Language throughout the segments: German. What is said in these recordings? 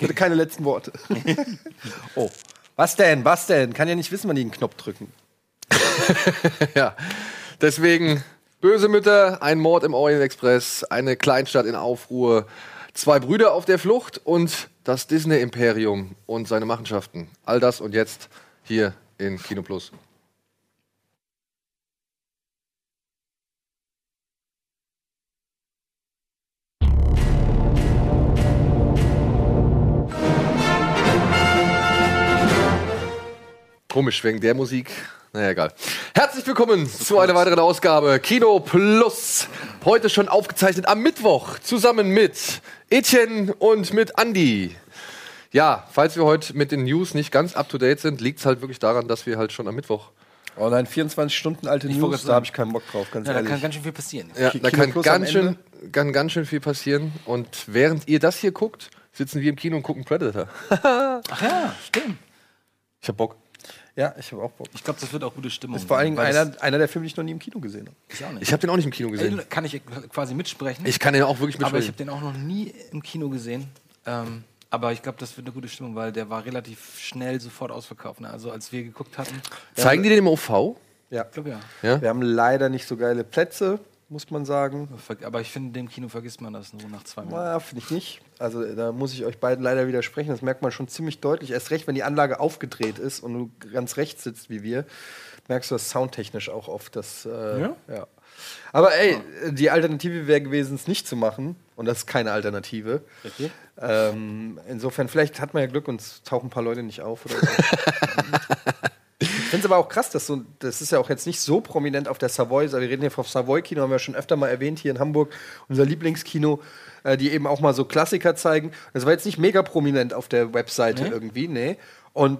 Bitte keine letzten Worte. oh. Was denn? Was denn? Kann ja nicht wissen, wann die einen Knopf drücken. ja. Deswegen böse Mütter, ein Mord im Orient Express, eine Kleinstadt in Aufruhr, zwei Brüder auf der Flucht und das Disney-Imperium und seine Machenschaften. All das und jetzt hier in Kino Plus. Komisch wegen der Musik. Naja, egal. Herzlich willkommen zu einer weiteren Ausgabe Kino Plus. Heute schon aufgezeichnet am Mittwoch zusammen mit Etienne und mit Andy. Ja, falls wir heute mit den News nicht ganz up to date sind, liegt es halt wirklich daran, dass wir halt schon am Mittwoch. Oh nein, 24 Stunden alte Ich News, da habe ich keinen Bock drauf, ganz Ja, da ehrlich. kann ganz schön viel passieren. Ja, da kann ganz, schön, kann ganz schön viel passieren. Und während ihr das hier guckt, sitzen wir im Kino und gucken Predator. Ach ja, stimmt. Ich hab Bock. Ja, ich habe auch Bock. Ich glaube, das wird auch gute Stimmung. Das ist vor allen Dingen weil einer, einer der Filme, die ich noch nie im Kino gesehen habe. Ich auch nicht. Ich habe den auch nicht im Kino gesehen. Ey, kann ich quasi mitsprechen. Ich kann den auch wirklich aber ich habe mitsprechen. den auch noch nie im Kino gesehen. Ähm, aber ich glaube, das wird eine gute Stimmung, weil der war relativ schnell sofort ausverkauft. Ne? Also als wir geguckt hatten. Zeigen die den im OV? Ja. Ich glaube ja. Ja? Wir haben leider nicht so geile Plätze, muss man sagen. Aber ich finde, dem Kino vergisst man das nur nach zwei Minuten. Naja, finde ich nicht. Also da muss ich euch beiden leider widersprechen. Das merkt man schon ziemlich deutlich. Erst recht, wenn die Anlage aufgedreht ist und du ganz rechts sitzt wie wir, merkst du das soundtechnisch auch oft. Das, äh, Ja? ja. Aber ey, die Alternative wäre gewesen, es nicht zu machen. Und das ist keine Alternative. Richtig. Ähm, insofern, vielleicht hat man ja Glück und es tauchen ein paar Leute nicht auf oder so. ich finde es aber auch krass, dass so, das ist ja auch jetzt nicht so prominent auf der Savoy. Also wir reden hier vom Savoy-Kino, haben wir schon öfter mal erwähnt, hier in Hamburg, unser Lieblingskino, äh, die eben auch mal so Klassiker zeigen. Das war jetzt nicht mega prominent auf der Webseite Nee. irgendwie, nee. Und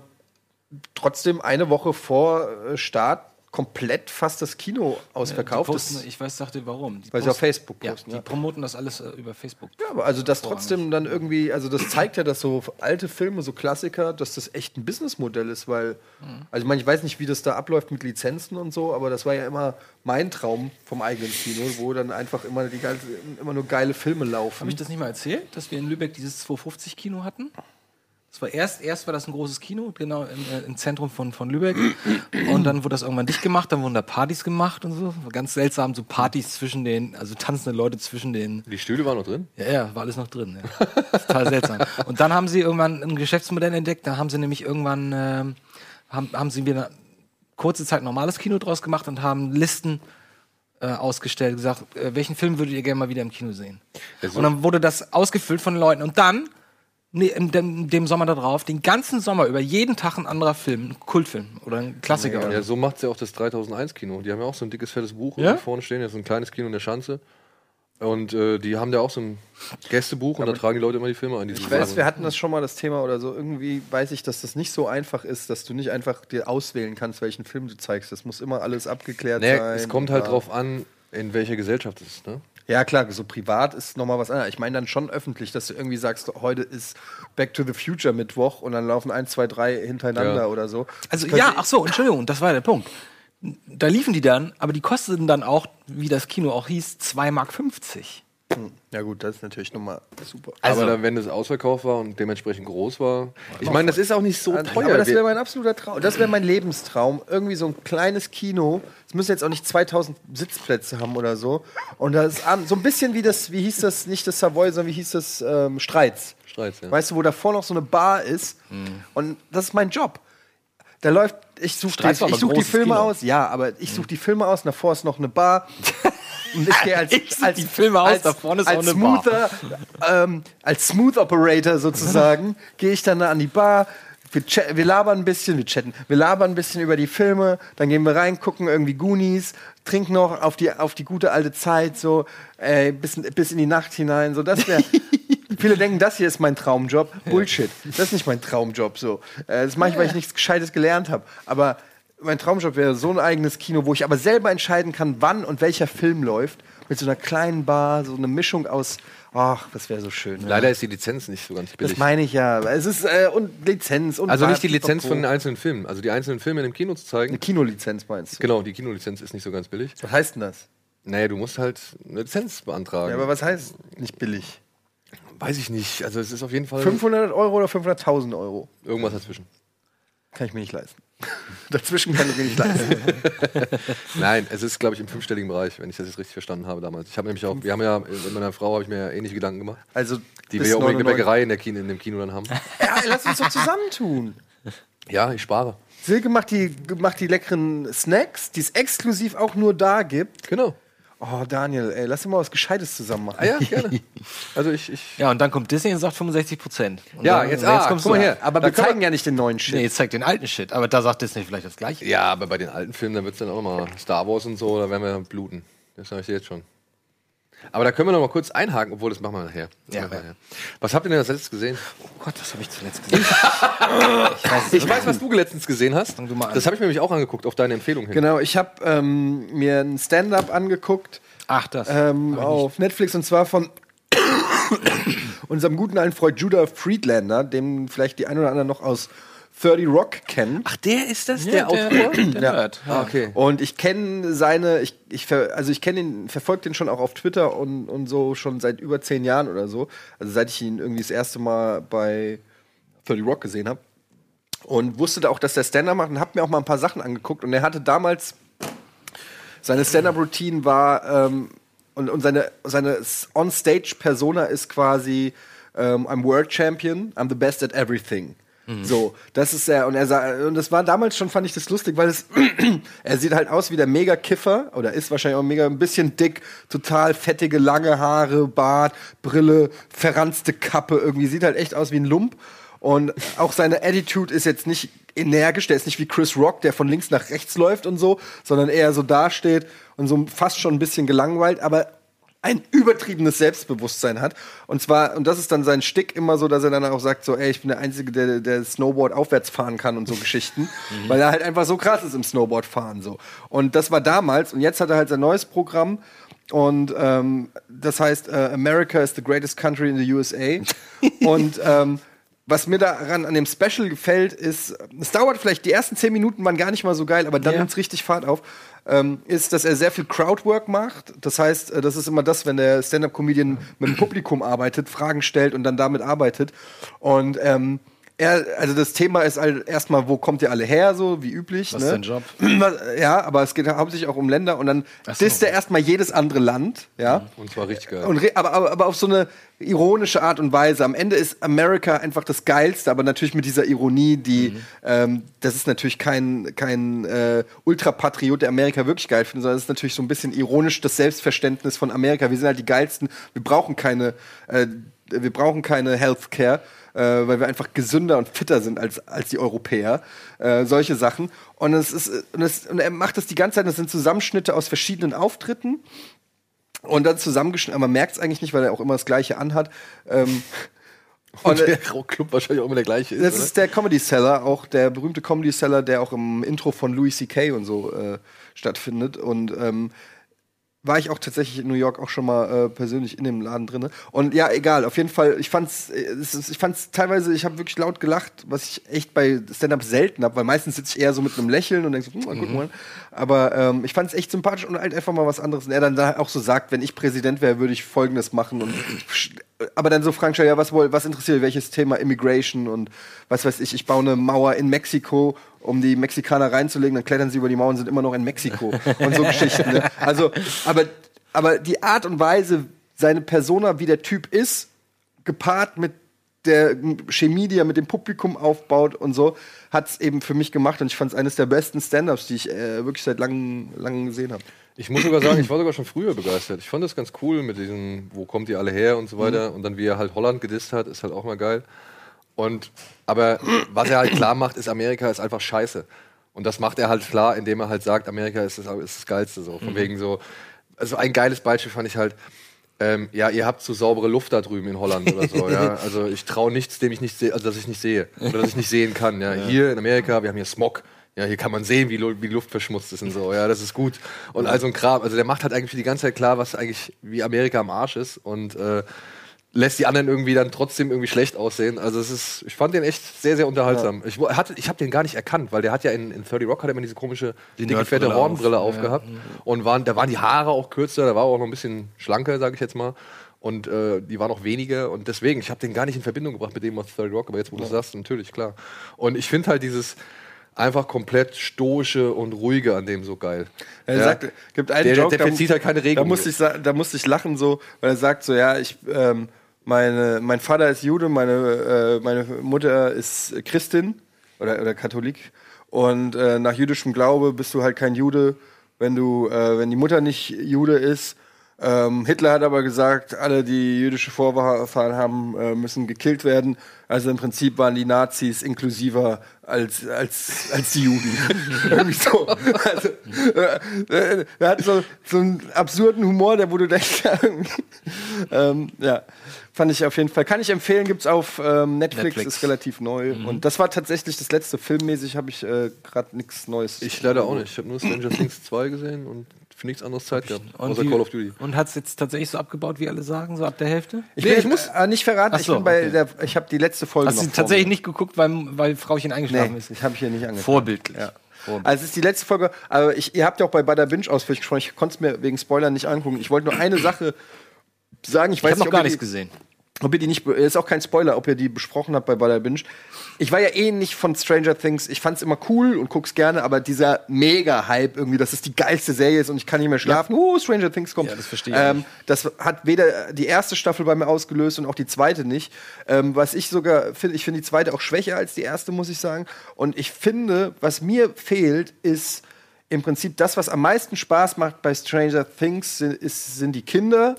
trotzdem eine Woche vor äh, Start komplett fast das Kino ausverkauft. Das- posten, ich weiß, sagte warum. Die Weil sie auf Facebook ja, posten, Die ja. promoten das alles äh, über Facebook. Ja, aber also das trotzdem dann irgendwie, also das zeigt ja, dass so alte Filme, so Klassiker, dass das echt ein Businessmodell ist, weil, also ich meine, ich weiß nicht, wie das da abläuft mit Lizenzen und so, aber das war ja immer mein Traum vom eigenen Kino, wo dann einfach immer, die immer nur geile Filme laufen. Habe ich das nicht mal erzählt, dass wir in Lübeck dieses 250-Kino hatten? Das war erst, erst war das ein großes Kino, genau im, äh, im Zentrum von, von Lübeck. Und dann wurde das irgendwann dicht gemacht, dann wurden da Partys gemacht und so. War ganz seltsam, so Partys zwischen den, also tanzende Leute zwischen den. Die Stühle waren noch drin? Ja, ja, war alles noch drin. Ja. Total seltsam. Und dann haben sie irgendwann ein Geschäftsmodell entdeckt, da haben sie nämlich irgendwann, ähm, haben, haben sie wieder kurze Zeit normales Kino draus gemacht und haben Listen äh, ausgestellt, gesagt, äh, welchen Film würdet ihr gerne mal wieder im Kino sehen? Ja, so- Und dann wurde das ausgefüllt von den Leuten. Und dann, ne, in dem, dem Sommer darauf, den ganzen Sommer über jeden Tag ein anderer Film, ein Kultfilm oder ein Klassiker. oder Ja, so macht ja auch das 3001-Kino. Die haben ja auch so ein dickes, fettes Buch Ja? irgendwie vorne stehen. Das ist ein kleines Kino in der Schanze. Und äh, die haben da auch so ein Gästebuch und da tragen die Leute immer die Filme ein. Die Ich weiß, wir hatten das schon mal das Thema oder so. Irgendwie weiß ich, dass das nicht so einfach ist, dass du nicht einfach dir auswählen kannst, welchen Film du zeigst. Das muss immer alles abgeklärt Nee, sein. es kommt halt Ja. drauf an, in welcher Gesellschaft es ist. Ne? Ja, klar, so privat ist nochmal was anderes. Ich meine dann schon öffentlich, dass du irgendwie sagst, heute ist Back to the Future Mittwoch und dann laufen eins, zwei, drei hintereinander Ja. oder so. Also ja, ach so, Entschuldigung, das war der Punkt. Da liefen die dann, aber die kosteten dann auch, wie das Kino auch hieß, 2,50 Mark. Ja gut, das ist natürlich nochmal super. Also- aber dann, wenn es ausverkauft war und dementsprechend groß war. Ich meine, das ist auch nicht so Ja, teuer. Aber das wäre mein absoluter Traum. Das wäre mein Lebenstraum. Irgendwie so ein kleines Kino. Es müssen jetzt auch nicht 2000 Sitzplätze haben oder so. Und das ist so ein bisschen wie das, wie hieß das, nicht das Savoy, sondern wie hieß das, ähm, Streits. Streits, ja. Weißt du, wo davor noch so eine Bar ist. Und das ist mein Job. Da läuft, ich suche ich aber such die Filme Kino. aus. Ja, aber ich suche die Filme aus. und Davor ist noch eine Bar. Und ich gehe als, Ich als die Filme aus, als, da vorne ist als auch eine Bar. smoother, ähm, als Smooth Operator sozusagen, gehe ich dann an die Bar. Wir, wir labern ein bisschen, wir chatten, wir labern ein bisschen über die Filme, dann gehen wir rein, gucken irgendwie Goonies, trinken noch auf die, auf die gute alte Zeit, so äh, bis, bis in die Nacht hinein. So, das wäre. Viele denken, das hier ist mein Traumjob. Bullshit. Das ist nicht mein Traumjob. So. Äh, das mache ich, weil ich nichts Gescheites gelernt habe. Aber mein Traumjob wäre so ein eigenes Kino, wo ich aber selber entscheiden kann, wann und welcher Film läuft. Mit so einer kleinen Bar, so eine Mischung aus. Ach, das wäre so schön. Leider ist die Lizenz nicht so ganz billig. Das meine ich ja. Es ist äh, und Lizenz und also nicht die Lizenz von den Eine einzelnen Filmen. Also die einzelnen Filme in dem Kino zu zeigen. Kinolizenz meinst du? Genau, die Kinolizenz ist nicht so ganz billig. Was heißt denn das? Naja, du musst halt eine Lizenz beantragen. Ja, aber was heißt nicht billig? Weiß ich nicht. Also es ist auf jeden Fall 500 Euro oder 500.000 Euro? irgendwas dazwischen. Kann ich mir nicht leisten. Dazwischen kann ich mir nicht leisten. Nein, es ist, glaube ich, im fünfstelligen Bereich, wenn ich das jetzt richtig verstanden habe damals. Ich habe nämlich auch, wir haben ja, mit meiner Frau habe ich mir ja ähnliche Gedanken gemacht, Also, die wir ja unbedingt eine 99 Bäckerei in, der Kino, in dem Kino dann haben. Ja, lass uns doch zusammentun. Ja, ich spare. Silke macht die, macht die leckeren Snacks, die es exklusiv auch nur da gibt. Genau. Oh, Daniel, ey, lass uns mal was Gescheites zusammen machen. Ah ja, gerne. Also ich, ich Ja, und dann kommt Disney und sagt 65 Prozent. Ja, jetzt- ah, kommst guck mal her. Aber Da wir zeigen ja nicht den neuen Shit. Nee, jetzt zeigt den alten Shit. Aber da sagt Disney vielleicht das Gleiche. Ja, aber bei den alten Filmen, da wird es dann auch mal Star Wars und so, da werden wir bluten. Das sage ich dir jetzt schon. Aber da können wir noch mal kurz einhaken, obwohl das machen wir nachher. Das Ja. machen wir nachher. Was habt ihr denn als letztes gesehen? Oh Gott, was habe ich zuletzt gesehen? Ich weiß, was du letztens gesehen hast. Das habe ich mir nämlich auch angeguckt, auf deine Empfehlung hin. Genau, ich habe ähm, mir ein Stand-up angeguckt Ach, das. ähm, auf Netflix und zwar von unserem guten alten Freund Judah Friedlander, dem vielleicht die ein oder anderen noch aus 30 Rock kennen. Ach, der ist das, Ja, der Autor? Der Ja. Nerd. Ah, okay. Und ich kenne seine, ich, ich ver, also ich kenne ihn, verfolge den schon auch auf Twitter und, und so schon seit über zehn Jahren oder so. Also seit ich ihn irgendwie das erste Mal bei 30 Rock gesehen habe. Und wusste da auch, dass der Stand-up macht und habe mir auch mal ein paar Sachen angeguckt. Und er hatte damals, seine Stand-up-Routine war, ähm, und, und seine, seine On-Stage-Persona ist quasi, ähm, I'm World Champion, I'm the best at everything. So, das ist er und er sah, und das war damals schon, fand ich das lustig, weil es, er sieht halt aus wie der Mega-Kiffer oder ist wahrscheinlich auch mega, ein bisschen dick, total fettige, lange Haare, Bart, Brille, verranzte Kappe, irgendwie sieht halt echt aus wie ein Lump. Und auch seine Attitude ist jetzt nicht energisch, der ist nicht wie Chris Rock, der von links nach rechts läuft und so, sondern eher so dasteht und so fast schon ein bisschen gelangweilt, aber ein übertriebenes Selbstbewusstsein hat. Und zwar, und das ist dann sein Stick immer so, dass er dann auch sagt, so, ey, ich bin der Einzige, der, der Snowboard aufwärts fahren kann und so Geschichten. Weil er halt einfach so krass ist im Snowboardfahren so. Und das war damals, und jetzt hat er halt sein neues Programm. Und ähm, das heißt, äh, America is the greatest country in the USA. und ähm, was mir daran an dem Special gefällt, ist, es dauert vielleicht, die ersten zehn Minuten waren gar nicht mal so geil, aber dann Ja. nimmt's richtig Fahrt auf, ähm, ist, dass er sehr viel Crowdwork macht. Das heißt, äh, das ist immer das, wenn der Stand-Up-Comedian mit dem Publikum arbeitet, Fragen stellt und dann damit arbeitet. Und ähm, er, also das Thema ist halt erstmal, wo kommt ihr alle her, so wie üblich. Was ne? ist dein Job? Ja, aber es geht hauptsächlich auch um Länder und dann Ach so. disst er erstmal jedes andere Land, ja. Und zwar richtig geil. Und aber, aber, aber auf so eine ironische Art und Weise. Am Ende ist America einfach das Geilste, aber natürlich mit dieser Ironie, die, ähm, das ist natürlich kein, kein äh, Ultrapatriot, der Amerika wirklich geil findet, sondern es ist natürlich so ein bisschen ironisch das Selbstverständnis von Amerika. Wir sind halt die Geilsten, wir brauchen keine, äh, wir brauchen keine Healthcare. Äh, weil wir einfach gesünder und fitter sind als, als die Europäer. Äh, solche Sachen. Und, es ist, und, es, und er macht das die ganze Zeit. Das sind Zusammenschnitte aus verschiedenen Auftritten. Und dann zusammengeschnitten, aber man merkt es eigentlich nicht, weil er auch immer das Gleiche anhat. Ähm, Und und, der Club wahrscheinlich auch immer der gleiche ist. das oder? ist der Comedy Seller, auch der berühmte Comedy Seller, der auch im Intro von Louis C.K. und so äh, stattfindet. Und ähm, war ich auch tatsächlich in New York auch schon mal äh, persönlich in dem Laden drin. Und ja, egal, auf jeden Fall, ich fand's, äh, ich fand's teilweise, ich habe wirklich laut gelacht, was ich echt bei Stand-Up selten habe, weil meistens sitze ich eher so mit einem Lächeln und denke so, hm, mal gucken mal. Aber ähm, ich fand's echt sympathisch und halt einfach mal was anderes. Und er dann da auch so sagt, wenn ich Präsident wäre, würde ich Folgendes machen. Und aber dann so Frank ja, was wohl, was interessiert welches Thema Immigration und was weiß ich, ich baue eine Mauer in Mexiko, um die Mexikaner reinzulegen, dann klettern sie über die Mauer und sind immer noch in Mexiko und so Geschichten. Ne? Also, aber, aber die Art und Weise, seine Persona, wie der Typ ist, gepaart mit der Chemie, die er mit dem Publikum aufbaut und so, hat es eben für mich gemacht und ich fand es eines der besten Stand-ups, die ich äh, wirklich seit langem, langem gesehen habe. Ich muss sogar sagen, ich war sogar schon früher begeistert. Ich fand das ganz cool mit diesem, wo kommt ihr alle her und so weiter. Und dann, wie er halt Holland gedisst hat, ist halt auch mal geil. Und, aber was er halt klar macht, ist, Amerika ist einfach scheiße. Und das macht er halt klar, indem er halt sagt, Amerika ist das, ist das Geilste so. Von wegen so, also ein geiles Beispiel fand ich halt, ähm, ja, ihr habt so saubere Luft da drüben in Holland oder so, ja. Also ich traue nichts, dem ich nicht sehe, also dass ich nicht sehe oder dass ich nicht sehen kann. Ja. Hier in Amerika, wir haben hier Smog. Ja, hier kann man sehen, wie, wie die Luft verschmutzt ist und so. Ja, das ist gut. Und also ein Kram. Also der macht halt eigentlich die ganze Zeit klar, was eigentlich wie Amerika am Arsch ist und äh, lässt die anderen irgendwie dann trotzdem irgendwie schlecht aussehen. Also es ist, ich fand den echt sehr, sehr unterhaltsam. Ich, wo- hatte, ich habe den gar nicht erkannt, weil der hat ja in, in 30 Rock hat er immer diese komische, Die dicke, fette Hornbrille auf. aufgehabt. Und waren, da waren die Haare auch kürzer, da war auch noch ein bisschen schlanker, sage ich jetzt mal. Und äh, die waren auch weniger und deswegen, ich habe den gar nicht in Verbindung gebracht mit dem aus Third Rock, aber jetzt, wo du sagst, natürlich, klar. Und ich finde halt dieses einfach komplett stoische und ruhige an dem so geil. Er Ja. sagt, gibt einen Der- der- Joke, der da- verzieht halt keine Da Regeln. musste ich, da musste ich lachen so, weil er sagt so, ja, ich, ähm, meine, mein Vater ist Jude, meine, äh, meine Mutter ist Christin oder, oder Katholik und äh, nach jüdischem Glaube bist du halt kein Jude, wenn du, äh, wenn die Mutter nicht Jude ist. Ähm, Hitler hat aber gesagt, alle, die jüdische Vorfahren haben, äh, müssen gekillt werden. Also im Prinzip waren die Nazis inklusiver als, als, als die Juden. Irgendwie so. Also, äh, äh, er hat so, so einen absurden Humor, der wo du denkst, ähm, ja, fand ich auf jeden Fall. Kann ich empfehlen, gibt's auf ähm, Netflix, Netflix. ist relativ neu. Und das war tatsächlich das letzte filmmäßig, habe ich äh, gerade nichts Neues. Ich leider auch nicht. Ich habe nur Stranger Things 2 gesehen und für nichts anderes Zeit gehabt. Und, Außer Call of Duty. und hat es jetzt tatsächlich so abgebaut, wie alle sagen, so ab der Hälfte? Ich, Nee, will, ich muss- äh, nicht verraten, so, ich bin bei okay. der, ich habe die letzte Folge Hast du tatsächlich mir. nicht geguckt, weil, weil Frauchen eingeschlafen Nee, ist? ich habe hier nicht angefangen. Vorbildlich. Ja. Vorbildlich. Also es ist die letzte Folge, aber ich, ihr habt ja auch bei Bada Binge ausführlich gesprochen, ich konnte es mir wegen Spoilern nicht angucken. Ich wollte nur eine Sache sagen, ich ich weiß habe noch nicht, gar ob ihr nichts gesehen. Ob ihr die nicht, ist auch kein Spoiler, ob ihr die besprochen habt bei Bada Binge. Ich war ja eh nicht von Stranger Things, ich fand's immer cool und guck's gerne, aber dieser Mega-Hype irgendwie, dass es die geilste Serie ist und ich kann nicht mehr schlafen, uh, Stranger Things kommt. Ja, das verstehe ich ähm, Das hat weder die erste Staffel bei mir ausgelöst und auch die zweite nicht. Ähm, was ich sogar finde, ich finde die zweite auch schwächer als die erste, muss ich sagen. Und ich finde, was mir fehlt, ist im Prinzip das, was am meisten Spaß macht bei Stranger Things, sind, ist, sind die Kinder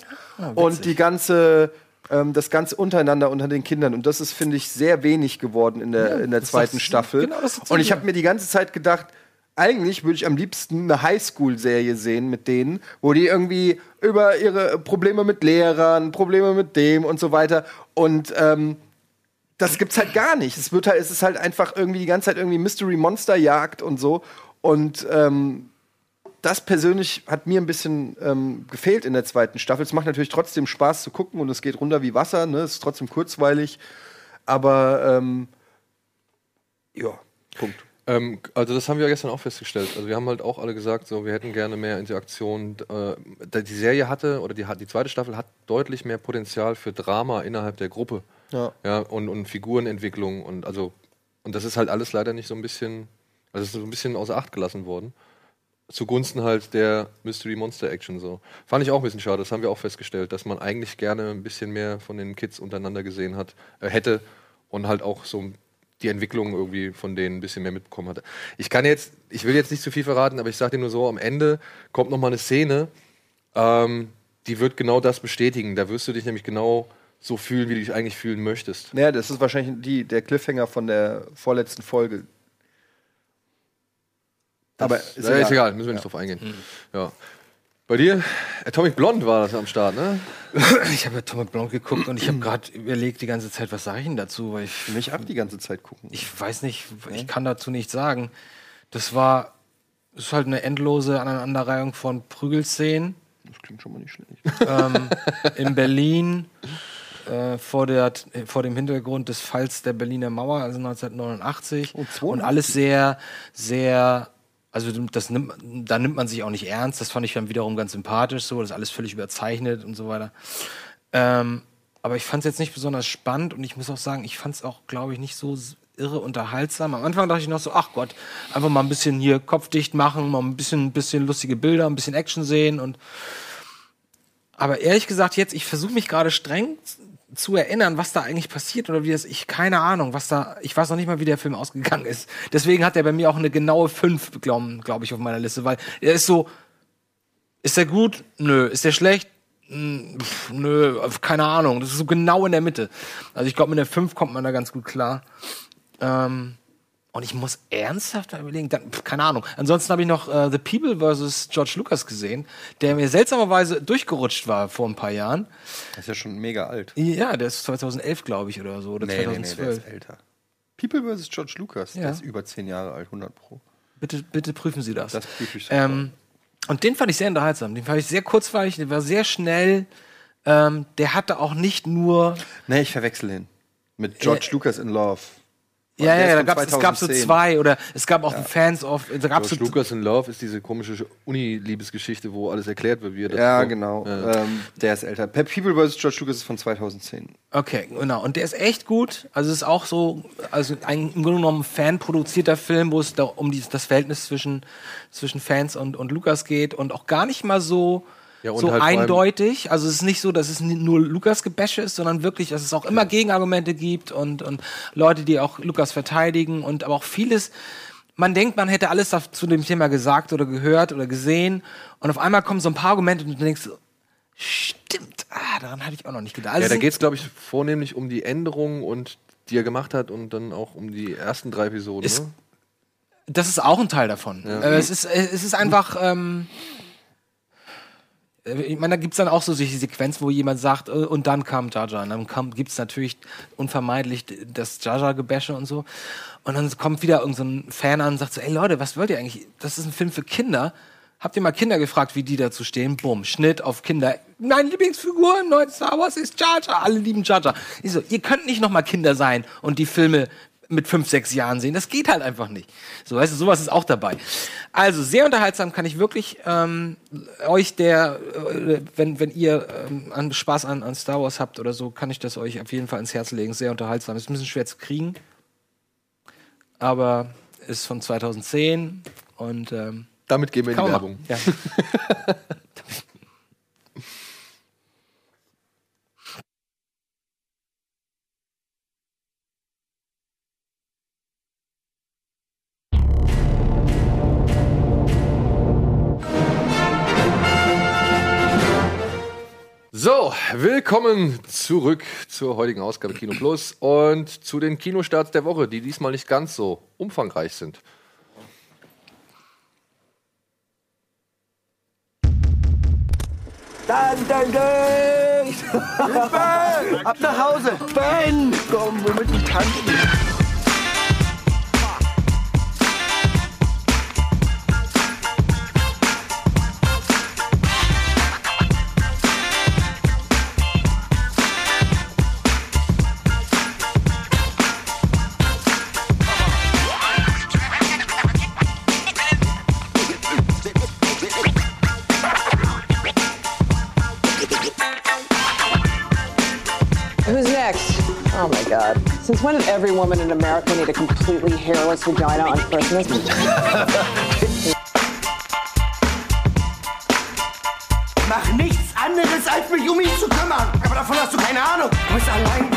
und die ganze, ähm, das ganze untereinander unter den Kindern. Und das ist, finde ich, sehr wenig geworden in der, in der zweiten Staffel. genau und ich habe mir die ganze Zeit gedacht, eigentlich würde ich am liebsten eine Highschool-Serie sehen mit denen, wo die irgendwie über ihre Probleme mit Lehrern, Probleme mit dem und so weiter und ähm, das gibt's halt gar nicht. Es wird halt, es ist halt einfach irgendwie die ganze Zeit irgendwie Mystery Monster Jagd und so und ähm, das persönlich hat mir ein bisschen ähm, gefehlt in der zweiten Staffel. Es macht natürlich trotzdem Spaß zu gucken und es geht runter wie Wasser, ne? Es ist trotzdem kurzweilig, aber ähm, ja, Punkt. Ähm, also das haben wir gestern auch festgestellt. Also wir haben halt auch alle gesagt, so wir hätten gerne mehr Interaktion. Äh, die Serie hatte oder die, die zweite Staffel hat deutlich mehr Potenzial für Drama innerhalb der Gruppe. Ja. Ja, und, und Figurenentwicklung und also und das ist halt alles leider nicht so ein bisschen, also es ist so ein bisschen außer Acht gelassen worden. Zugunsten halt der Mystery Monster Action so. Fand ich auch ein bisschen schade, das haben wir auch festgestellt, dass man eigentlich gerne ein bisschen mehr von den Kids untereinander gesehen hat, äh, hätte und halt auch so die Entwicklung irgendwie von denen ein bisschen mehr mitbekommen hatte. Ich kann jetzt, ich will jetzt nicht zu viel verraten, aber ich sage dir nur so, am Ende kommt noch mal eine Szene, ähm, die wird genau das bestätigen. Da wirst du dich nämlich genau so fühlen, wie du dich eigentlich fühlen möchtest. Naja, das ist wahrscheinlich die, der Cliffhanger von der vorletzten Folge. Aber ist, ist, egal. müssen wir nicht drauf eingehen. Mhm. Ja. Bei dir, Atomic Blonde war das am Start, ne? Ich habe ja Tom Blanc geguckt und ich habe gerade überlegt die ganze Zeit, was sage ich denn dazu, weil ich, mich ab die ganze Zeit gucken. ich weiß nicht, ich kann dazu nichts sagen. Das war, das ist halt eine endlose Aneinanderreihung von Prügelszenen Das klingt schon mal nicht schlecht. ähm, in Berlin äh, vor, der, vor dem Hintergrund des Falls der Berliner Mauer, also 1989. Oh, 82. und alles sehr, sehr, also das nimmt, da nimmt man sich auch nicht ernst. Das fand ich dann wiederum ganz sympathisch, so, das ist alles völlig überzeichnet und so weiter. Ähm, aber ich fand es jetzt nicht besonders spannend und ich muss auch sagen, ich fand es auch, glaube ich, nicht so irre unterhaltsam. Am Anfang dachte ich noch so, ach Gott, einfach mal ein bisschen hier Kopf dicht machen, mal ein bisschen, ein bisschen lustige Bilder, ein bisschen Action sehen und aber ehrlich gesagt, jetzt, ich versuche mich gerade streng zu erinnern, was da eigentlich passiert oder wie das, ich keine Ahnung, was da, ich weiß noch nicht mal, wie der Film ausgegangen ist. Deswegen hat er bei mir auch eine genaue 5, glaube glaub ich, auf meiner Liste, weil er ist so, ist der gut? Nö. Ist der schlecht? Hm, pf, Nö, keine Ahnung. Das ist so genau in der Mitte. Also ich glaube, mit der 5 kommt man da ganz gut klar. Ähm, und ich muss ernsthaft überlegen, dann, pf, keine Ahnung. Ansonsten habe ich noch äh, The People vs. George Lucas gesehen, der mir seltsamerweise durchgerutscht war vor ein paar Jahren. Das ist ja schon mega alt. Ja, der ist 2011, glaube ich, oder so, oder Nee, nee, nee, der 2012. ist älter. People vs. George Lucas, Ja. der ist über zehn Jahre alt, 100 Pro. Bitte, bitte prüfen Sie das. Das prüfe ich ähm, Und den fand ich sehr unterhaltsam. Den fand ich sehr kurzweilig, der war sehr schnell. Ähm, der hatte auch nicht nur Nee, ich verwechsel ihn. Mit George Lucas in Love. Ja, ja, ist da gab's, es gab so 2010. zwei oder es gab auch Fans of, da gab's so, George Lucas in Love ist diese komische Uni-Liebesgeschichte, wo alles erklärt wird, wie er das Ja, kommt. genau. Ja. Ähm, der ist älter. People vs. George Lucas ist von 2010. Okay, genau. Und der ist echt gut. Also es ist auch so, also ein im Grunde genommen fanproduzierter Film, wo es da um dieses, das Verhältnis zwischen, zwischen Fans und, und Lukas geht und auch gar nicht mal so, Ja, so halt eindeutig. Also es ist nicht so, dass es nur Lukas Gebäsche ist, sondern wirklich, dass es auch immer Gegenargumente gibt und, und Leute, die auch Lukas verteidigen und aber auch vieles. Man denkt, man hätte alles zu dem Thema gesagt oder gehört oder gesehen und auf einmal kommen so ein paar Argumente und du denkst, so, stimmt, ah, daran hatte ich auch noch nicht gedacht. Also Ja, da geht es, glaube ich, vornehmlich um die Änderungen und die er gemacht hat und dann auch um die ersten drei Episoden. Ist- ne? Das ist auch ein Teil davon. Äh, es, ist, äh, es ist einfach. Ähm, äh, ich meine, da gibt es dann auch so solche Sequenzen, wo jemand sagt, äh, und dann kam Jaja. Und dann gibt es natürlich unvermeidlich das Jaja-Gebäsche und so. Und dann kommt wieder irgendein Fan an und sagt so, ey Leute, was wollt ihr eigentlich? Das ist ein Film für Kinder. Habt ihr mal Kinder gefragt, wie die dazu stehen? Bumm, Schnitt auf Kinder. Meine Lieblingsfigur in neuen Star Wars ist Jaja. Alle lieben Jaja. Ich so, ihr könnt nicht noch mal Kinder sein und die Filme mit fünf, sechs Jahren sehen. Das geht halt einfach nicht. So, weißt du, sowas ist auch dabei. Also sehr unterhaltsam kann ich wirklich ähm, euch der, äh, wenn, wenn ihr ähm, an Spaß an, an Star Wars habt oder so, kann ich das euch auf jeden Fall ins Herz legen. Sehr unterhaltsam. Ist ein bisschen schwer zu kriegen, aber ist von 2010 und ähm, Damit gehen wir in die Werbung. Ja. So, willkommen zurück zur heutigen Ausgabe Kino Plus und zu den Kinostarts der Woche, die diesmal nicht ganz so umfangreich sind. Dann, dann, dann! Ab nach Hause! Ben! Komm, wir müssen tanzen! When did every woman in America need a completely hairless vagina on Christmas? Mach nichts anderes, als mich um zu kümmern. Aber davon hast du keine Ahnung. Du bist allein.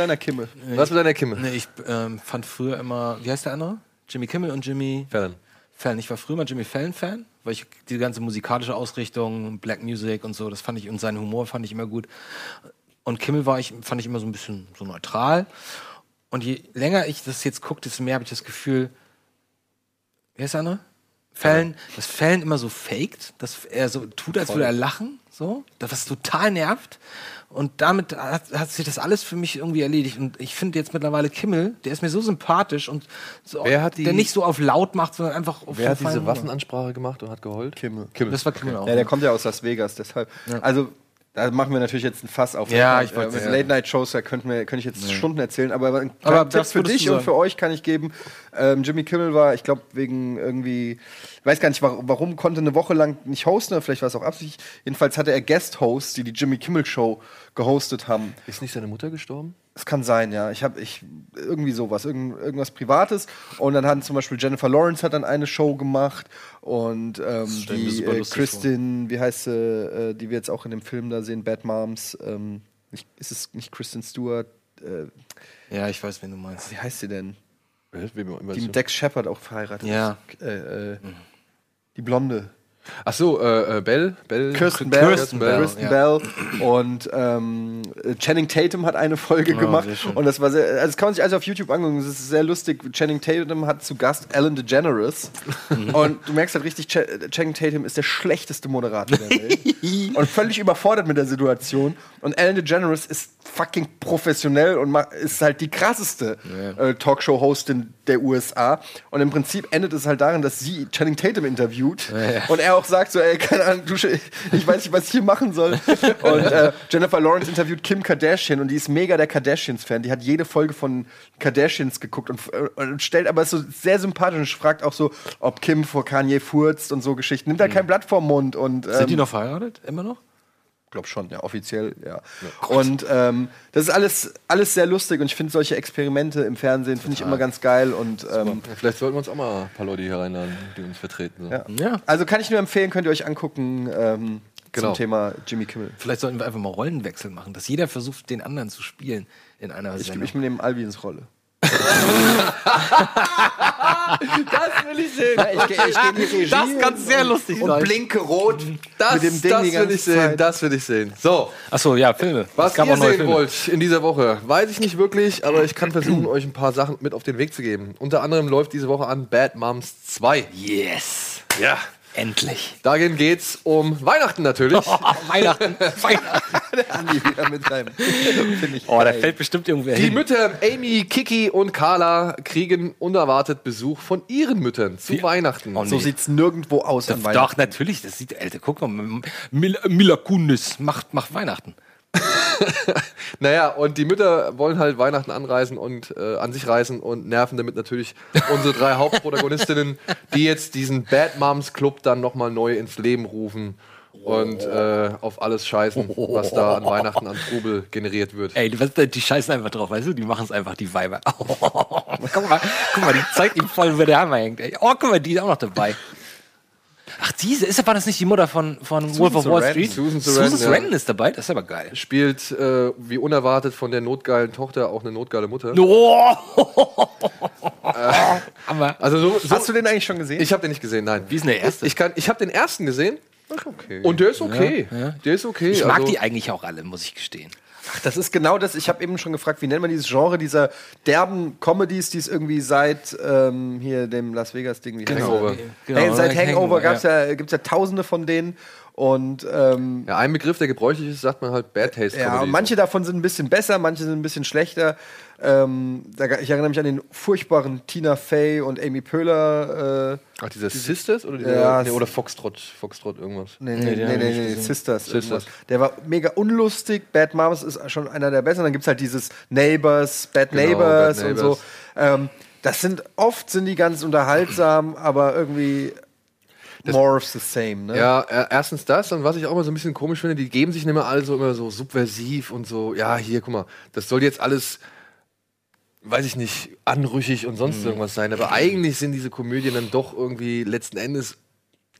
Deiner Kimme? Was mit deiner Kimme? Nee, ich ähm, fand früher immer, wie heißt der andere? Jimmy Kimmel und Jimmy Fallon. Fallon. Ich war früher mal Jimmy Fallon-Fan, weil ich die ganze musikalische Ausrichtung, Black Music und so, das fand ich, und seinen Humor fand ich immer gut. Und Kimmel war ich, fand ich immer so ein bisschen so neutral. Und je länger ich das jetzt gucke, desto mehr habe ich das Gefühl, wer ist der andere? Fallon, dass Fallon immer so faked, dass er so tut, als würde er lachen, so, das was total nervt. Und damit hat, hat sich das alles für mich irgendwie erledigt. Und ich finde jetzt mittlerweile Kimmel, der ist mir so sympathisch und so, Wer hat die- der nicht so auf laut macht, sondern einfach auf Wer hat diese Waffenansprache gemacht und hat geheult? Kimme. Kimmel. Das war Kimmel auch. Ja, der kommt ja aus Las Vegas, deshalb. Also, da machen wir natürlich jetzt ein Fass auf. Ja, Äh, ich wollte- Mit ja. Late-Night-Shows, da könnten wir, könnte ich jetzt Stunden erzählen, aber ein Aber Tipp das für dich und für euch kann ich geben. Ähm, Jimmy Kimmel war, ich glaube, wegen irgendwie, ich weiß gar nicht, warum, warum konnte eine Woche lang nicht hosten, oder vielleicht war es auch absichtlich. Jedenfalls hatte er Guest-Hosts, die die Jimmy Kimmel-Show gehostet haben. Ist nicht seine Mutter gestorben? Es kann sein, ja. Ich habe ich irgendwie sowas, irgend, irgendwas Privates. Und dann hat zum Beispiel Jennifer Lawrence hat dann eine Show gemacht und ähm, ich die äh, Kristin, wie heißt sie, äh, die wir jetzt auch in dem Film da sehen, Bad Moms. Ähm, nicht, ist es nicht Kristen Stewart? Äh, Ja, ich weiß, wen du meinst. wie heißt sie denn? Die mit Dex Shepard auch verheiratet Ja. ist. Äh, äh, Die Blonde. Ach so, äh, äh, Bell, Bell, Kirsten Bell, Kirsten Bell, Kirsten ja. Bell. Und ähm, Channing Tatum hat eine Folge Oh, gemacht. und das war sehr, also das kann man sich also auf YouTube angucken. Das ist sehr lustig. Channing Tatum hat zu Gast Ellen DeGeneres. Mhm. und du merkst halt richtig, Ch Channing Tatum ist der schlechteste Moderator der Welt. Und völlig überfordert mit der Situation. Und Ellen DeGeneres ist fucking professionell und ist halt die krasseste äh, Talkshow-Hostin der USA und im Prinzip endet es halt darin, dass sie Channing Tatum interviewt und er auch sagt so, ey, keine Ahnung, du, ich weiß nicht, was ich hier machen soll. Und äh, Jennifer Lawrence interviewt Kim Kardashian und die ist mega der Kardashians-Fan. Die hat jede Folge von Kardashians geguckt und, äh, und stellt, aber ist so sehr sympathisch und fragt auch so, ob Kim vor Kanye furzt und so Geschichten. Nimmt da kein Blatt vorm Mund und ähm, Sind die noch verheiratet? Immer noch? Glaube schon, ja, offiziell, ja. und ähm, das ist alles, alles sehr lustig und ich finde solche Experimente im Fernsehen finde ich immer ganz geil und ähm, Ja, Vielleicht sollten wir uns auch mal ein paar Leute hier reinladen, die uns vertreten. So. ja. Ja. Also kann ich nur empfehlen, könnt ihr euch angucken ähm, Genau. zum Thema Jimmy Kimmel. Vielleicht sollten wir einfach mal Rollenwechsel machen, dass jeder versucht, den anderen zu spielen in einer Ich, Sendung. ich nehme Alvins Rolle. Das will ich sehen. Ich, ich geh in die Regie Das kann sehr lustig und sein. blinke rot Das, mit dem Ding das will ich sehen. Zeit. Das will ich sehen. So, Achso, ja, Filme. was ihr sehen Filme. wollt in dieser Woche, weiß ich nicht wirklich, aber ich kann versuchen, euch ein paar Sachen mit auf den Weg zu geben. Unter anderem läuft diese Woche an Bad Moms 2. Yes. Ja. Endlich. Darin geht's um Weihnachten natürlich. Weihnachten. Weihnachten. Andi wieder mit seinem. Finde ich Oh, da fällt bestimmt irgendwer Die hin. Mütter Amy, Kiki und Carla kriegen unerwartet Besuch von ihren Müttern zu Weihnachten. Oh, nee. So sieht's nirgendwo aus an Doch, Weihnachten. natürlich. Das sieht, Alter, guck mal. Mil Mila Kunis macht, macht Weihnachten. Naja, und die Mütter wollen halt Weihnachten anreisen und äh, an sich reißen und nerven damit natürlich unsere drei Hauptprotagonistinnen, die jetzt diesen Bad Moms Club dann nochmal neu ins Leben rufen und äh, auf alles scheißen, was da an Weihnachten an Trubel generiert wird. Ey, die scheißen einfach drauf, weißt du? Die machen es einfach, die Weiber. guck, mal, guck mal, die zeigt ihm voll, wo der Hammer hängt. Ey. Oh, guck mal, die ist auch noch dabei. Ach, diese, ist, war das nicht die Mutter von, von Wolf of Wall Sarandon. Street? Susan Susan Sarandon, ja. Sarandon ist dabei, das ist aber geil. Spielt äh, wie unerwartet von der notgeilen Tochter auch eine notgeile Mutter. Oh! Hammer. Also so, so Hast du den eigentlich schon gesehen? ich habe den nicht gesehen, nein. Wie ist denn der erste? Ich, kann, ich habe den ersten gesehen. Und der ist okay. Der ist okay. Ich mag also, die eigentlich auch alle, muss ich gestehen. Ach, das ist genau das. Ich habe eben schon gefragt, wie nennt man dieses Genre dieser derben Comedies, die es irgendwie seit ähm, hier dem Las Vegas-Ding. Hangover. das? hey, seit Hangover Hangover, gab's ja. gibt's ja tausende von denen. Und ähm, Ja, ein Begriff, der gebräuchlich ist, sagt man halt Bad Taste ja, Comedy. und manche davon sind ein bisschen besser, manche sind ein bisschen schlechter. Ähm, ich erinnere mich an den furchtbaren Tina Fey und Amy Poehler. Äh, Ach, dieser Sisters oder, Ja, nee, oder Foxtrot, Foxtrot irgendwas. Nee, nee, nee, nee, nicht nee, gesehen. Sisters. Sisters. irgendwas. Der war mega unlustig. Bad Moms ist schon einer der besseren. Dann gibt es halt dieses Neighbors, Bad Genau, Neighbors Bad und so. Neighbors. Ähm, das sind oft sind die ganz unterhaltsam, aber irgendwie more of the same. Ne? Ja, äh, erstens das und was ich auch immer so ein bisschen komisch finde, die geben sich nicht mehr alle so immer so subversiv und so, ja, hier, guck mal, das soll jetzt alles, weiß ich nicht, anrüchig und Mhm. sonst irgendwas sein, aber eigentlich sind diese Komödien dann doch irgendwie letzten Endes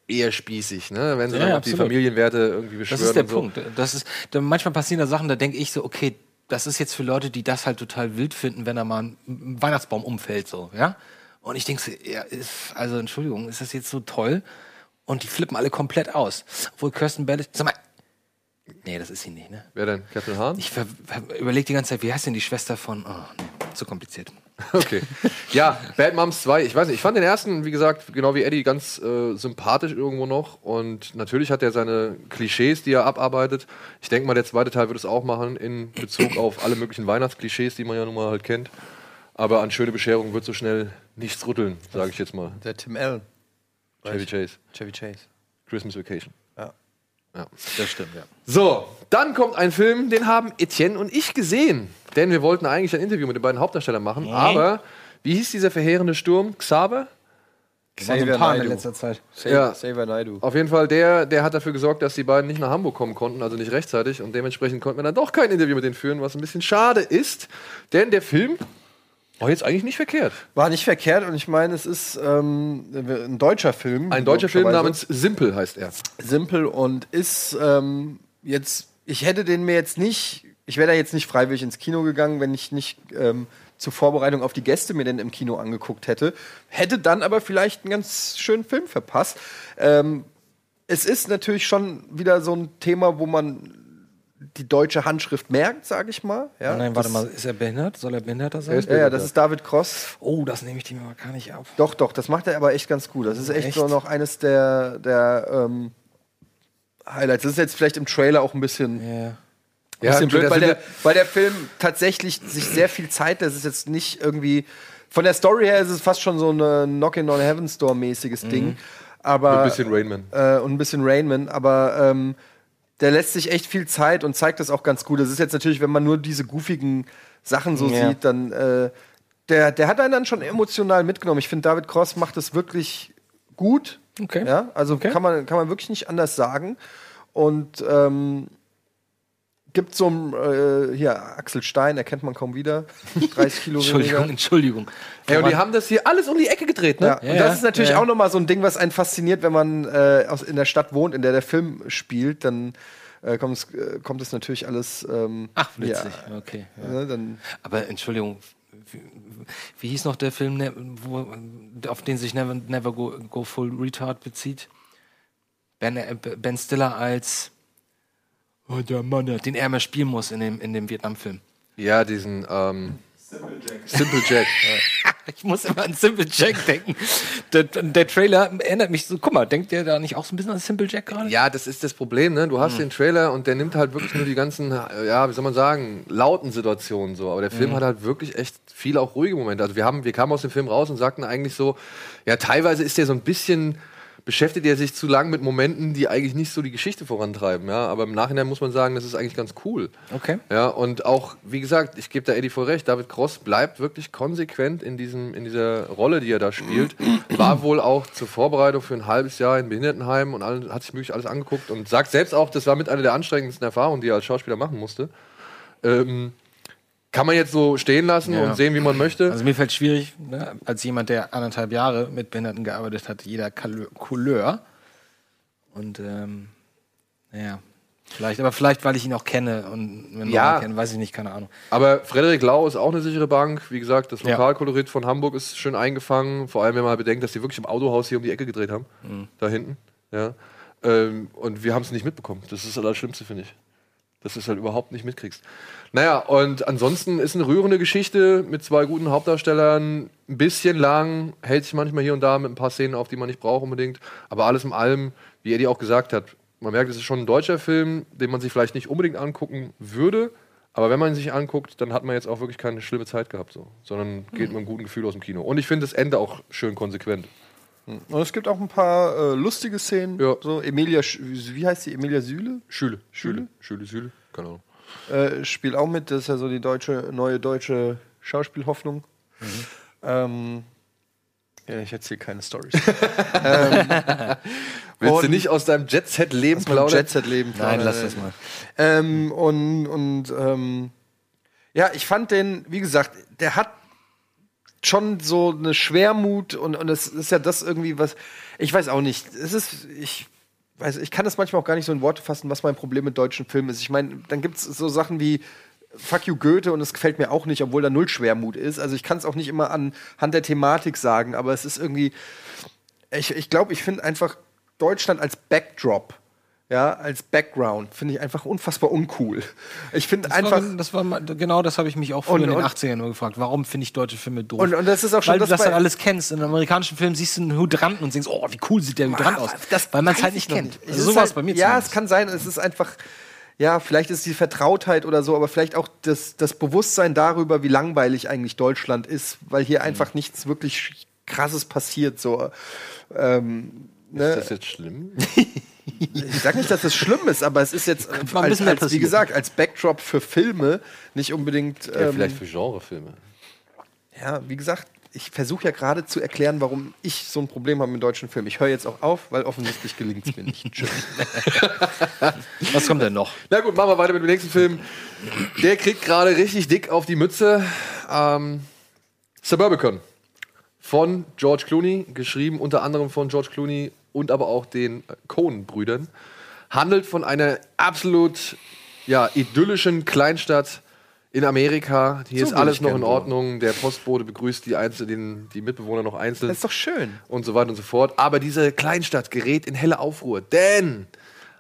eher spießig, ne? wenn sie Ja, dann ja, die. Familienwerte irgendwie Das beschwören ist der so. Punkt. Das ist, da, manchmal passieren da Sachen, da denke ich so, okay, das ist jetzt für Leute, die das halt total wild finden, wenn da mal ein ein Weihnachtsbaum umfällt, so, ja. Und ich denke so, ja, ist, also Entschuldigung, ist das jetzt so toll? Und die flippen alle komplett aus. Obwohl Kirsten Bell, sag mal, nee, das ist sie nicht, ne? Wer denn? Captain Hahn? Ich überlege die ganze Zeit, wie heißt denn die Schwester von, oh, nee, zu kompliziert. Okay. Ja, Bad Moms 2, ich weiß nicht, ich fand den ersten, wie gesagt, genau wie Eddie, ganz äh, sympathisch irgendwo noch. Und natürlich hat er seine Klischees, die er abarbeitet. Ich denke mal, der zweite Teil wird es auch machen in Bezug auf alle möglichen Weihnachtsklischees, die man ja nun mal halt kennt. Aber an schöne Bescherung wird so schnell nichts rütteln, sage ich jetzt mal. Der Tim Allen, Chevy Chase. Chevy Chase. Christmas Vacation. Ja. Das stimmt, ja. So, dann kommt ein Film, den haben Etienne und ich gesehen. Denn wir wollten eigentlich ein Interview mit den beiden Hauptdarstellern machen. Aber, wie hieß dieser verheerende Sturm? Xaver? Xavier Paar in Naidoo. letzter Zeit. Xavier, Ja. Xavier Naidoo. Auf jeden Fall, der, der hat dafür gesorgt, dass die beiden nicht nach Hamburg kommen konnten, also nicht rechtzeitig. Und dementsprechend konnten wir dann doch kein Interview mit denen führen, was ein bisschen schade ist. Denn der Film war jetzt eigentlich nicht verkehrt. War nicht verkehrt und ich meine, es ist ähm, ein deutscher Film. Ein deutscher Film namens Simpel heißt er. simpel und ist ähm, jetzt, ich hätte den mir jetzt nicht, ich wäre da jetzt nicht freiwillig ins Kino gegangen, wenn ich nicht ähm, zur Vorbereitung auf die Gäste mir den im Kino angeguckt hätte. Hätte dann aber vielleicht einen ganz schönen Film verpasst. Ähm, es ist natürlich schon wieder so ein Thema, wo man die deutsche Handschrift merkt, sage ich mal. Ja, Nein, warte mal, ist er behindert? Soll er behinderter sein? Ja, ja, das ist David Cross. oh, das nehme ich dir mal gar nicht ab. Doch, doch, das macht er aber echt ganz gut. Das ist echt, Echt? so noch eines der, der ähm, Highlights. Das ist jetzt vielleicht im Trailer auch ein bisschen, Ja. bisschen da blöd, weil sind der, weil der Film tatsächlich sich sehr viel Zeit, das ist jetzt nicht irgendwie, von der Story her ist es fast schon so eine Knockin' on Heaven Store mäßiges Ding. Aber, Ein bisschen Rainman. äh, und ein bisschen Rainman, aber ähm, der lässt sich echt viel Zeit und zeigt das auch ganz gut. Das ist jetzt natürlich, wenn man nur diese goofigen Sachen so Ja. sieht, dann äh, der, der hat einen dann schon emotional mitgenommen. Ich finde, David Cross macht das wirklich gut. Okay. Ja, also Okay. kann, man, kann man wirklich nicht anders sagen. Und ähm, gibt so ein, äh, hier, Axel Stein, erkennt man kaum wieder. 30 Kilo Entschuldigung, weniger. Entschuldigung. Ey, und die haben das hier alles um die Ecke gedreht, ne? Ja, Ja, und das ja, ist natürlich ja. auch nochmal so ein Ding, was einen fasziniert, wenn man äh, aus, in der Stadt wohnt, in der der Film spielt, dann äh, kommt, es, äh, kommt es natürlich alles. Ähm, Ach, witzig. Ja, Okay. Ja. ne, dann, Aber Entschuldigung, wie, wie hieß noch der Film, ne- wo, auf den sich Never, Never Go, Go Full Retard bezieht? Ben, äh, ben Stiller als oh, der Mann, den er mal spielen muss in dem, in dem Vietnam-Film. Ja, diesen ähm, Simple Jack. Ich muss immer an Simple Jack denken. Der, der Trailer erinnert mich so, guck mal, denkt der da nicht auch so ein bisschen an Simple Jack gerade? Ja, das ist das Problem, ne? Du hast den Trailer und der nimmt halt wirklich nur die ganzen, ja, wie soll man sagen, lauten Situationen so. Aber der Film hat halt wirklich echt viele auch ruhige Momente. Also wir haben, wir kamen aus dem Film raus und sagten eigentlich so, ja, teilweise ist der so ein bisschen, beschäftigt er sich zu lang mit Momenten, die eigentlich nicht so die Geschichte vorantreiben, ja. Aber im Nachhinein muss man sagen, das ist eigentlich ganz cool. Okay. Ja, und auch, wie gesagt, ich gebe da Eddie voll recht, David Cross bleibt wirklich konsequent in, diesem, in dieser Rolle, die er da spielt. War wohl auch zur Vorbereitung für ein halbes Jahr in Behindertenheim und all, hat sich wirklich alles angeguckt und sagt selbst auch, das war mit einer der anstrengendsten Erfahrungen, die er als Schauspieler machen musste. Ähm, kann man jetzt so stehen lassen Ja. und sehen, wie man möchte. Also mir fällt schwierig, ne, als jemand, der anderthalb Jahre mit Behinderten gearbeitet hat, jeder Couleur. Und ähm, naja, vielleicht, aber vielleicht, weil ich ihn auch kenne und wenn Ja. ja. kenne, weiß ich nicht, keine Ahnung. Aber Frederik Lau ist auch eine sichere Bank. Wie gesagt, das Ja. Lokalkolorit von Hamburg ist schön eingefangen. Vor allem, wenn man bedenkt, dass die wirklich im Autohaus hier um die Ecke gedreht haben. Da hinten. Ja. Ähm, und wir haben es nicht mitbekommen. Das ist das Allerschlimmste, finde ich. Dass du es halt überhaupt nicht mitkriegst. Naja, und ansonsten ist eine rührende Geschichte mit zwei guten Hauptdarstellern. Ein bisschen lang, hält sich manchmal hier und da mit ein paar Szenen auf, die man nicht braucht unbedingt. Aber alles in allem, wie Eddie auch gesagt hat, man merkt, es ist schon ein deutscher Film, den man sich vielleicht nicht unbedingt angucken würde. Aber wenn man ihn sich anguckt, dann hat man jetzt auch wirklich keine schlimme Zeit gehabt, so, sondern geht mit einem guten Gefühl aus dem Kino. Und ich finde das Ende auch schön konsequent. Und es gibt auch ein paar äh, lustige Szenen. Ja. So Emilia, wie heißt die? Emilia Süle? Schüle, Schüle, Schüle, Schüle, keine Ahnung. Äh, spielt auch mit. Das ist ja so die deutsche, neue deutsche Schauspielhoffnung. Ähm, ja, ich erzähle keine Storys. Willst du nicht aus deinem Jet-Set-Leben plaudern? Jet-Set-Leben. Nein, lass das mal. Ähm, und und ähm, ja, ich fand den, wie gesagt, der hat schon so eine Schwermut und, und es ist ja das irgendwie, was ich weiß auch nicht. Es ist, ich weiß, ich kann das manchmal auch gar nicht so in Worte fassen, was mein Problem mit deutschen Filmen ist. Ich meine, dann gibt es so Sachen wie Fuck you Goethe und es gefällt mir auch nicht, obwohl da null Schwermut ist. Also ich kann es auch nicht immer anhand der Thematik sagen, aber es ist irgendwie, ich, ich glaube, ich finde einfach Deutschland als Backdrop, ja, als Background, finde ich einfach unfassbar uncool. Ich finde Das einfach. war, das war mal- genau das habe ich mich auch früher Und- in den und- 80ern nur gefragt. Warum finde ich deutsche Filme doof? Und- und das ist auch schon Weil das du das dann alles kennst. In amerikanischen Filmen siehst du einen Hydranten und denkst, oh, wie cool sieht der Hydrant aus. Weil man es weiß halt ich nicht kennt. Es Also so war halt, es bei mir Ja, zumindest. es kann sein, es ist einfach. Ja, vielleicht ist die Vertrautheit oder so, aber vielleicht auch das, das Bewusstsein darüber, wie langweilig eigentlich Deutschland ist, weil Mhm. hier einfach nichts wirklich krasses passiert. So. Ähm, ne? Ist das jetzt schlimm? Ich sag nicht, dass es schlimm ist, aber es ist jetzt äh, als, als, wie gesagt als Backdrop für Filme nicht unbedingt. Ja, Ähm, vielleicht für Genrefilme. ja, wie gesagt, ich versuche ja gerade zu erklären, warum ich so ein Problem habe mit deutschen Filmen. Ich höre jetzt auch auf, weil offensichtlich gelingt es mir nicht. Tschüss. Was kommt denn noch? Na gut, machen wir weiter mit dem nächsten Film. Der kriegt gerade richtig dick auf die Mütze. Ähm, Suburbicon von George Clooney, geschrieben unter anderem von George Clooney und aber auch den Coen-Brüdern. Handelt von einer absolut ja, idyllischen Kleinstadt in Amerika, hier So ist alles noch in. Ordnung, der Postbote begrüßt die, Einzel den, die Mitbewohner noch einzeln Das ist doch schön. und so weiter und so fort. Aber diese Kleinstadt gerät in helle Aufruhr, denn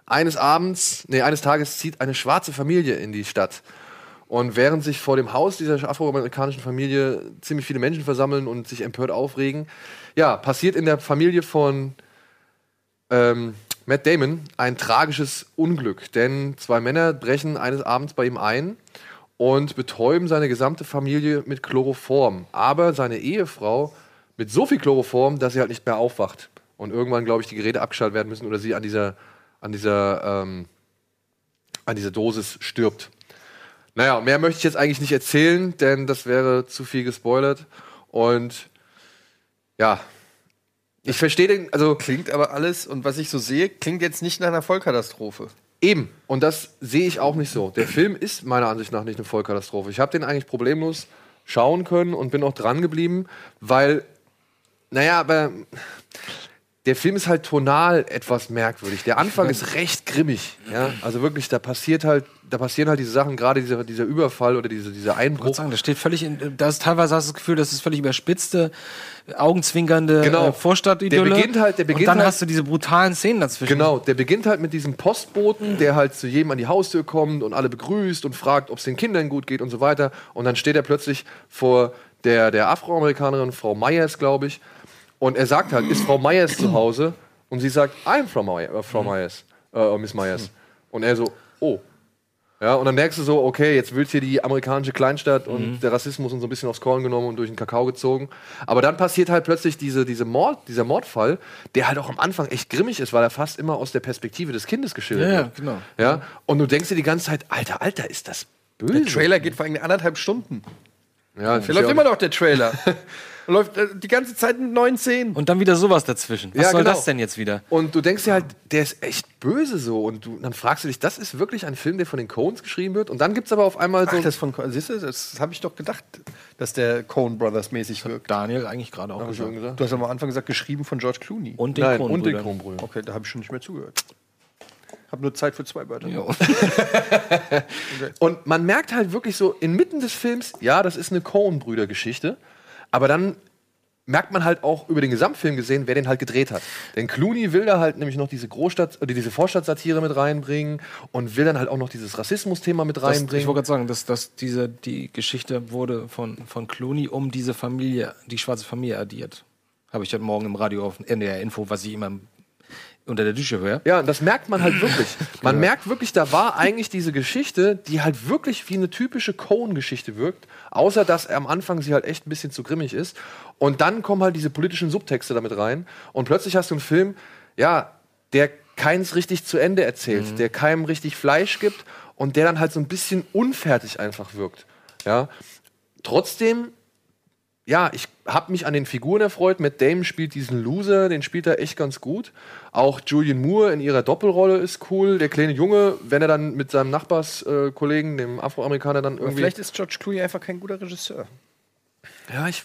eines Abends, nee, eines Tages zieht eine schwarze Familie in die Stadt. Und während sich vor dem Haus dieser afroamerikanischen Familie ziemlich viele Menschen versammeln und sich empört aufregen, ja, passiert in der Familie von ähm, Matt Damon ein tragisches Unglück. Denn zwei Männer brechen eines Abends bei ihm ein und betäuben seine gesamte Familie mit Chloroform. Aber seine Ehefrau mit so viel Chloroform, dass sie halt nicht mehr aufwacht. Und irgendwann, glaube ich, die Geräte abgeschaltet werden müssen oder sie an dieser, an dieser, ähm, an dieser Dosis stirbt. Naja, mehr möchte ich jetzt eigentlich nicht erzählen, denn das wäre zu viel gespoilert. Und ja, ich verstehe den, also Klingt aber alles, und was ich so sehe, klingt jetzt nicht nach einer Vollkatastrophe. Eben, und das sehe ich auch nicht so. Der Film ist meiner Ansicht nach nicht eine Vollkatastrophe. Ich habe den eigentlich problemlos schauen können und bin auch dran geblieben, weil, naja, aber der Film ist halt tonal etwas merkwürdig. Der Anfang ist recht grimmig. Ja? Also wirklich, da passiert halt, da passieren halt diese Sachen, gerade dieser, dieser Überfall oder diese, dieser Ich Einbruch. sagen, das steht völlig in, das teilweise hast du das Gefühl, das ist völlig überspitzte, augenzwinkernde Genau. äh, Vorstadtidylle. Der beginnt halt- der beginnt Und dann halt- hast du diese brutalen Szenen dazwischen. Genau, der beginnt halt mit diesem Postboten, der halt zu jedem an die Haustür kommt und alle begrüßt und fragt, ob es den Kindern gut geht und so weiter. Und dann steht er plötzlich vor der, der Afroamerikanerin, Frau Myers, glaube ich. Und er sagt halt, ist Frau Myers zu Hause? Und sie sagt, I'm Frau, My äh, Frau Myers, äh, Miss Myers. Und er so, oh. Ja, und dann merkst du so, okay, jetzt wird hier die amerikanische Kleinstadt und der Rassismus und so ein bisschen aufs Korn genommen und durch den Kakao gezogen. Aber dann passiert halt plötzlich diese, diese Mord, dieser Mordfall, der halt auch am Anfang echt grimmig ist, weil er fast immer aus der Perspektive des Kindes geschildert Ja, ja, wird. genau. Ja, und du denkst dir die ganze Zeit, Alter, Alter, ist das böse? Der Trailer geht vor allem anderthalb Stunden. ja, Der läuft immer noch, der Trailer. läuft äh, die ganze Zeit mit neun Szenen. Und dann wieder sowas dazwischen. Was Ja, soll genau. das denn jetzt wieder? Und du denkst dir halt, der ist echt böse so. Und du, dann fragst du dich, das ist wirklich ein Film, der von den Coens geschrieben wird? Und dann gibt es aber auf einmal so. Ach, das von siehst du, das habe ich doch gedacht, dass der Coen Brothers mäßig wirkt. Daniel eigentlich gerade auch gesagt. gesagt? Du hast am Anfang gesagt, geschrieben von George Clooney. Und den Nein, und den. Kronbrüdern. Okay, da habe ich schon nicht mehr zugehört. Hab nur Zeit für zwei Wörter. Ja. Und man merkt halt wirklich so inmitten des Films, ja, das ist eine Coen-Brüder-Geschichte, aber dann merkt man halt auch über den Gesamtfilm gesehen, wer den halt gedreht hat. Denn Clooney will da halt nämlich noch diese Großstadt oder diese Vorstadtsatire mit reinbringen und will dann halt auch noch dieses Rassismus-Thema mit Das, ich wollte reinbringen. gerade sagen, dass, dass diese, die Geschichte wurde von, von Clooney um diese Familie, die schwarze Familie addiert. Habe ich heute Morgen im Radio auf NDR Info, was ich immer unter der Dusche höre. Ja, das merkt man halt wirklich. Man merkt wirklich, da war eigentlich diese Geschichte, die halt wirklich wie eine typische Cohen-Geschichte wirkt, außer dass am Anfang sie halt echt ein bisschen zu grimmig ist. Und dann kommen halt diese politischen Subtexte damit rein. Und plötzlich hast du einen Film, ja, der keins richtig zu Ende erzählt, der keinem richtig Fleisch gibt und der dann halt so ein bisschen unfertig einfach wirkt. Ja. Trotzdem ja, ich habe mich an den Figuren erfreut. Matt Damon spielt diesen Loser, den spielt er echt ganz gut. Auch Julian Moore in ihrer Doppelrolle ist cool. Der kleine Junge, wenn er dann mit seinem Nachbarskollegen, dem Afroamerikaner, dann Aber irgendwie. vielleicht ist George Clooney einfach kein guter Regisseur. ja, ich,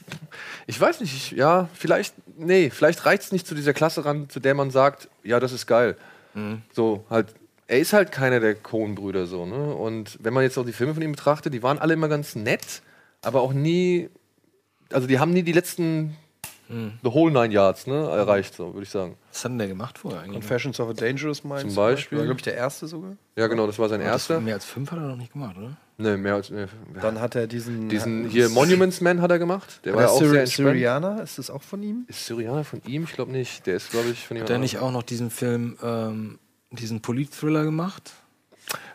ich weiß nicht. Ich, ja, vielleicht, nee, vielleicht reicht es nicht zu dieser Klasse ran, zu der man sagt, ja, das ist geil. So, halt. Er ist halt keiner der Coen-Brüder so, ne? Und wenn man jetzt auch die Filme von ihm betrachtet, die waren alle immer ganz nett, aber auch nie also die haben nie die letzten The Whole Nine Yards ne, erreicht, so würde ich sagen. Was hat denn der gemacht vorher eigentlich? Confessions of a Dangerous Mind Zum Beispiel. War, glaube ich, der erste sogar. Ja, genau, das war sein erster. mehr als fünf hat er noch nicht gemacht, oder? Ne, mehr als nee. Dann hat er diesen. diesen hier Monuments Man hat er gemacht. Der war ja auch Syri sehr entspannt. Syriana, ist das auch von ihm? Ist Syrianer von ihm? Ich glaube nicht. Der ist glaube ich von Hat jemand er nicht auch noch diesen Film, ähm, diesen Polit-Thriller gemacht?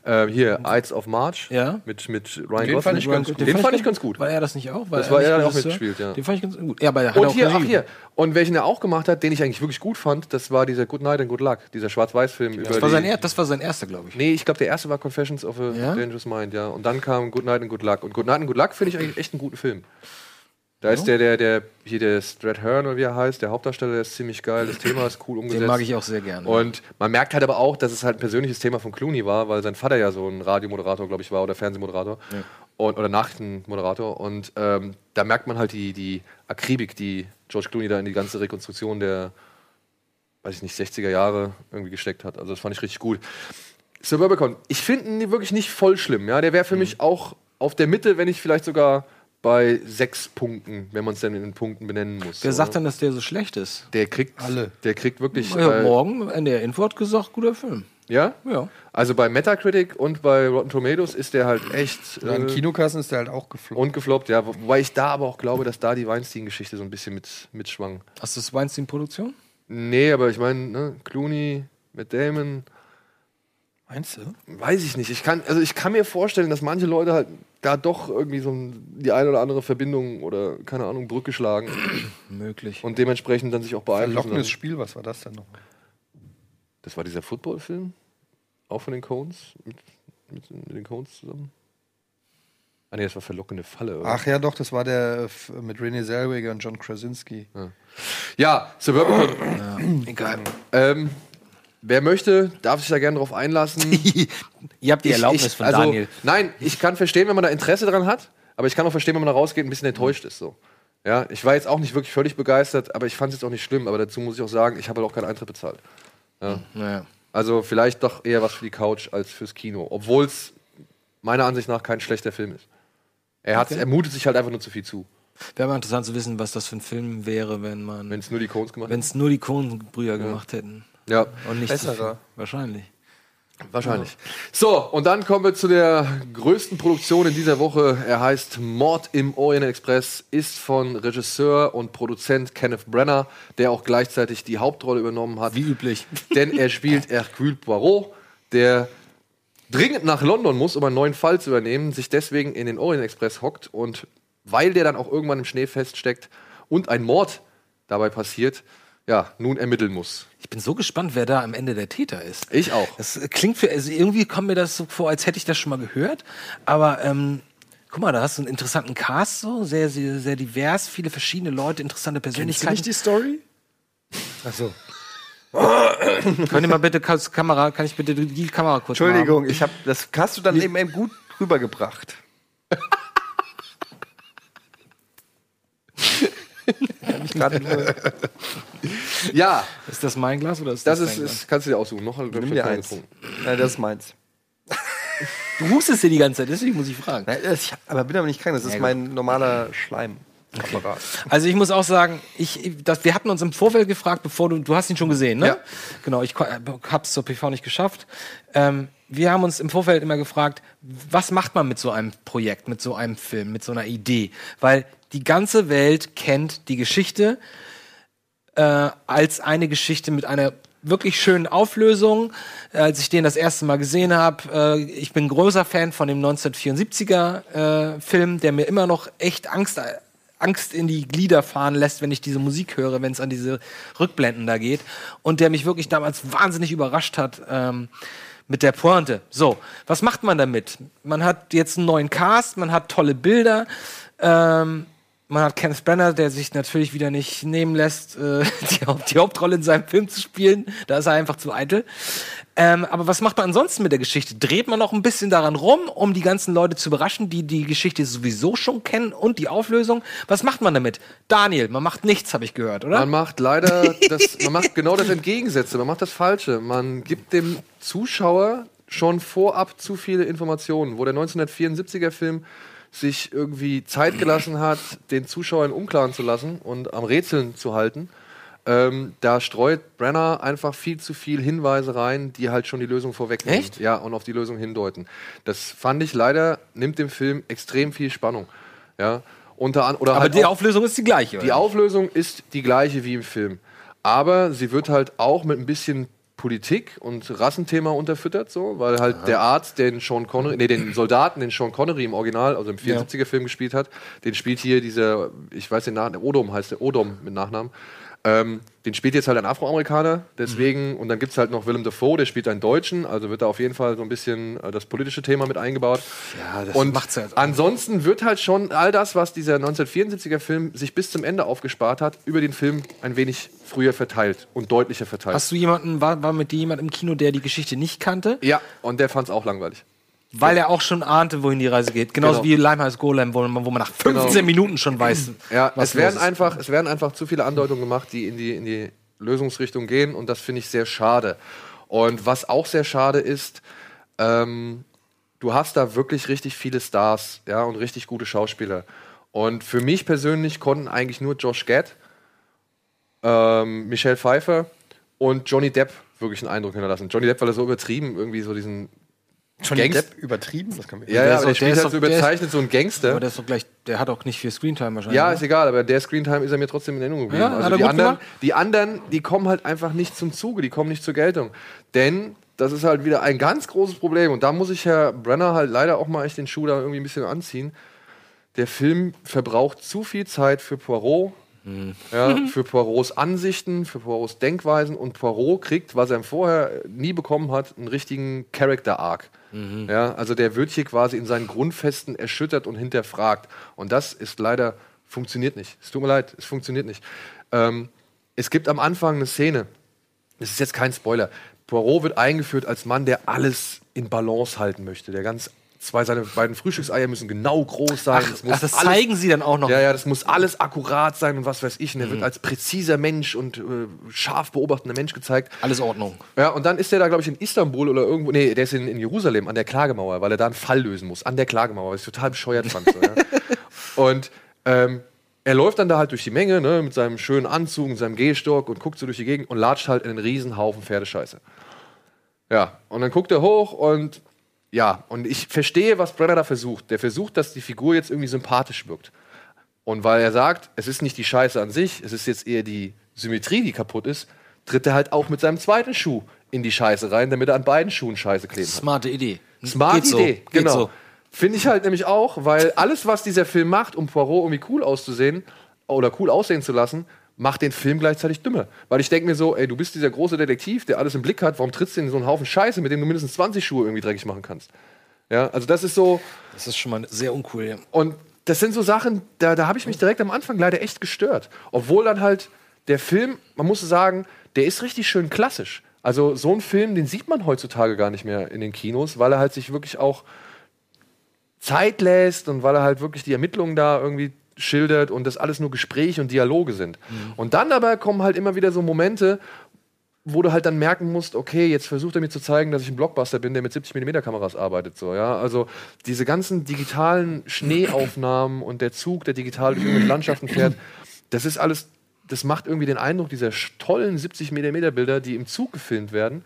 Äh, hier Ides of March Ja. mit mit Ryan Den fand ich ganz gut. Den fand ich ganz gut. War er das nicht auch? War Das war er, nicht auch mitspielt, ja. Den fand ich ganz gut. Ja, er hat Und hier, ach hier. Und welchen er auch gemacht hat, den ich eigentlich wirklich gut fand, das war dieser Good Night and Good Luck, dieser Schwarz-Weiß-Film über Das war, sein er das war sein erster, glaube ich. Nee, ich glaube, der erste war Confessions of a Ja? Dangerous Mind, ja. Und dann kam Good Night and Good Luck. Und Good Night and Good Luck finde ich eigentlich echt einen guten Film. Da ist der, der, der, hier der Strathairn oder wie er heißt, der Hauptdarsteller, der ist ziemlich geil, das Thema ist cool umgesetzt. Den mag ich auch sehr gerne. Und man merkt halt aber auch, dass es halt ein persönliches Thema von Clooney war, weil sein Vater ja so ein Radiomoderator, glaube ich, war oder Fernsehmoderator und, oder Nachrichtenmoderator. Und ähm, da merkt man halt die, die Akribik, die George Clooney da in die ganze Rekonstruktion der, weiß ich nicht, 60er Jahre irgendwie gesteckt hat. Also das fand ich richtig gut. Suburbicon, ich finde ihn wirklich nicht voll schlimm. Ja? Der wäre für mich auch auf der Mitte, wenn nicht vielleicht sogar bei sechs Punkten, wenn man es denn in Punkten benennen muss. Wer sagt ne? denn, dass der so schlecht ist? Der kriegt Alle. Der kriegt wirklich. Ja, äh, morgen in der Info hat gesagt, guter Film. Ja? Ja. Also bei Metacritic und bei Rotten Tomatoes ist der halt echt An äh, Kinokassen ist der halt auch geflogen. und gefloppt, ja. Wo- Wobei ich da aber auch glaube, dass da die Weinstein-Geschichte so ein bisschen mit, mitschwang. Hast du das Weinstein-Produktion? Nee, aber ich meine, ne, Clooney mit Damon, Meinst du? weiß ich nicht. Ich kann, also ich kann mir vorstellen, dass manche Leute halt da doch irgendwie so die eine oder andere Verbindung oder keine Ahnung, Brücke schlagen Möglich. und dementsprechend dann sich auch beeinflussen. Verlockendes. Spiel, was war das denn noch? Das war dieser Football-Film? Auch von den Coens? Mit, mit, mit den Coens zusammen? Ah nee, das war verlockende Falle, oder? Ach ja, doch, das war der äh, mit Renee Zellweger und John Krasinski. Ja, Suburban. Egal. ähm, wer möchte, darf sich da gerne drauf einlassen. Ihr habt die Ich- Erlaubnis ich, von also, Daniel. Nein, ich kann verstehen, wenn man da Interesse dran hat, aber ich kann auch verstehen, wenn man da rausgeht und ein bisschen enttäuscht ist. So. Ja, ich war jetzt auch nicht wirklich völlig begeistert, aber ich fand es jetzt auch nicht schlimm. Aber dazu muss ich auch sagen, ich habe halt auch keinen Eintritt bezahlt. Naja. Also vielleicht doch eher was für die Couch als fürs Kino. Obwohl es meiner Ansicht nach kein schlechter Film ist. Er, hat, er mutet sich halt einfach nur zu viel zu, Wäre mal interessant zu wissen, was das für ein Film wäre, wenn man. wenn es nur die Coens gemacht Wenn es nur die Coen-Brüder gemacht hätten. Ja, Und nicht Besserer. Wahrscheinlich. wahrscheinlich. So, und dann kommen wir zu der größten Produktion in dieser Woche. Er heißt Mord im Orient Express, ist von Regisseur und Produzent Kenneth Brenner, der auch gleichzeitig die Hauptrolle übernommen hat. Wie üblich. Denn er spielt Hercule Poirot, der dringend nach London muss, um einen neuen Fall zu übernehmen, sich deswegen in den Orient Express hockt und weil der dann auch irgendwann im Schnee feststeckt und ein Mord dabei passiert, ja, nun ermitteln muss. Ich bin so gespannt, wer da am Ende der Täter ist. Ich auch. Das klingt für, also irgendwie kommt mir das so vor, als hätte ich das schon mal gehört. Aber ähm, guck mal, da hast du einen interessanten Cast, so sehr, sehr, sehr divers, viele verschiedene Leute, interessante Persönlichkeiten. Story? Achso. Könnt ihr mal bitte Kamera, kann ich bitte die Kamera kurz Entschuldigung, ich hab, das hast du dann eben, eben gut rübergebracht. Kann ich gerade nur- Ja? Ist das mein Glas oder ist das das, ist, dein ist kannst du dir aussuchen. Noch ein Nimm dir eins. Nein, das ist meins. Du hustest dir die ganze Zeit, deswegen muss ich fragen. Nein, das- ich, aber bin aber nicht krank, das ist Ja, gut. mein normaler Schleimapparat. Also ich muss auch sagen, ich, das, wir hatten uns im Vorfeld gefragt, bevor du, du hast ihn schon gesehen, ne? Ja. Genau, ich äh, hab's zur PV nicht geschafft. Ähm, wir haben uns im Vorfeld immer gefragt, was macht man mit so einem Projekt, mit so einem Film, mit so einer Idee? Weil die ganze Welt kennt die Geschichte äh, als eine Geschichte mit einer wirklich schönen Auflösung. Äh, als ich den das erste Mal gesehen habe, äh, ich bin großer Fan von dem 1974er äh, Film, der mir immer noch echt Angst Angst in die Glieder fahren lässt, wenn ich diese Musik höre, wenn es an diese Rückblenden da geht. Und der mich wirklich damals wahnsinnig überrascht hat ähm, mit der Pointe. So, was macht man damit? Man hat jetzt einen neuen Cast, man hat tolle Bilder. Ähm, man hat Kenneth Branagh, der sich natürlich wieder nicht nehmen lässt, äh, die, Haupt die Hauptrolle in seinem Film zu spielen. Da ist er einfach zu eitel. Ähm, aber was macht man ansonsten mit der Geschichte? Dreht man noch ein bisschen daran rum, um die ganzen Leute zu überraschen, die die Geschichte sowieso schon kennen und die Auflösung? Was macht man damit? Daniel, man macht nichts, habe ich gehört, oder? Man macht leider das, man macht genau das Entgegensätze, man macht das Falsche. Man gibt dem Zuschauer schon vorab zu viele Informationen, wo der 1974er Film sich irgendwie Zeit gelassen hat, den Zuschauer in Unklaren zu lassen und am Rätseln zu halten. Ähm, da streut Brenner einfach viel zu viel Hinweise rein, die halt schon die Lösung vorwegnehmen. Echt? Ja, und auf die Lösung hindeuten. Das fand ich leider, nimmt dem Film extrem viel Spannung. Ja, unter an, oder aber halt die auch- Auflösung ist die gleiche, oder? die Auflösung ist die gleiche wie im Film. Aber sie wird halt auch mit ein bisschen Politik und Rassenthema unterfüttert, so, weil halt der Arzt, den Sean Connery, nee, den Soldaten, den Sean Connery im Original, also im 74er Film gespielt hat, den spielt hier dieser, ich weiß den Namen, Odom heißt der, Odom mit Nachnamen. Ähm, den spielt jetzt halt ein Afroamerikaner, deswegen, und dann gibt es halt noch Willem Dafoe, der spielt einen Deutschen, also wird da auf jeden Fall so ein bisschen äh, das politische Thema mit eingebaut. Ja, das und macht's jetzt auch. ansonsten wird halt schon all das, was dieser 1974er Film sich bis zum Ende aufgespart hat, über den Film ein wenig früher verteilt und deutlicher verteilt. Hast du jemanden, war, war mit dir jemand im Kino, der die Geschichte nicht kannte? ja, und der fand es auch langweilig. Weil er auch schon ahnte, wohin die Reise geht. Genauso Genau. wie Limehouse Golem, wo man, wo man nach 15 Genau. Minuten schon weiß. Ja, es werden, einfach, es werden einfach zu viele Andeutungen gemacht, die in die, in die Lösungsrichtung gehen und das finde ich sehr schade. Und was auch sehr schade ist, ähm, du hast da wirklich richtig viele Stars, ja, und richtig gute Schauspieler. Und für mich persönlich konnten eigentlich nur Josh Gad, ähm, Michelle Pfeiffer und Johnny Depp wirklich einen Eindruck hinterlassen. Johnny Depp, weil er so übertrieben irgendwie so diesen Johnny Gangst- Depp übertrieben? Das kann man ja, der ja, ist aber der spielt der ist halt so der ist- überzeichnet, so ein Gangster. Aber der ist doch gleich, der hat auch nicht viel Screentime wahrscheinlich. Ja, ne? ist egal, aber der Screentime ist er mir trotzdem in Erinnerung geblieben. Ja, hat also er die gut anderen, gemacht. die anderen, die kommen halt einfach nicht zum Zuge, die kommen nicht zur Geltung. Denn das ist halt wieder ein ganz großes Problem. Und da muss ich Herr Brenner halt leider auch mal echt den Schuh da irgendwie ein bisschen anziehen. Der Film verbraucht zu viel Zeit für Poirot, ja, für Poirots Ansichten, für Poirots Denkweisen und Poirot kriegt, was er vorher nie bekommen hat, einen richtigen Character-Arc. Ja, also der wird hier quasi in seinen Grundfesten erschüttert und hinterfragt. Und das ist leider, funktioniert nicht. Es tut mir leid, es funktioniert nicht. Ähm, es gibt am Anfang eine Szene, das ist jetzt kein Spoiler. Poirot wird eingeführt als Mann, der alles in Balance halten möchte. Der ganz zwei seine beiden Frühstückseier müssen genau groß sein. Ach, muss ach, das alles- zeigen sie dann auch noch. ja, ja, das muss alles akkurat sein und was weiß ich. Und er Mhm. wird als präziser Mensch und äh, scharf beobachtender Mensch gezeigt. Alles Ordnung. Ja, und dann ist er da, glaube ich, in Istanbul oder irgendwo, nee, der ist in, in Jerusalem an der Klagemauer, weil er da einen Fall lösen muss. An der Klagemauer, was ich total bescheuert fand. So, ja. Und ähm, er läuft dann da halt durch die Menge, ne, mit seinem schönen Anzug, und seinem Gehstock und guckt so durch die Gegend und latscht halt in einen riesen Haufen Pferdescheiße. Ja, und dann guckt er hoch und ja, und ich verstehe, was Brenner da versucht. Der versucht, dass die Figur jetzt irgendwie sympathisch wirkt. Und weil er sagt, es ist nicht die Scheiße an sich, es ist jetzt eher die Symmetrie, die kaputt ist, tritt er halt auch mit seinem zweiten Schuh in die Scheiße rein, damit er an beiden Schuhen Scheiße kleben hat. Smarte Idee. Smart Geht so. Idee, Geht genau. so. Finde ich halt nämlich auch, weil alles, was dieser Film macht, um Poirot irgendwie cool auszusehen oder cool aussehen zu lassen, macht den Film gleichzeitig dümmer. Weil ich denke mir so, ey, du bist dieser große Detektiv, der alles im Blick hat, warum trittst du in so einen Haufen Scheiße, mit dem du mindestens 20 Schuhe irgendwie dreckig machen kannst? Ja, also das ist so, Das ist schon mal sehr uncool. Ja. und das sind so Sachen, da, da habe ich mich direkt am Anfang leider echt gestört. Obwohl dann halt der Film, man muss sagen, der ist richtig schön klassisch. Also so ein Film, den sieht man heutzutage gar nicht mehr in den Kinos, weil er halt sich wirklich auch Zeit lässt und weil er halt wirklich die Ermittlungen da irgendwie schildert und das alles nur Gespräche und Dialoge sind. Und dann aber kommen halt immer wieder so Momente, wo du halt dann merken musst, okay, jetzt versucht er mir zu zeigen, dass ich ein Blockbuster bin, der mit 70 mm Kameras arbeitet, so, ja. Also diese ganzen digitalen Schneeaufnahmen und der Zug, der digital durch irgendwelche Landschaften fährt, das ist alles, das macht irgendwie den Eindruck dieser tollen 70 mm Bilder, die im Zug gefilmt werden,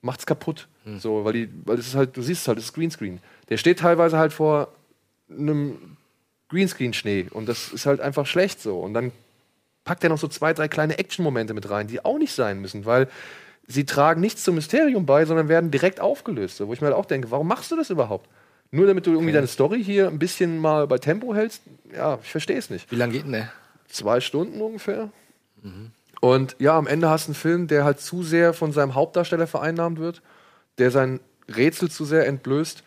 macht's kaputt. So, weil die, weil das ist halt, du siehst es halt, das ist Greenscreen. Der steht teilweise halt vor einem Greenscreen-Schnee und das ist halt einfach schlecht so. Und dann packt er noch so zwei, drei kleine Action-Momente mit rein, die auch nicht sein müssen, weil sie tragen nichts zum Mysterium bei, sondern werden direkt aufgelöst. So, wo ich mir halt auch denke, warum machst du das überhaupt? Nur damit du irgendwie deine Story hier ein bisschen mal bei Tempo hältst? Ja, ich verstehe es nicht. Wie lange geht denn der? Zwei Stunden ungefähr. Und ja, am Ende hast du einen Film, der halt zu sehr von seinem Hauptdarsteller vereinnahmt wird, der sein Rätsel zu sehr entblößt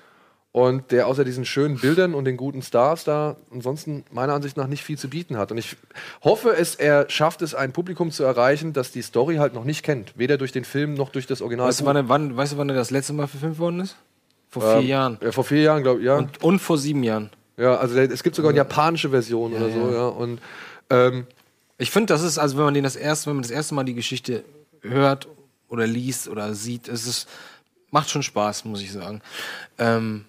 und der außer diesen schönen Bildern und den guten Stars da ansonsten meiner Ansicht nach nicht viel zu bieten hat. Und ich hoffe, es, er schafft es, ein Publikum zu erreichen, das die Story halt noch nicht kennt. Weder durch den Film noch durch das Original. Weißt du, wann, er- wann, weißt du, wann er das letzte Mal verfilmt worden ist? Vor vier Ähm, Jahren. Ja, vor vier Jahren, glaube ich, ja. Und, und vor sieben Jahren. ja, also es gibt sogar eine japanische Version oder so, ja. ja. Und ähm, Ich finde, das ist, also wenn man den das erste, wenn man das erste Mal die Geschichte hört oder liest oder sieht, es ist, macht schon Spaß, muss ich sagen. Ähm,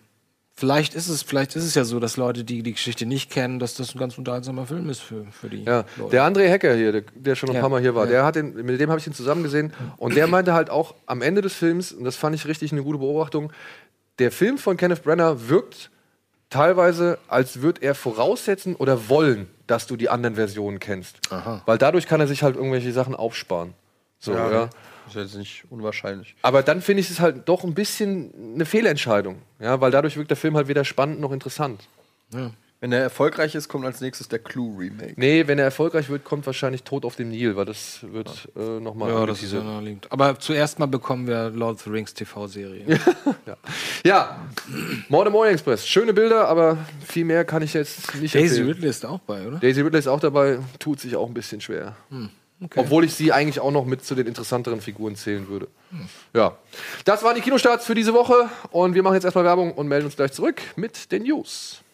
vielleicht ist es, vielleicht ist es ja so, dass Leute, die die Geschichte nicht kennen, dass das ein ganz unterhaltsamer Film ist für, für die Ja, Leute. der André Hecker hier, der, der schon ein Ja, paar Mal hier war, ja. der hat den, mit dem habe ich ihn zusammen gesehen und der meinte halt auch am Ende des Films, und das fand ich richtig eine gute Beobachtung, der Film von Kenneth Brenner wirkt teilweise, als würde er voraussetzen oder wollen, dass du die anderen Versionen kennst. Weil dadurch kann er sich halt irgendwelche Sachen aufsparen. So, ja. Ist jetzt nicht unwahrscheinlich. Aber dann finde ich es halt doch ein bisschen eine Fehlentscheidung. Ja, weil dadurch wirkt der Film halt weder spannend noch interessant. Wenn er erfolgreich ist, kommt als nächstes der Clue-Remake. Nee, wenn er erfolgreich wird, kommt wahrscheinlich Tod auf dem Nil, weil das wird äh, nochmal ja, das ist ja naheliegend. Aber zuerst mal bekommen wir Lord of the Rings TV-Serie. Ja, Mord im Orient Express. Schöne Bilder, aber viel mehr kann ich jetzt nicht Daisy erzählen. Ridley ist auch bei, oder? Daisy Ridley ist auch dabei, tut sich auch ein bisschen schwer. Hm, Obwohl ich sie eigentlich auch noch mit zu den interessanteren Figuren zählen würde. Hm. Ja. Das waren die Kinostarts für diese Woche und wir machen jetzt erstmal Werbung und melden uns gleich zurück mit den News.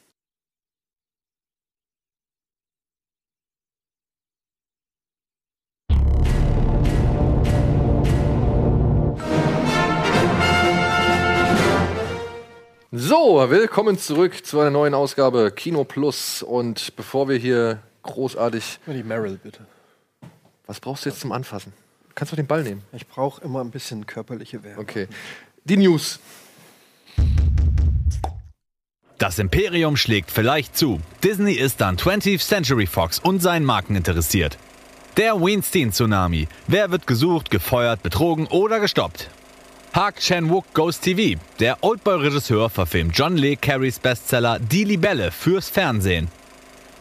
So, willkommen zurück zu einer neuen Ausgabe Kino Plus. Und bevor wir hier großartig. Die Meryl, bitte. Was brauchst du jetzt zum Anfassen? Kannst du den Ball nehmen? Ich brauche immer ein bisschen körperliche Wärme. Okay. Die News. Das Imperium schlägt vielleicht zu. Disney ist an 20th Century Fox und seinen Marken interessiert. Der Weinstein-Tsunami. Wer wird gesucht, gefeuert, betrogen oder gestoppt? Park Chan-wook Goes TV. Der Oldboy-Regisseur verfilmt John Le Carreys Bestseller Die Libelle fürs Fernsehen.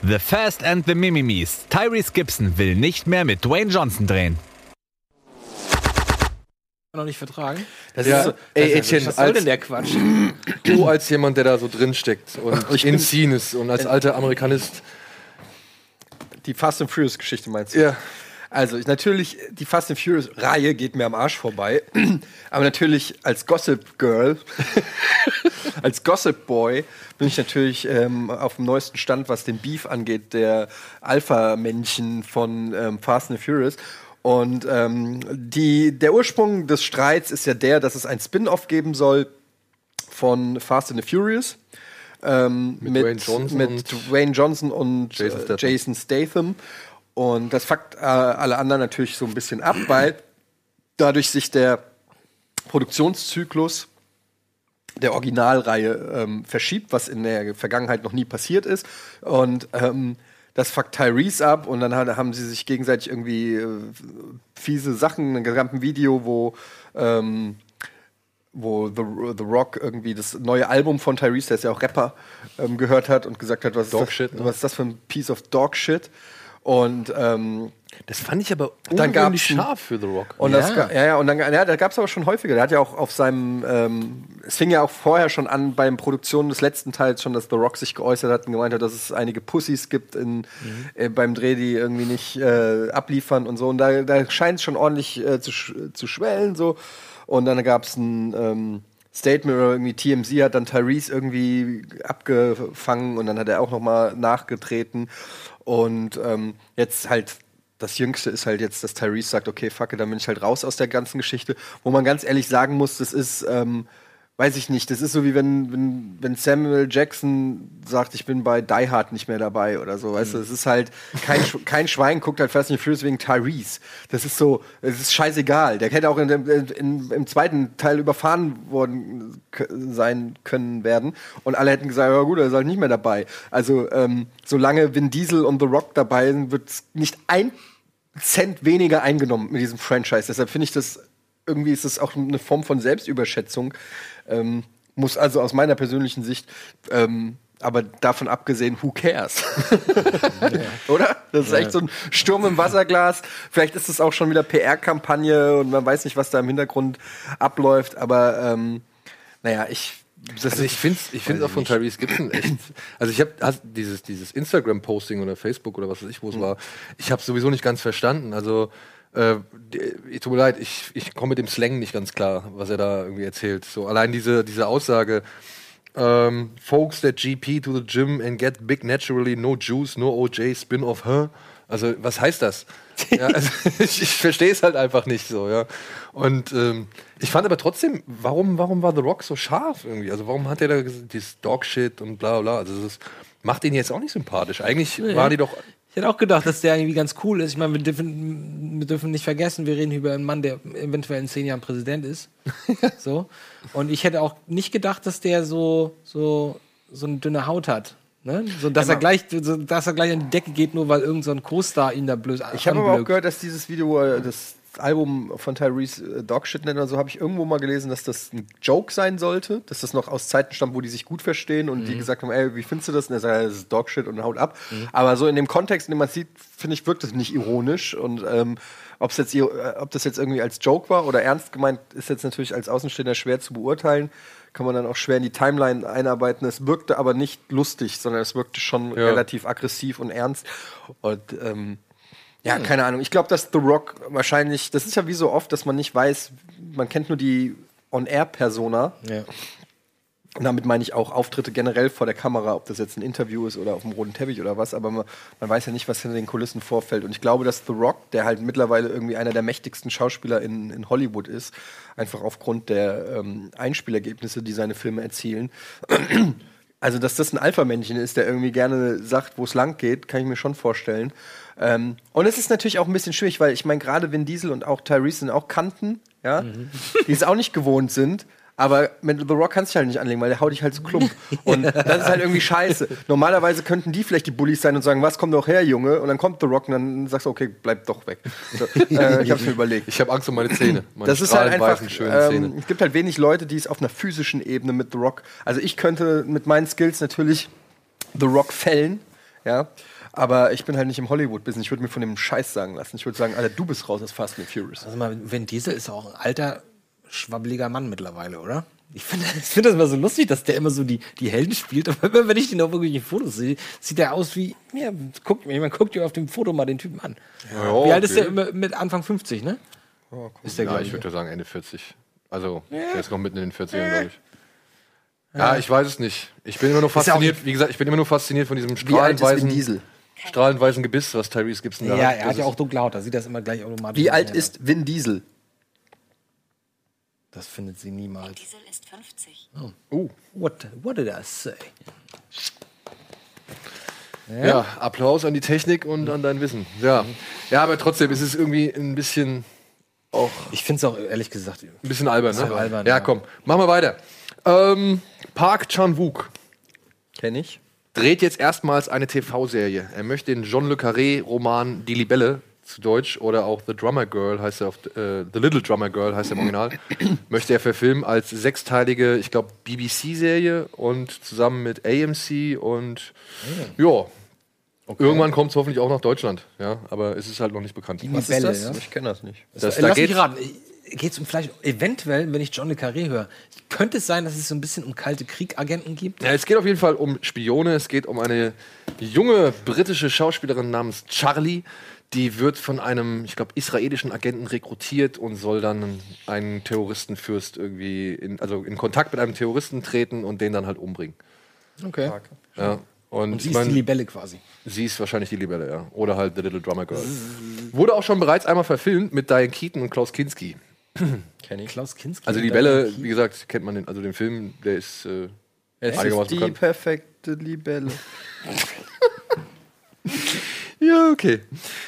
The Fast and the Mimimis. Tyrese Gibson will nicht mehr mit Dwayne Johnson drehen. noch nicht vertragen. Das Ja, ist so, ey, Etienne, Was soll als, denn der Quatsch? du als jemand, der da so drin steckt und Ich in Scene ist und als alter Amerikanist. die Fast and Furious Geschichte meinst du? Ja. Also ich, natürlich, die Fast and Furious Reihe geht mir am Arsch vorbei. Aber natürlich als Gossip Girl, als Gossip Boy bin ich natürlich ähm, auf dem neuesten Stand, was den Beef angeht, der Alpha-Männchen von ähm, Fast and Furious. Und ähm, die, der Ursprung des Streits ist ja der, dass es ein Spin-off geben soll von Fast and the Furious. Ähm, mit, Dwayne Johnson mit und Dwayne Johnson und Jason äh, Statham. Jason Statham. Und das fuckt äh, alle anderen natürlich so ein bisschen ab, weil dadurch sich der Produktionszyklus der Originalreihe ähm, verschiebt, was in der Vergangenheit noch nie passiert ist. Und ähm, das fuckt Tyrese ab und dann haben sie sich gegenseitig irgendwie äh, fiese Sachen, ein gesamten Video, wo ähm, wo The, The Rock irgendwie das neue Album von Tyrese, der ist ja auch Rapper, ähm, gehört hat und gesagt hat, was ist, Dog das, Shit, ne? was ist das für ein Piece of Dog Shit? Und ähm, Das fand ich aber Dann ungewöhnlich gab's ein- scharf für The Rock. und Ja. das, ja, ja, und dann, ja, da gab es aber schon häufiger. Der hat ja auch auf seinem, ähm, es fing ja auch vorher schon an beim Produktion des letzten Teils schon, dass The Rock sich geäußert hat und gemeint hat, dass es einige Pussys gibt in, äh, beim Dreh, die irgendwie nicht äh, abliefern und so. Und da, da scheint es schon ordentlich äh, zu, sch zu schwellen so. Und dann gab es ein ähm, Statement oder irgendwie TMZ hat dann Tyrese irgendwie abgefangen und dann hat er auch noch mal nachgetreten. Und ähm, jetzt halt das Jüngste ist halt jetzt, dass Tyrese sagt, okay, fuck, dann bin ich halt raus aus der ganzen Geschichte. Wo man ganz ehrlich sagen muss, das ist, ähm, weiß ich nicht, das ist so wie wenn, wenn, wenn Samuel Jackson sagt, ich bin bei Die Hard nicht mehr dabei oder so, weißt du, es ist halt, kein, kein Schwein guckt halt Fast and Furious wegen Tyrese. Das ist so, es ist scheißegal. Der hätte auch in dem, in, im zweiten Teil überfahren worden sein können werden und alle hätten gesagt, ja gut, er ist halt nicht mehr dabei. Also, ähm, solange Vin Diesel und The Rock dabei sind, wird nicht ein Cent weniger eingenommen mit diesem Franchise. Deshalb finde ich das irgendwie ist das auch eine Form von Selbstüberschätzung. Ähm, muss also aus meiner persönlichen Sicht, ähm, aber davon abgesehen, who cares? Oder? Das ist echt so ein Sturm im Wasserglas. Vielleicht ist es auch schon wieder PR-Kampagne und man weiß nicht, was da im Hintergrund abläuft, aber ähm, naja, ich. Also ich finde ich find's auch von Tyrese Gibson echt. Also ich habe dieses, dieses Instagram-Posting oder Facebook oder was weiß ich, wo es war, ich habe sowieso nicht ganz verstanden. Also äh, die- tut mir leid, ich, ich komme mit dem Slang nicht ganz klar, was er da irgendwie erzählt. So allein diese, diese Aussage, ähm, folks that GP to the gym and get big naturally, no juice, no OJ, spin off her. Also was heißt das? ja, also, ich ich verstehe es halt einfach nicht so, ja. Und ähm, ich fand aber trotzdem, warum, warum war The Rock so scharf irgendwie? Also warum hat er da dieses Dog-Shit und bla bla? Also das macht ihn jetzt auch nicht sympathisch. Eigentlich war die doch. Ich hätte auch gedacht, dass der irgendwie ganz cool ist. Ich meine, wir dürfen, wir dürfen nicht vergessen, wir reden hier über einen Mann, der eventuell in zehn Jahren Präsident ist. so. Und ich hätte auch nicht gedacht, dass der so, so, so eine dünne Haut hat. Ne? So, dass, er gleich, so, dass er gleich an die Decke geht, nur weil irgendein so Co-Star ihn da blöd Ich habe aber auch gehört, dass dieses Video, äh, das Album von Tyrese äh, Dogshit nennt oder so, habe ich irgendwo mal gelesen, dass das ein Joke sein sollte, dass das noch aus Zeiten stammt, wo die sich gut verstehen und die gesagt haben, ey, wie findest du das? Und er sagt, das ist Dogshit und haut ab. Aber so in dem Kontext, in dem man sieht, finde ich, wirkt das nicht ironisch und ähm, ob's jetzt, äh, ob das jetzt irgendwie als Joke war oder ernst gemeint, ist jetzt natürlich als Außenstehender schwer zu beurteilen. Kann man dann auch schwer in die Timeline einarbeiten. Es wirkte aber nicht lustig, sondern es wirkte schon Ja. relativ aggressiv und ernst. Und ähm, ja, keine Ahnung. Ich glaube, dass The Rock wahrscheinlich, das ist ja wie so oft, dass man nicht weiß, man kennt nur die On-Air-Persona. Ja. Und damit meine ich auch Auftritte generell vor der Kamera, ob das jetzt ein Interview ist oder auf dem roten Teppich oder was, aber man, man weiß ja nicht, was hinter den Kulissen vorfällt. Und ich glaube, dass The Rock, der halt mittlerweile irgendwie einer der mächtigsten Schauspieler in, in Hollywood ist, einfach aufgrund der ähm, Einspielergebnisse, die seine Filme erzielen, also, dass das ein Alpha-Männchen ist, der irgendwie gerne sagt, wo es lang geht, kann ich mir schon vorstellen. Ähm, und es ist natürlich auch ein bisschen schwierig, weil ich meine, gerade Vin Diesel und auch Tyrese sind auch Kanten, ja, die es auch nicht gewohnt sind. Aber mit The Rock kannst du dich halt nicht anlegen, weil der haut dich halt so klump. Und das ist halt irgendwie scheiße. Normalerweise könnten die vielleicht die Bullies sein und sagen, was, komm doch her, Junge. Und dann kommt The Rock und dann sagst du, okay, bleib doch weg. So, äh, ich hab's mir überlegt. Ich habe Angst um meine Zähne. Meine Das ist halt einfach, ähm, es gibt halt wenig Leute, die es auf einer physischen Ebene mit The Rock, also ich könnte mit meinen Skills natürlich The Rock fällen, ja, aber ich bin halt nicht im Hollywood-Business, ich würde mir von dem Scheiß sagen lassen. Ich würde sagen, Alter, du bist raus aus Fast and Furious. Also mal, Vin Diesel ist auch ein alter, schwabbeliger Mann mittlerweile, oder? Ich finde ich find das immer so lustig, dass der immer so die, die Helden spielt. Aber immer, wenn ich den auf irgendwelchen Fotos sehe, sieht der aus wie, ja, guckt, man guckt dir auf dem Foto mal den Typen an. Ja, wie alt ist okay. der immer mit Anfang 50, ne? ist der, Ja, ich würde sagen Ende 40. Also, der ist noch mitten in den 40ern, glaube ich. Ja, ich weiß es nicht. Ich bin immer nur ja fasziniert, wie gesagt, ich bin immer nur fasziniert von diesem Wie alt ist Vin strahlend Diesel? Strahlend weißen Gebiss, was Tyrese Gibson da Ja, hat. er Das hat ja auch dunkle Haut, da sieht das immer gleich automatisch Wie alt ist Vin Diesel? Das findet sie niemals. Diesel ist 50. Uh, What, what did I say? ja, Applaus an die Technik und an dein Wissen. Ja. Ja, aber trotzdem ist es irgendwie ein bisschen auch Ich finde es auch ehrlich gesagt. ein bisschen albern, ne? Albern, ja, ja. komm, machen wir weiter. Ähm, Park Chan-wook Kenn ich. Dreht jetzt erstmals eine TV-Serie. Er möchte den John Le Carré-Roman Die Libelle zu Deutsch oder auch The Drummer Girl heißt er auf äh, The Little Drummer Girl heißt er im Original, möchte er verfilmen als sechsteilige, ich glaube BBC-Serie und zusammen mit AMC und ja. Irgendwann kommt es hoffentlich auch nach Deutschland, ja, aber es ist halt noch nicht bekannt. Was ist das? Ja? Ich kenne das nicht. Das, Äh, da Lass mich raten. Geht es um vielleicht eventuell, wenn ich John Le Carré höre, könnte es sein, dass es so ein bisschen um kalte Kriegagenten gibt? Ja, es geht auf jeden Fall um Spione. Es geht um eine junge britische Schauspielerin namens Charlie. Die wird von einem, ich glaube, israelischen Agenten rekrutiert und soll dann einen Terroristenfürst irgendwie, in, also in Kontakt mit einem Terroristen treten und den dann halt umbringen. Okay. Ja. Und, Und sie ist mein, die Libelle quasi. sie ist wahrscheinlich die Libelle, ja. Oder halt The Little Drummer Girl. Wurde auch schon bereits einmal verfilmt mit Diane Keaton und Klaus Kinski. Kenn ich. Klaus Kinski. Also die Libelle, wie gesagt, kennt man den, also den Film, der ist äh, Es ist die bekannt. perfekte Libelle. Ja, okay.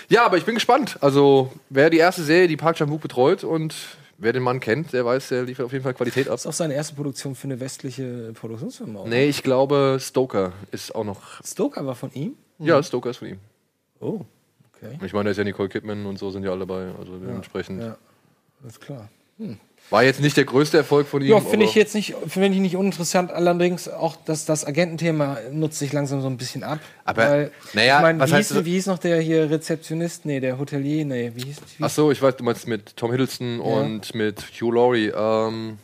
Ja, aber ich bin gespannt. Also, wer die erste Serie, die Park Chan-wook betreut und wer den Mann kennt, der weiß, der liefert auf jeden Fall Qualität ab. Das ist auch seine erste Produktion für eine westliche Produktionsfirma. oder? Nee, ich glaube, Stoker ist auch noch. Stoker war von ihm? Ja, Stoker ist von ihm. Oh, okay. Ich meine, da ist ja Nicole Kidman und so sind ja alle dabei. Also dementsprechend. Ja, alles klar. War jetzt nicht der größte Erfolg von ihm. Ja, finde ich jetzt nicht, finde ich nicht uninteressant. Allerdings auch, dass das Agententhema nutzt sich langsam so ein bisschen ab. Aber, Weil, naja, ich mein, was wie, heißt hieß, wie hieß noch der hier Rezeptionist? Nee, der Hotelier? Nee, wie hieß, wie Ach so, ich weiß, du meinst mit Tom Hiddleston und mit Hugh Laurie. Ähm,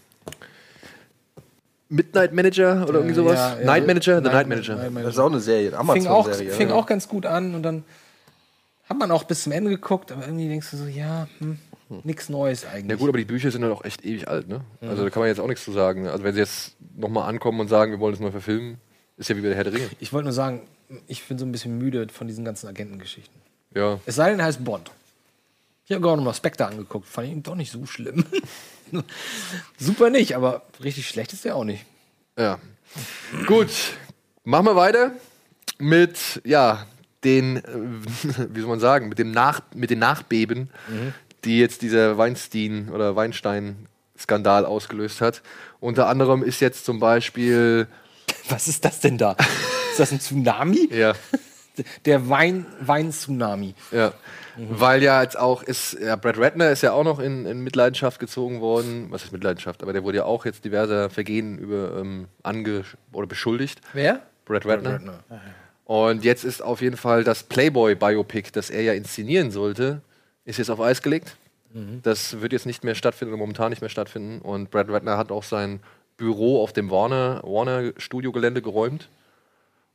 Midnight Manager oder irgendwie sowas? Ja, ja. Night Manager? The Night Night Manager. Night Das ist auch eine Serie, eine fing auch, Amazon-Serie. fing ja. auch ganz gut an und dann hat man auch bis zum Ende geguckt, aber irgendwie denkst du so, ja, hm, nichts Neues eigentlich. Ja gut, aber die Bücher sind halt auch echt ewig alt, ne? Also da kann man jetzt auch nichts zu sagen. Also wenn sie jetzt nochmal ankommen und sagen, wir wollen es neu verfilmen, ist ja wie bei der Herr der Ringe. ich wollte nur sagen, ich bin so ein bisschen müde von diesen ganzen Agentengeschichten. Ja. Es sei denn, er heißt Bond. Ich habe gerade noch mal Spectre angeguckt, fand ich ihn doch nicht so schlimm. Super nicht, aber richtig schlecht ist er auch nicht. Ja. Gut, machen wir weiter mit, ja, den, äh, wie soll man sagen, mit, dem Nach, mit den Nachbeben, die jetzt dieser Weinstein oder Weinstein-Skandal ausgelöst hat. Unter anderem ist jetzt zum Beispiel, Was ist das denn da? Ist das ein Tsunami? ja, Der Wein, Wein-Tsunami. Ja. Weil ja jetzt auch ist, ja, Brad Ratner ist ja auch noch in, in Mitleidenschaft gezogen worden. Was ist Mitleidenschaft? Aber der wurde ja auch jetzt diverser Vergehen über ähm, ange oder beschuldigt. Wer? Brad Ratner. Und jetzt ist auf jeden Fall das Playboy-Biopic, das er ja inszenieren sollte, ist jetzt auf Eis gelegt. Das wird jetzt nicht mehr stattfinden oder momentan nicht mehr stattfinden. Und Brad Ratner hat auch sein Büro auf dem Warner, Warner Studio-Gelände geräumt.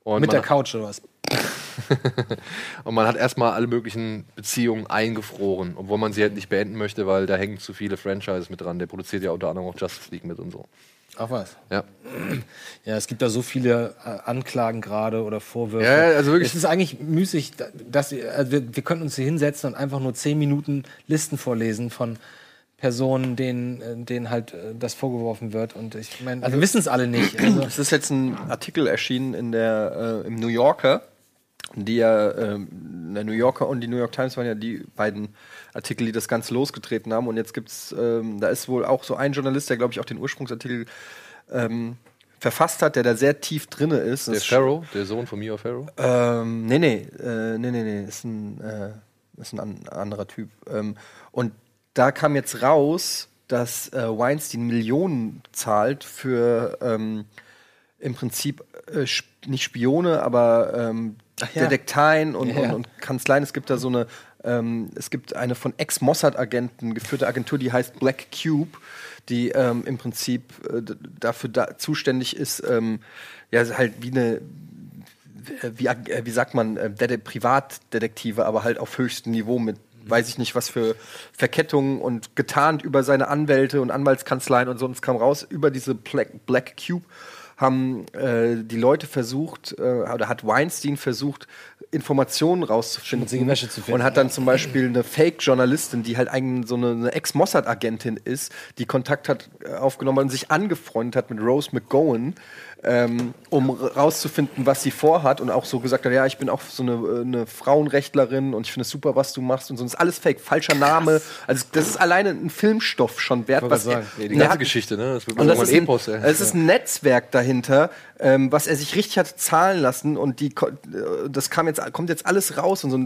Und Mit der Couch oder was? und man hat erstmal alle möglichen Beziehungen eingefroren, obwohl man sie halt nicht beenden möchte, weil da hängen zu viele Franchises mit dran. Der produziert ja unter anderem auch Justice League mit und so. Ach was. Ja. Ja, es gibt da so viele äh, Anklagen gerade oder Vorwürfe. Ja, also wirklich- Es ist eigentlich müßig, da- dass wir, also wir, wir könnten uns hier hinsetzen und einfach nur zehn Minuten Listen vorlesen von Personen, denen, äh, denen halt äh, das vorgeworfen wird. Und ich meine, wir wissen es alle nicht. Also, Es ist jetzt ein Artikel erschienen in der, äh, im New Yorker, die ja, ähm, der New Yorker und die New York Times waren ja die beiden Artikel, die das Ganze losgetreten haben. Und jetzt gibt's, ähm, da ist wohl auch so ein Journalist, der, glaube ich, auch den Ursprungsartikel ähm, verfasst hat, der da sehr tief drinne ist. Der Pharaoh, der Sohn von Mia Pharaoh. ähm, nee, nee, äh, nee, nee, nee, ist ein, äh, ist ein an, anderer Typ. Ähm, und da kam jetzt raus, dass äh, Weinstein Millionen zahlt für ähm, im Prinzip äh, sp nicht Spione, aber ähm, ja. Detekteien und, Ja, und, und Kanzleien. Es gibt da so eine, ähm, es gibt eine von Ex-Mossad-Agenten geführte Agentur, die heißt Black Cube, die ähm, im Prinzip äh, dafür da zuständig ist, ähm, ja, halt wie eine wie, äh, wie sagt man, äh, Privatdetektive, aber halt auf höchstem Niveau mit weiß ich nicht, was für Verkettungen und getarnt über seine Anwälte und Anwaltskanzleien und so. Und es kam raus, über diese Black, Black Cube haben äh, die Leute versucht, äh, oder hat Weinstein versucht, Informationen rauszufinden. Und hat dann zum Beispiel eine Fake-Journalistin, die halt eigentlich so eine, eine Ex-Mossad-Agentin ist, die Kontakt hat äh, aufgenommen und sich angefreundet hat mit Rose McGowan, ähm, um rauszufinden, was sie vorhat und auch so gesagt hat, ja, ich bin auch so eine, äh, eine Frauenrechtlerin und ich finde es super, was du machst und so. Das ist alles fake, falscher Name. Also das ist alleine ein Filmstoff schon wert, was sagen, Ja, die er ganze hat- Geschichte, ne? Das und das ist, ein Epos, es ist ein Netzwerk dahinter, ähm, was er sich richtig hat zahlen lassen und die, äh, das kam jetzt, kommt jetzt alles raus und so.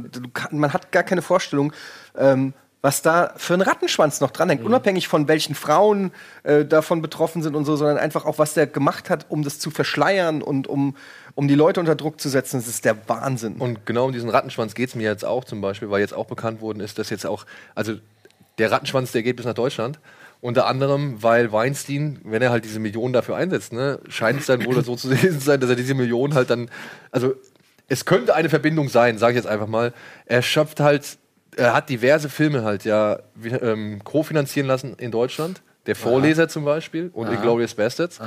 Man hat gar keine Vorstellung, ähm, was da für ein Rattenschwanz noch dranhängt, Mhm. unabhängig von welchen Frauen äh, davon betroffen sind und so, sondern einfach auch, was der gemacht hat, um das zu verschleiern und um, um die Leute unter Druck zu setzen. Das ist der Wahnsinn. Und genau um diesen Rattenschwanz geht es mir jetzt auch zum Beispiel, weil jetzt auch bekannt worden ist, dass jetzt auch, also der Rattenschwanz, der geht bis nach Deutschland. Unter anderem, weil Weinstein, wenn er halt diese Millionen dafür einsetzt, ne, scheint es dann wohl so zu sehen sein, dass er diese Millionen halt dann, also es könnte eine Verbindung sein, sage ich jetzt einfach mal. Er schöpft halt, er hat diverse Filme halt ja ähm, kofinanzieren lassen in Deutschland. Der Vorleser zum Beispiel und Inglourious Bastards.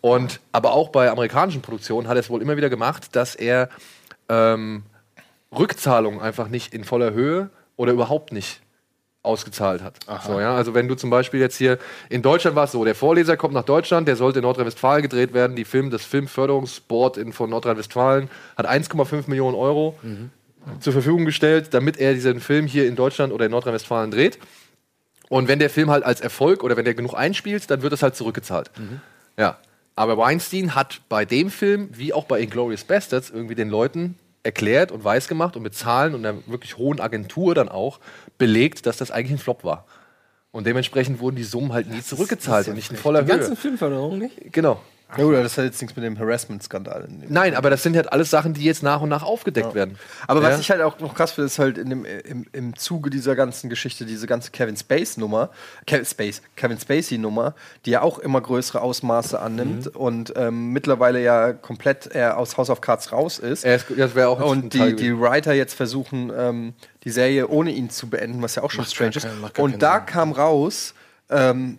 Und aber auch bei amerikanischen Produktionen hat er es wohl immer wieder gemacht, dass er ähm, Rückzahlungen einfach nicht in voller Höhe oder überhaupt nicht ausgezahlt hat. So, ja? Also wenn du zum Beispiel jetzt hier in Deutschland warst, so der Vorleser kommt nach Deutschland, der sollte in Nordrhein-Westfalen gedreht werden. Die Film, das Filmförderungsboard in, von Nordrhein-Westfalen hat 1,5 Millionen Euro zur Verfügung gestellt, damit er diesen Film hier in Deutschland oder in Nordrhein-Westfalen dreht. Und wenn der Film halt als Erfolg oder wenn der genug einspielt, dann wird es halt zurückgezahlt. Ja. Aber Weinstein hat bei dem Film, wie auch bei Inglourious Bastards, irgendwie den Leuten erklärt und weiß gemacht und mit Zahlen und einer wirklich hohen Agentur dann auch belegt, dass das eigentlich ein Flop war. Und dementsprechend wurden die Summen halt nie zurückgezahlt und nicht in voller die ganzen Höhe. Filmförderungen nicht? Genau. Ja, gut, das hat jetzt nichts mit dem Harassment-Skandal. Nein, aber das sind halt alles Sachen, die jetzt nach und nach aufgedeckt werden. Aber Ja. was ich halt auch noch krass finde, ist halt in dem, im, im Zuge dieser ganzen Geschichte, diese ganze Kevin Space-Nummer, Kevin Space, Kevin Spacey-Nummer, die ja auch immer größere Ausmaße annimmt Mhm. und ähm, mittlerweile ja komplett er aus House of Cards raus ist. Er ist- das wäre auch und die, die Writer jetzt versuchen, ähm, die Serie ohne ihn zu beenden, was ja auch schon strange ist. macht gar keinen Und da kam raus, ähm,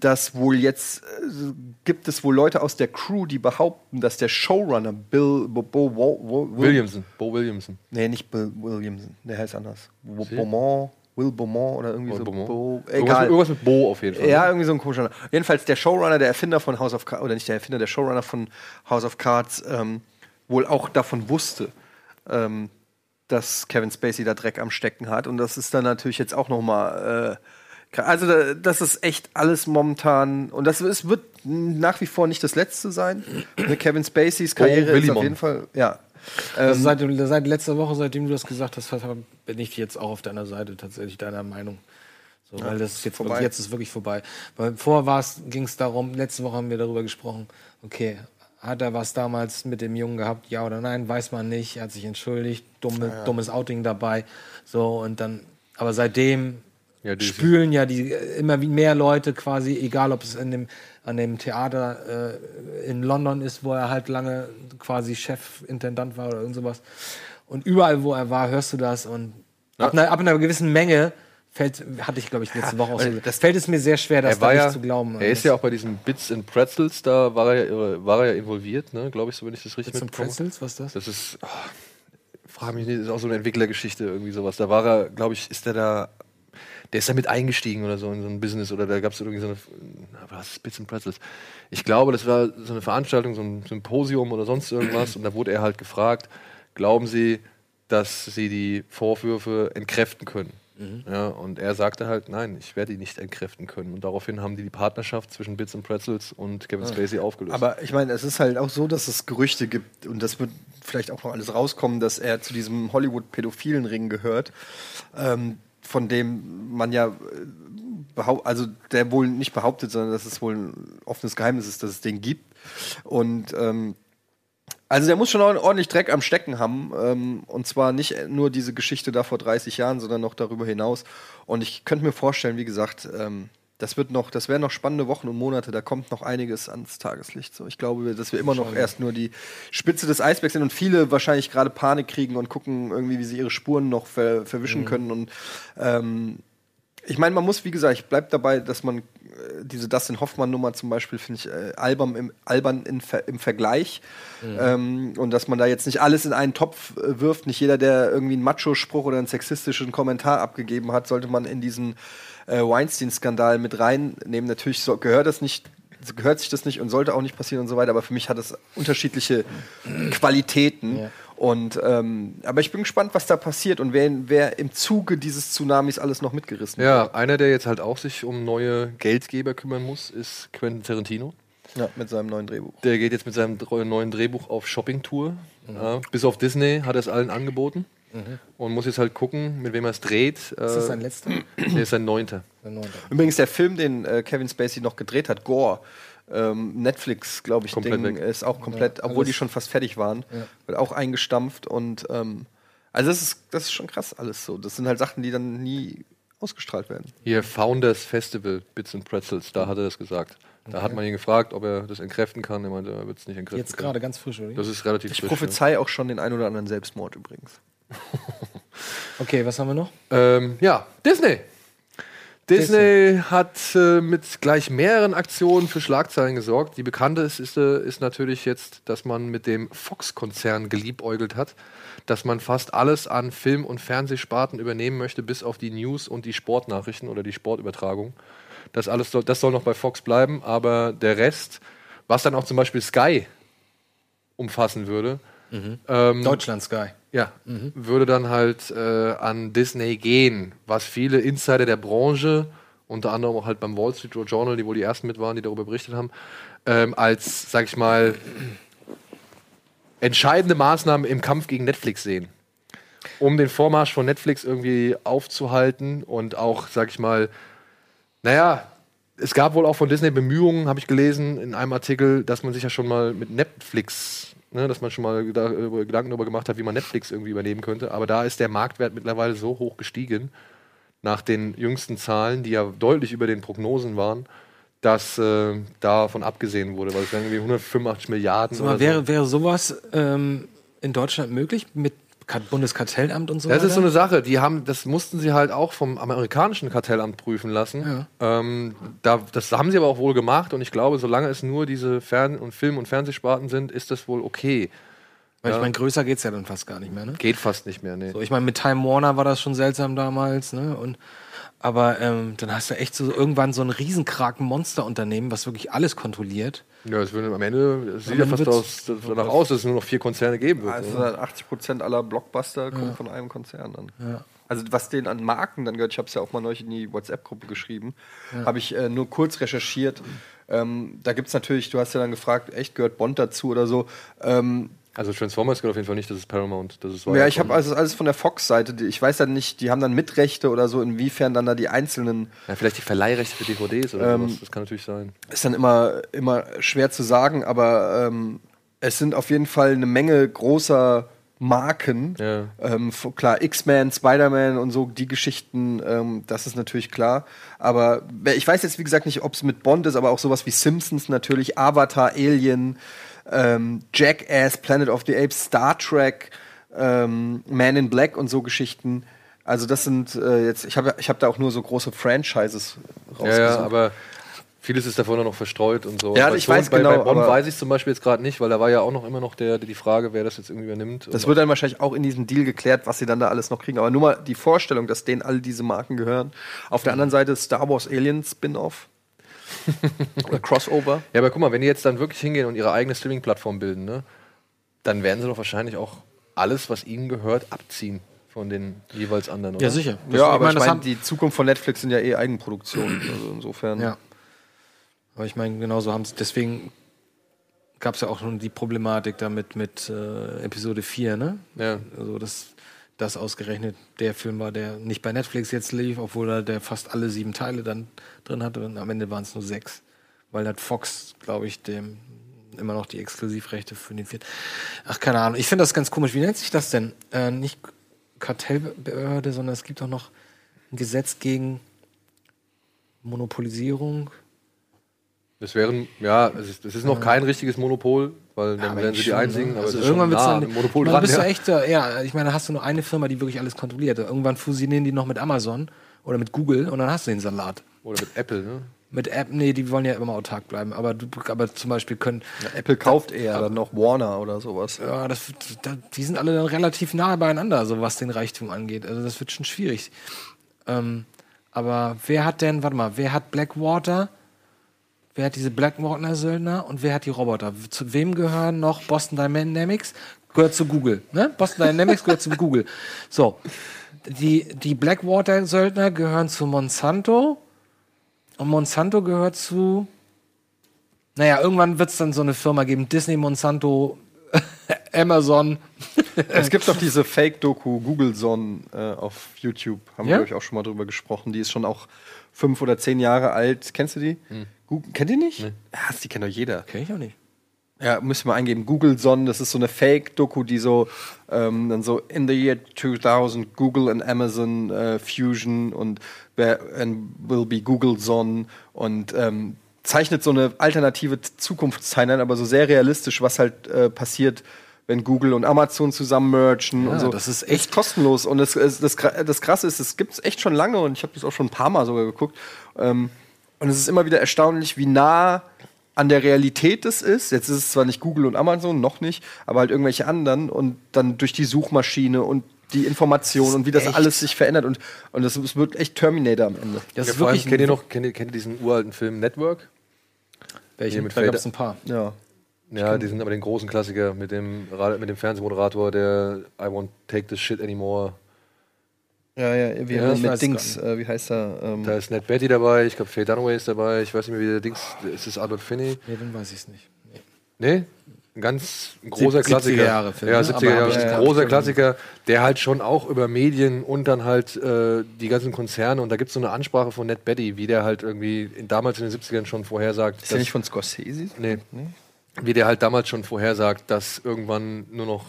dass wohl jetzt äh, gibt es wohl Leute aus der Crew, die behaupten, dass der Showrunner Bill Bo, Bo, Bo, Bo, Williamson, Bo Williamson. Nee, nicht Bill Williamson, der heißt anders. Bo- Beaumont, Will Beaumont oder irgendwie so. Beaumont. Bo, Irgendwas, mit, egal. irgendwas mit Bo auf jeden Fall. Ja, irgendwie so ein komischer. Jedenfalls der Showrunner, der Erfinder von House of Cards, oder nicht der Erfinder, der Showrunner von House of Cards, ähm, wohl auch davon wusste, ähm, dass Kevin Spacey da Dreck am Stecken hat. Und das ist dann natürlich jetzt auch noch mal äh, also da, das ist echt alles momentan und das ist, wird nach wie vor nicht das letzte sein. Kevin Spaceys Karriere ist auf jeden Fall ja. Also seit, seit letzter Woche, seitdem du das gesagt hast, bin ich jetzt auch auf deiner Seite tatsächlich deiner Meinung. So, weil das ist jetzt, vorbei. jetzt ist wirklich vorbei. Weil vorher ging es darum, letzte Woche haben wir darüber gesprochen, okay, hat er was damals mit dem Jungen gehabt, ja oder nein, weiß man nicht, er hat sich entschuldigt, dumme, dummes Outing dabei. So, und dann, aber seitdem Ja, spülen ja die äh, immer mehr Leute quasi, egal ob es in dem, an dem Theater äh, in London ist, wo er halt lange quasi Chefintendant war oder irgend sowas. Und überall, wo er war, hörst du das. Und ab, einer, ab einer gewissen Menge fällt, hatte ich, glaube ich, letzte Woche auch so. Das fällt es mir sehr schwer, das Er da nicht ja, zu glauben. er ist ja auch bei diesen Bits and Pretzels, da war er, ja- war er ja involviert, ne? glaube ich, so wenn ich das richtig mitbekomme. Pretzels, was ist das? Das ist, oh, frage mich nicht, das ist auch so eine Entwicklergeschichte, irgendwie sowas. Da war er, glaube ich, ist der da, der ist da mit eingestiegen oder so in so ein Business oder da gab es irgendwie so eine, was ist Bits and Pretzels? Ich glaube, das war so eine Veranstaltung, so ein Symposium oder sonst irgendwas und da wurde er halt gefragt, glauben Sie, dass Sie die Vorwürfe entkräften können? Ja, und er sagte halt, nein, ich werde die nicht entkräften können. Und daraufhin haben die die Partnerschaft zwischen Bits and Pretzels und Kevin Spacey aufgelöst. Aber ich meine, es ist halt auch so, dass es Gerüchte gibt und das wird vielleicht auch noch alles rauskommen, dass er zu diesem Hollywood-pädophilen Ring gehört, ähm, von dem man ja äh, behaupt, also der wohl nicht behauptet, sondern dass es wohl ein offenes Geheimnis ist, dass es den gibt. Und ähm, also der muss schon ordentlich Dreck am Stecken haben. Ähm, und zwar nicht nur diese Geschichte da vor 30 Jahren, sondern noch darüber hinaus. Und ich könnte mir vorstellen, wie gesagt, ähm, das wird noch, das werden noch spannende Wochen und Monate, da kommt noch einiges ans Tageslicht. So, ich glaube, dass wir immer noch erst nur die Spitze des Eisbergs sind und viele wahrscheinlich gerade Panik kriegen und gucken irgendwie, wie sie ihre Spuren noch ver verwischen können. Und ähm, ich meine, man muss, wie gesagt, ich bleib dabei, dass man äh, diese Dustin Hoffmann-Nummer zum Beispiel, finde ich, äh, albern, im, albern in, im Vergleich. Ähm, und dass man da jetzt nicht alles in einen Topf äh, wirft. Nicht jeder, der irgendwie einen Macho-Spruch oder einen sexistischen Kommentar abgegeben hat, sollte man in diesen äh, Weinstein-Skandal mit reinnehmen. Natürlich so, gehört das nicht. Gehört sich das nicht und sollte auch nicht passieren und so weiter, aber für mich hat es unterschiedliche Qualitäten. Ja. Und ähm, aber ich bin gespannt, was da passiert und wer, wer im Zuge dieses Tsunamis alles noch mitgerissen Ja, einer, der jetzt halt auch sich um neue Geldgeber kümmern muss, ist Quentin Tarantino. wird. Ja, mit seinem neuen Drehbuch. Der geht jetzt mit seinem neuen Drehbuch auf Shoppingtour. Ja, bis auf Disney hat er es allen angeboten. Und muss jetzt halt gucken, mit wem er es dreht. Ist das sein letzter? Der ist sein neunter. Sein neunter. Übrigens, der Film, den äh, Kevin Spacey noch gedreht hat, Gore, ähm, Netflix, glaube ich, Komplett Ding, weg. ist auch komplett, obwohl alles- die schon fast fertig waren, wird auch eingestampft und ähm, also das ist, das ist schon krass alles so. Das sind halt Sachen, die dann nie ausgestrahlt werden. Hier Founders Festival, Bits and Pretzels, da hat er das gesagt. Da hat man ihn gefragt, ob er das entkräften kann. Er meinte, er wird es nicht entkräften Jetzt gerade ganz frisch, oder? Das ist relativ Ich frisch, prophezei auch schon den ein oder anderen Selbstmord übrigens. Okay, was haben wir noch? Ja. Ähm, ja, Disney. Disney hat äh, mit gleich mehreren Aktionen für Schlagzeilen gesorgt. Die bekannte ist, ist, äh, ist natürlich jetzt, dass man mit dem Fox-Konzern geliebäugelt hat, dass man fast alles an Film- und Fernsehsparten übernehmen möchte, bis auf die News und die Sportnachrichten oder die Sportübertragung. Das alles soll, das soll noch bei Fox bleiben, aber der Rest, was dann auch zum Beispiel Sky umfassen würde, ähm, Deutschland Sky. ja, würde dann halt äh, an Disney gehen, was viele Insider der Branche, unter anderem auch halt beim Wall Street Journal, die wohl die ersten mit waren, die darüber berichtet haben, ähm, als, sag ich mal, entscheidende Maßnahme im Kampf gegen Netflix sehen. Um den Vormarsch von Netflix irgendwie aufzuhalten und auch, sag ich mal, naja, es gab wohl auch von Disney Bemühungen, habe ich gelesen in einem Artikel, dass man sich ja schon mal mit Netflix, ne, dass man schon mal geda- über- Gedanken darüber gemacht hat, wie man Netflix irgendwie übernehmen könnte. Aber da ist der Marktwert mittlerweile so hoch gestiegen, nach den jüngsten Zahlen, die ja deutlich über den Prognosen waren, dass äh, davon abgesehen wurde, weil es wären irgendwie 185 Milliarden. Sag mal, oder wäre, wäre sowas ähm, in Deutschland möglich mit Bundeskartellamt und so Das ist so weiter? eine Sache, die haben, das mussten sie halt auch vom amerikanischen Kartellamt prüfen lassen. Ähm, da, das haben sie aber auch wohl gemacht und ich glaube, solange es nur diese Fern- und Film- und Fernsehsparten sind, ist das wohl okay. Weil ich meine, größer geht's ja dann fast gar nicht mehr, ne? Geht fast nicht mehr, nee. So, ich meine, mit Time Warner war das schon seltsam damals, ne? Und aber ähm, dann hast du echt so irgendwann so ein riesenkraken Monsterunternehmen, was wirklich alles kontrolliert. Ja, es würde am Ende, es sieht ja fast aus, danach aus, dass es nur noch vier Konzerne geben wird. Also ne? 80 Prozent aller Blockbuster kommen von einem Konzern an. Also was denen an Marken dann gehört, ich habe es ja auch mal neulich in die WhatsApp-Gruppe geschrieben, habe ich äh, nur kurz recherchiert. Ähm, da gibt es natürlich, du hast ja dann gefragt, echt gehört Bond dazu oder so. Ähm, Also Transformers gehört auf jeden Fall nicht, das ist Paramount. Das ist ja, ich habe also alles von der Fox-Seite. Ich weiß dann nicht, die haben dann Mitrechte oder so, inwiefern dann da die einzelnen ja, vielleicht die Verleihrechte für DVDs oder Ähm, sowas, das kann natürlich sein. ist dann immer, immer schwer zu sagen, aber ähm, es sind auf jeden Fall eine Menge großer Marken. Ja. Ähm, klar, X-Men, Spider-Man und so, die Geschichten, ähm, das ist natürlich klar. Aber ich weiß jetzt, wie gesagt, nicht, ob es mit Bond ist, aber auch sowas wie Simpsons natürlich, Avatar, Alien, ähm, Jackass, Planet of the Apes, Star Trek, ähm, Man in Black und so Geschichten. Also das sind äh, jetzt, ich habe ich hab da auch nur so große Franchises Ja, rausgesucht. ja, aber vieles ist davon noch verstreut und so. Ja, Aber ich weiß bei, genau, Bei aber- weiß ich zum Beispiel jetzt gerade nicht, weil da war ja auch noch immer noch der, die Frage, wer das jetzt irgendwie übernimmt. Das wird dann wahrscheinlich auch in diesem Deal geklärt, was sie dann da alles noch kriegen. Aber nur mal die Vorstellung, dass denen all diese Marken gehören. Auf der anderen Seite Star Wars Alien Spin-off. Oder Crossover. Ja, aber guck mal, wenn die jetzt dann wirklich hingehen und ihre eigene Streaming-Plattform bilden, ne, dann werden sie doch wahrscheinlich auch alles, was ihnen gehört, abziehen von den jeweils anderen. Oder? Ja, sicher. Das- Ja, aber ich das meine, haben- die Zukunft von Netflix sind ja eh Eigenproduktionen. Also insofern. Ja. Aber ich meine, genauso haben es, deswegen gab es ja auch schon die Problematik damit mit äh, Episode 4, ne? Ja. Also, dass das ausgerechnet der Film war, der nicht bei Netflix jetzt lief, obwohl er der fast alle sieben Teile dann drin hatte und am Ende waren es nur sechs. Weil hat Fox, glaube ich, dem immer noch die Exklusivrechte für den vierten. Ach, keine Ahnung. Ich finde das ganz komisch. Wie nennt sich das denn? Äh, nicht Kartellbehörde, sondern es gibt auch noch ein Gesetz gegen Monopolisierung. Das wären, ja, es ist, das ist noch kein richtiges Monopol, weil dann aber wären sie die einzigen, ne? aber Also es irgendwann wird's nah dann, Monopol dran. bist Ja. du echt, ja, ich meine, hast du nur eine Firma, die wirklich alles kontrolliert. Irgendwann fusionieren die noch mit Amazon oder mit Google und dann hast du den Salat. Oder mit Apple, ne? Mit App, nee, die wollen ja immer autark bleiben. Aber, du, aber zum Beispiel können, Apple kauft eher dann noch Warner oder sowas. ja, das, wird- da, die sind alle dann relativ nahe beieinander, so was den Reichtum angeht. Also das wird schon schwierig. Ähm, aber wer hat denn, warte mal, wer hat Blackwater? Wer hat diese Blackwater-Söldner und wer hat die Roboter? Zu wem gehören noch Boston Dynamics? Gehört zu Google. Ne? Boston Dynamics gehört zu Google. So. Die, die Blackwater-Söldner gehören zu Monsanto und Monsanto gehört zu. Naja, irgendwann wird es dann so eine Firma geben: Disney, Monsanto, Amazon. Es gibt doch diese Fake-Doku Google Son äh, auf YouTube. Haben Ja? wir, glaube ich, auch schon mal drüber gesprochen. Die ist schon auch fünf oder zehn Jahre alt. Kennst du die? Google, kennt ihr nicht? Ja, die kennt doch jeder. Kenn ich auch nicht. Ja, müssen wir eingeben. Google Son, das ist so eine Fake-Doku, die so ähm, dann so in the year 2000 Google and Amazon äh, Fusion und and will be Google Son und ähm, zeichnet so eine alternative Zukunftstimeline, aber so sehr realistisch, was halt äh, passiert, wenn Google und Amazon zusammen mergen und so. das ist echt- kostenlos und das, das, das Krasse ist, es gibt es echt schon lange und ich habe das auch schon ein paar Mal sogar geguckt. Ähm, und es ist immer wieder erstaunlich, wie nah an der Realität es ist. Jetzt ist es zwar nicht Google und Amazon, noch nicht, aber halt irgendwelche anderen und dann durch die Suchmaschine und die Information und wie das echt- alles sich verändert und, und das, es wird echt Terminator am Ende. Das Ja, ist allem, wirklich. kennt ihr noch, kennt ihr, kennt ihr diesen uralten Film Network? welchen? Da gab es ein paar. Ja. Ja, die sind aber den großen Klassiker mit dem, mit dem Fernsehmoderator, der I won't take this shit anymore. Ja, ja, wie Ja, mit Dings, äh, wie heißt er? Ähm, Da ist Ned Betty dabei, ich glaube Faye Dunaway ist dabei, ich weiß nicht mehr, wie der Dings, ist es Albert Finney? Nee, dann weiß ich es nicht. Nee. Nee? Ein ganz großer 70er Klassiker. Jahre Film, ja, ne? 70er Aber Jahre. ein gar großer Klassiker, der halt schon auch über Medien und dann halt äh, die ganzen Konzerne und da gibt es so eine Ansprache von Ned Betty, wie der halt irgendwie in, damals in den 70ern schon vorhersagt. ist der nicht von Scorsese? Nee. Wie der halt damals schon vorhersagt, dass irgendwann nur noch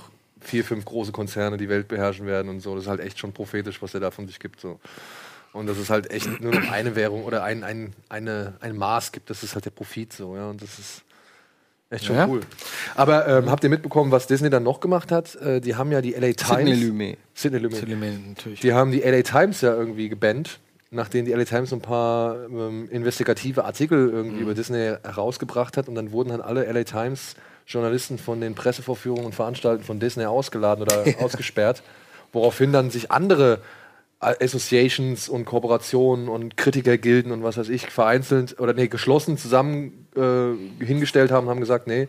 vier, fünf große Konzerne die Welt beherrschen werden und so. Das ist halt echt schon prophetisch, was er da von sich gibt. So. Und das ist halt echt nur noch eine Währung oder ein, ein, eine, ein Maß gibt. Das ist halt der Profit so, ja. Und das ist echt schon Ja. cool. Aber ähm, habt ihr mitbekommen, was Disney dann noch gemacht hat? Äh, die haben ja die LA Times. Sidney Lumet. Sidney Lumet. Element natürlich. Die haben die LA Times ja irgendwie gebannt, nachdem die LA Times so ein paar ähm, investigative Artikel irgendwie über Disney herausgebracht hat und dann wurden dann alle LA Times Journalisten von den Pressevorführungen und Veranstaltungen von Disney ausgeladen oder ausgesperrt, woraufhin dann sich andere Associations und Kooperationen und Kritikergilden und was weiß ich vereinzelt oder nee, geschlossen zusammen äh, hingestellt haben und haben gesagt, nee,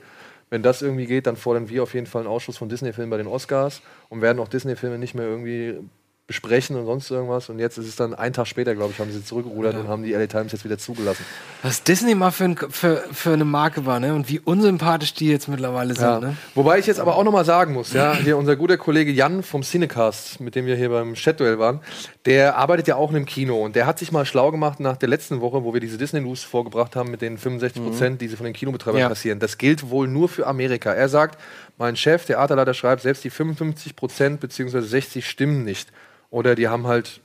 wenn das irgendwie geht, dann fordern wir auf jeden Fall einen Ausschuss von Disney-Filmen bei den Oscars und werden auch Disney-Filme nicht mehr irgendwie besprechen und sonst irgendwas. Und jetzt ist es dann einen Tag später, glaube ich, haben sie zurückgerudert und haben die LA Times jetzt wieder zugelassen. Was Disney mal für, ein, für, für eine Marke war, ne? Und wie unsympathisch die jetzt mittlerweile sind, Ja. ne? Wobei ich jetzt aber auch nochmal sagen muss, ja, hier unser guter Kollege Jan vom Cinecast, mit dem wir hier beim Chatduell waren, der arbeitet ja auch in einem Kino und der hat sich mal schlau gemacht nach der letzten Woche, wo wir diese Disney News vorgebracht haben mit den 65 Prozent, die sie von den Kinobetreibern Ja. kassieren. Das gilt wohl nur für Amerika. Er sagt, mein Chef, Theaterleiter, schreibt, selbst die 55 Prozent bzw. 60 stimmen nicht. Oder die haben halt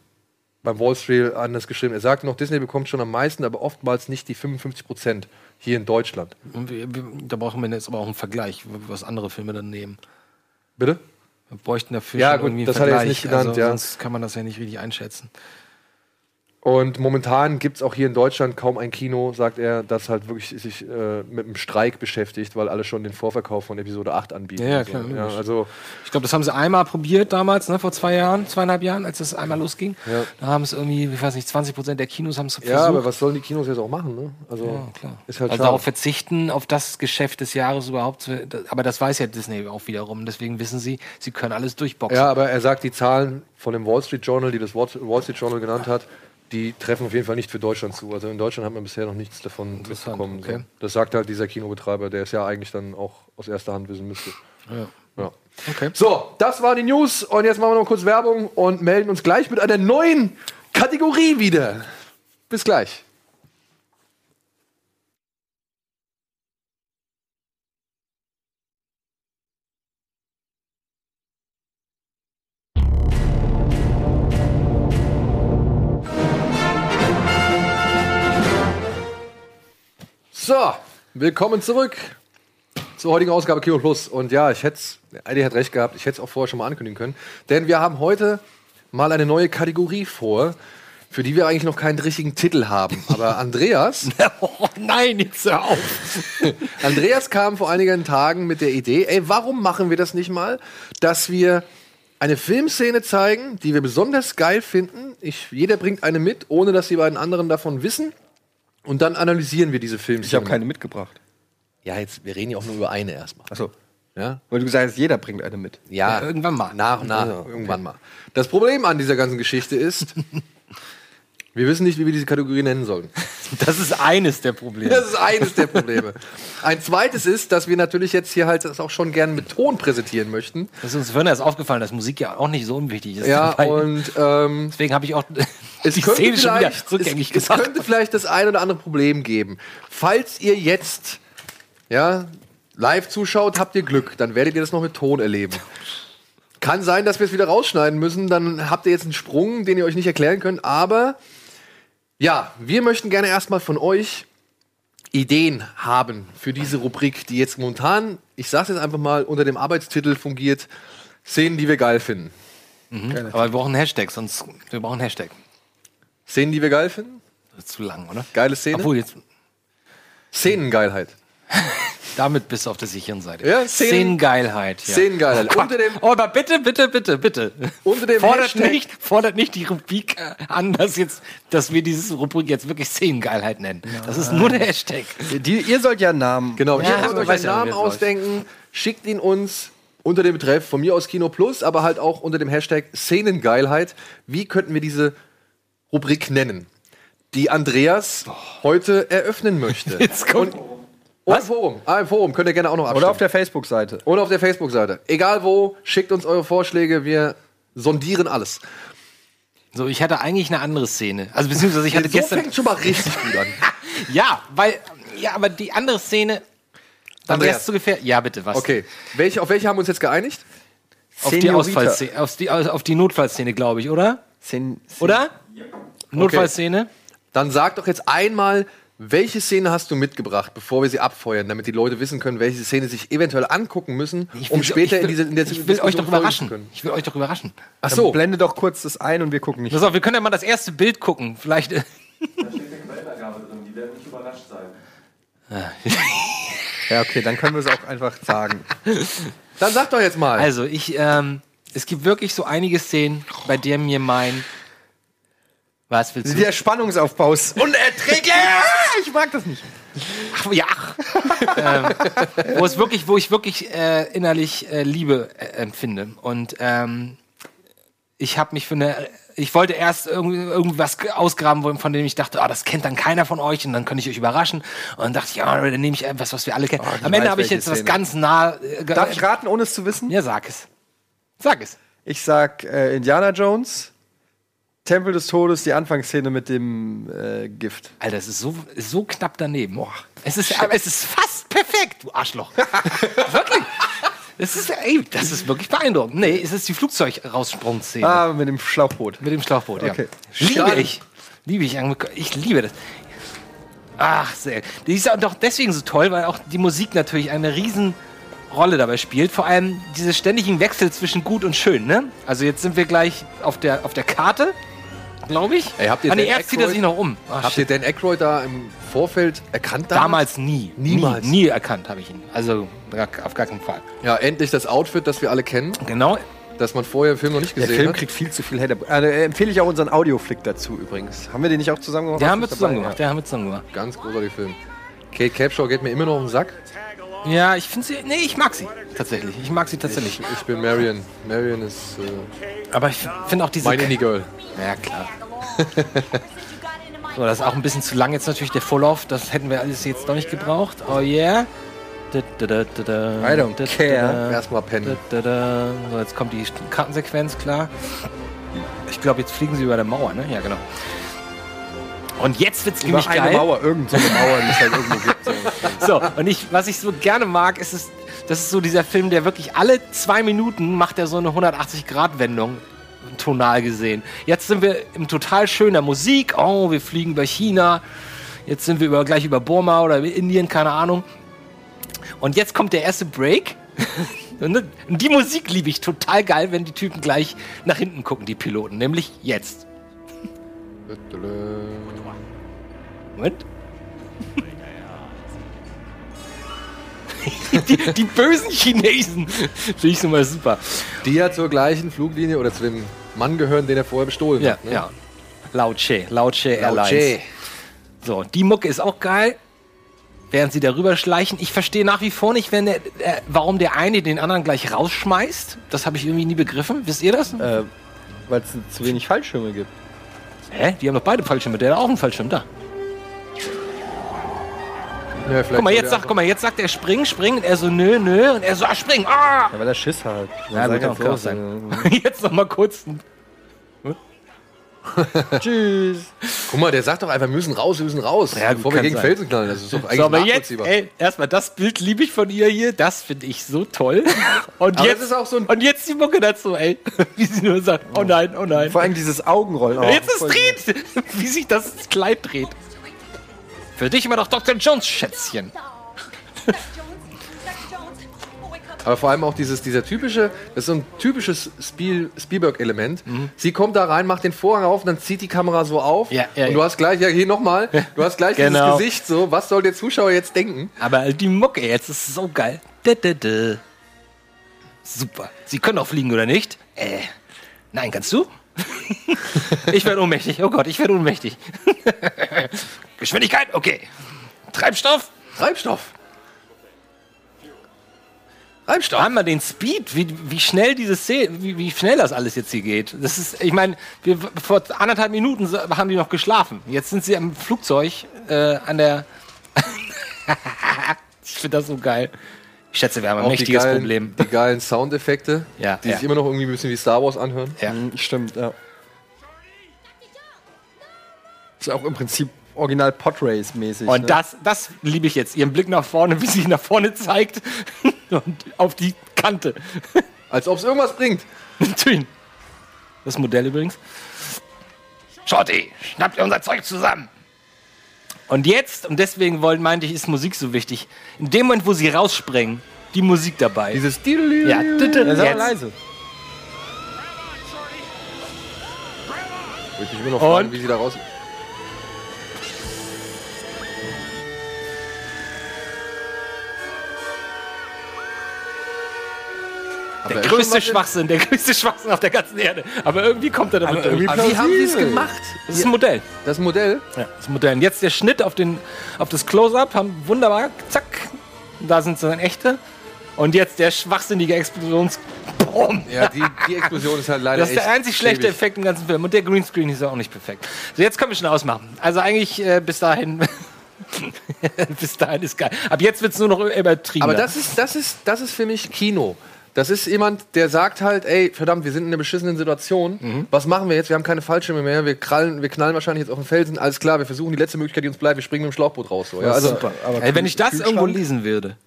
beim Wall Street anders geschrieben. Er sagt noch, Disney bekommt schon am meisten, aber oftmals nicht die 55 Prozent hier in Deutschland. Wir, da brauchen wir jetzt aber auch einen Vergleich, was andere Filme dann nehmen. Bitte? Wir bräuchten dafür Ja, schon gut, irgendwie einen das hat er jetzt Vergleich. nicht genannt, also, ja. Sonst kann man das ja nicht richtig einschätzen. Und momentan gibt es auch hier in Deutschland kaum ein Kino, sagt er, das halt wirklich sich äh, mit einem Streik beschäftigt, weil alle schon den Vorverkauf von Episode 8 anbieten. Ja, und so. klar, ja, also Ich glaube, das haben sie einmal probiert damals, ne, vor zwei Jahren, zweieinhalb Jahren, als das einmal losging. Ja. Da haben es irgendwie, ich weiß nicht, 20 Prozent der Kinos haben es versucht. Ja, aber was sollen die Kinos jetzt auch machen? Ne? Also Ja, klar. ist halt also darauf verzichten, auf das Geschäft des Jahres überhaupt. zu- Aber das weiß ja Disney auch wiederum. Deswegen wissen sie, sie können alles durchboxen. Ja, aber er sagt, die Zahlen von dem Wall Street Journal, die das Wall Street Journal genannt hat, die treffen auf jeden Fall nicht für Deutschland zu. Also in Deutschland hat man bisher noch nichts davon mitbekommen. okay. So. Das sagt halt dieser Kinobetreiber, der es ja eigentlich dann auch aus erster Hand wissen müsste. Ja. Okay. So, das waren die News und jetzt machen wir noch kurz Werbung und melden uns gleich mit einer neuen Kategorie wieder. Bis gleich. So, willkommen zurück zur heutigen Ausgabe Kino Plus. Und ja, ich hätte Eddie hat recht gehabt, ich hätte es auch vorher schon mal ankündigen können. Denn wir haben heute mal eine neue Kategorie vor, für die wir eigentlich noch keinen richtigen Titel haben. Aber Andreas, Oh nein, jetzt hör auf. Andreas kam vor einigen Tagen mit der Idee, ey, warum machen wir das nicht mal, dass wir eine Filmszene zeigen, die wir besonders geil finden. Ich, jeder bringt eine mit, ohne dass die beiden anderen davon wissen. Und dann analysieren wir diese Filmszene. Ich habe keine mitgebracht. Ja, jetzt, wir reden ja auch nur über eine erstmal. Achso. Ja? Weil du gesagt hast, jeder bringt eine mit. Ja, Ja, irgendwann mal. Nach und nach, irgendwann mal. Das Problem an dieser ganzen Geschichte ist, wir wissen nicht, wie wir diese Kategorie nennen sollen. Das ist eines der Probleme. Das ist eines der Probleme. Ein zweites ist, dass wir natürlich jetzt hier halt das auch schon gern mit Ton präsentieren möchten. Das ist uns vorhin erst aufgefallen, dass Musik ja auch nicht so unwichtig ist. Ja, und ähm, deswegen habe ich auch es, die Szene schon wieder rückgängig es, es gesagt. könnte vielleicht das ein oder andere Problem geben. Falls ihr jetzt ja, live zuschaut, habt ihr Glück. Dann werdet ihr das noch mit Ton erleben. Kann sein, dass wir es wieder rausschneiden müssen. Dann habt ihr jetzt einen Sprung, den ihr euch nicht erklären könnt. Aber ja, wir möchten gerne erstmal von euch Ideen haben für diese Rubrik, die jetzt momentan, ich sag's jetzt einfach mal, unter dem Arbeitstitel fungiert, Szenen, die wir geil finden. Aber wir brauchen einen Hashtag, sonst wir brauchen einen Hashtag. Szenen, die wir geil finden? Das ist zu lang, oder? Geile Szene? Obwohl, jetzt, Szenengeilheit. Damit bist du auf der sicheren Seite. Ja, Szenen- Szenengeilheit. Ja. Szenengeilheit. Oh, dem- oh, aber bitte, bitte, bitte, bitte. Unter dem fordert, Hashtag- nicht, fordert nicht die Rubrik an, dass, jetzt, dass wir diese Rubrik jetzt wirklich Szenengeilheit nennen. Das ist nur der Hashtag. Die, ihr sollt ja einen Namen. Genau, Ja, ihr aber euch einen ja, Namen ausdenken, schickt ihn uns unter dem Betreff von mir aus Kino Plus, aber halt auch unter dem Hashtag Szenengeilheit. Wie könnten wir diese Rubrik nennen? Die Andreas heute eröffnen möchte. Jetzt kommt- Und im Forum. Ah, im Forum könnt ihr gerne auch noch abstimmen. Oder auf der Facebook-Seite. Oder auf der Facebook-Seite. Egal wo, schickt uns eure Vorschläge, wir sondieren alles. So, ich hatte eigentlich eine andere Szene. Also beziehungsweise ich hatte so gestern. fängt schon mal richtig gut an. Ja, weil. Ja, aber die andere Szene. Dann Andreas. zu gefährlich. Ja, bitte, was? Okay, welche, auf welche haben wir uns jetzt geeinigt? Auf die. Ausfallszene, auf die, auf die Notfallszene, glaube ich, oder? Szen- Oder? Notfallszene? Dann sag doch jetzt einmal, welche Szene hast du mitgebracht, bevor wir sie abfeuern, damit die Leute wissen können, welche Szene sich eventuell angucken müssen, Ich um will- später will, in, diese, in der Ich will euch doch überraschen. können. Ich will euch doch überraschen. Ach Dann so, blende doch kurz das ein und wir gucken nicht. Pass auf, wir können ja mal das erste Bild gucken. Vielleicht. äh, Ja, okay, dann können wir es auch einfach sagen. dann sag doch jetzt mal. Also, ich, ähm, es gibt wirklich so einige Szenen, bei denen mir mein. Was willst du? Der Spannungsaufbau ist unerträglich. ich mag das nicht. Ach, ja. ähm, wo es wirklich, wo ich wirklich äh, innerlich äh, Liebe äh, empfinde. Und ähm, ich habe mich für eine, ich wollte erst irgendwas ausgraben, von dem ich dachte, ah, das kennt dann keiner von euch und dann könnte ich euch überraschen. Und dann dachte ich, ja, dann nehme ich etwas, was wir alle kennen. ich Am Ende habe ich jetzt was Szene. ganz nah. Äh, Darf ich raten, ohne es zu wissen? Ja, sag es. Sag es. Ich sag äh, Indiana Jones, Tempel des Todes, die Anfangsszene mit dem äh, Gift. Alter, es ist so, so knapp daneben. es, ist, aber es ist fast perfekt, du Arschloch. wirklich. Das ist, ey, das ist wirklich beeindruckend. Nee, es ist die Flugzeug-Raussprungszene. Ah, mit dem Schlauchboot. Mit dem Schlauchboot, ja. Okay. Liebe ich. Liebe ich. Ich liebe das. Ach, sehr. Die ist auch doch deswegen so toll, weil auch die Musik natürlich eine riesen Rolle dabei spielt. Vor allem diese ständigen Wechsel zwischen gut und schön. Ne? Also jetzt sind wir gleich auf der, auf der Karte, glaube ich. Ey, habt ihr ah, nee, erst zieht er Aykroyd- sich noch um. Ah, Habt shit. ihr Dan Aykroyd da im Vorfeld erkannt? Damals nie. Niemals. Nie, nie erkannt habe ich ihn. Also auf gar keinen Fall. Ja, endlich das Outfit, das wir alle kennen, Genau. das man vorher im Film noch nicht Der gesehen Film hat. kriegt viel zu viel Hate. Äh, empfehle ich auch unseren Audioflick dazu übrigens. Haben wir den nicht auch zusammen gemacht? Den haben wir zusammen dabei? gemacht. Den haben wir zusammen gemacht. Ganz großartiger Film. Kate Capshaw geht mir immer noch auf den Sack. Ja, ich finde sie. Nee, ich mag sie. Tatsächlich. Ich mag sie tatsächlich. Ich, ich bin Marion. Marion ist äh, Aber ich finde auch diese. mein Indie-Girl. Ja, klar. so, das ist auch ein bisschen zu lang jetzt natürlich der Vorlauf. Das hätten wir alles jetzt noch nicht gebraucht. Oh yeah. I don't care. Erstmal pennen. So, jetzt kommt die Kartensequenz, klar. Ich glaube, jetzt fliegen sie über der Mauer, ne? Ja, genau. Und jetzt wird's Über nämlich eine geil. Mauer, irgend so eine Mauer, die es halt irgendwo gibt. So. So, und ich, was ich so gerne mag, ist es, das ist so dieser Film, der wirklich alle zwei Minuten macht er so eine 180-Grad-Wendung, tonal gesehen. Jetzt sind wir im total schöner Musik. Oh, wir fliegen über China. Jetzt sind wir über, gleich über Burma oder über Indien, keine Ahnung. Und jetzt kommt der erste Break. Und die Musik liebe ich total geil, wenn die Typen gleich nach hinten gucken, die Piloten. Nämlich jetzt. Moment. die, die bösen Chinesen. Finde ich so mal super. Die ja zur gleichen Fluglinie oder zu dem Mann gehören, den er vorher bestohlen Ja, hat. Ne? ja. Lao Che, Lao Che Lao Airlines. Che. So, die Mucke ist auch geil. Während sie darüber schleichen. Ich verstehe nach wie vor nicht, wenn der, äh, warum der eine den anderen gleich rausschmeißt. Das habe ich irgendwie nie begriffen. Wisst ihr das? Äh, Weil es zu wenig Fallschirme gibt. Hä? Die haben doch beide Fallschirme. Der hat auch einen Fallschirm da. Ja, vielleicht Guck mal, jetzt sagt, guck mal, jetzt sagt er springen, springen. Und er so, nö, nö. Und er so, ah, springen. Ah! Ja, weil der Schiss hat. Ja, kann auch jetzt sein. Jetzt noch mal kurz. äh, Tschüss. Guck mal, der sagt doch einfach, wir müssen raus, wir müssen raus. Ja, bevor wir gegen sein. Felsen knallen. Das ist doch eigentlich So, aber jetzt, ey, erstmal das Bild liebe ich von ihr hier. Das finde ich so toll. Und Aber jetzt ist auch so ein- Und jetzt die Mucke dazu, ey. Wie sie nur sagt, oh nein, oh nein. Vor allem dieses Augenrollen. Oh, jetzt ist voll- dreht. Wie sich das Kleid dreht. Für dich immer noch Dr. Jones, Schätzchen. Aber vor allem auch dieses, dieser typische, das ist so ein typisches Spiel, Spielberg-Element. Sie kommt da rein, macht den Vorhang auf und dann zieht die Kamera so auf. Mhm. Ja, ja, und ja. du hast gleich, ja, hier nochmal, du hast gleich Genau. dieses Gesicht so, was soll der Zuschauer jetzt denken? Aber die Mucke jetzt ist so geil. Da, da, da. Super. Sie können auch fliegen, oder nicht? Äh, nein, kannst du? ich werde ohnmächtig. Oh Gott, ich werde ohnmächtig. Geschwindigkeit, okay. Treibstoff, Treibstoff. Treibstoff. haben wir den Speed, wie, wie schnell diese Szene, wie, wie schnell das alles jetzt hier geht. Das ist, ich meine, wir, vor anderthalb Minuten haben die noch geschlafen. Jetzt sind sie am Flugzeug äh, an der. ich finde das so geil. Ich schätze, wir haben ein Auch die mächtiges geilen, Problem. die geilen Soundeffekte, Ja, die ja. sich immer noch irgendwie ein bisschen wie Star Wars anhören. Ja. Mhm, Stimmt, ja. Ist auch im Prinzip original Podrace-mäßig. Und ne? das, das liebe ich jetzt. Ihren Blick nach vorne, wie sie nach vorne zeigt und auf die Kante. Als ob es irgendwas bringt. Tün. Das Modell übrigens. Shorty, schnappt ihr unser Zeug zusammen. Und jetzt, und deswegen wollte, meinte ich, ist Musik so wichtig. In dem Moment, wo sie rausspringen, die Musik dabei. Dieses ja, mal jetzt. leise. Würde ich mich immer noch fragen, Und? wie sie da raus. Der größte Schwachsinn, der größte Schwachsinn auf der ganzen Erde. Aber irgendwie kommt er damit durch. Aber wie haben sie es gemacht? Das ist ein Modell. Das Modell? Ja, das Modell. Und jetzt der Schnitt auf, den, auf das Close-Up, haben wunderbar, zack, da sind sie dann echte. Und jetzt der schwachsinnige Explosions... Boom. Ja, die, die Explosion ist halt leider Das ist der einzig schlechte schäbig. Effekt im ganzen Film. Und der Greenscreen ist ja auch nicht perfekt. So, jetzt können wir schon ausmachen. Also eigentlich äh, bis dahin... bis dahin ist geil. Ab jetzt wird es nur noch übertrieben. Aber das ist, das, ist, das ist für mich Kino. Das ist jemand, der sagt halt, ey, verdammt, wir sind in einer beschissenen Situation. Mhm. Was machen wir jetzt? Wir haben keine Fallschirme mehr. Wir, krallen, wir knallen wahrscheinlich jetzt auf den Felsen. Alles klar, wir versuchen die letzte Möglichkeit, die uns bleibt. Wir springen mit dem Schlauchboot raus. So. Ja, also, Super. Aber Ey, wenn ich das irgendwo lesen würde.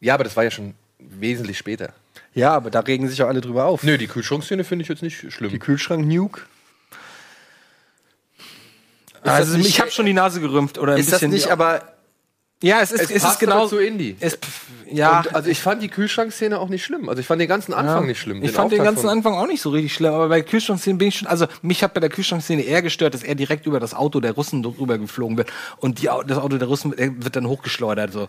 Ja, aber das war ja schon wesentlich später. Ja, aber da regen sich auch alle drüber auf. Nö, die Kühlschrankszene finde ich jetzt nicht schlimm. Die Kühlschrank-Nuke. Also das nicht- ich habe schon die Nase gerümpft oder ein Ist das bisschen nicht aber Ja, es ist, Es es passt ist genau zu Indie. Es, ja, Und, also ich fand die Kühlschrankszene auch nicht schlimm. Also ich fand den ganzen Anfang nicht schlimm. Ich fand den ganzen Anfang auch nicht so richtig schlimm, aber bei Kühlschrankszenen bin ich schon, also mich hat bei der Kühlschrankszene eher gestört, dass er direkt über das Auto der Russen drüber geflogen wird und die, das Auto der Russen er wird dann hochgeschleudert, so.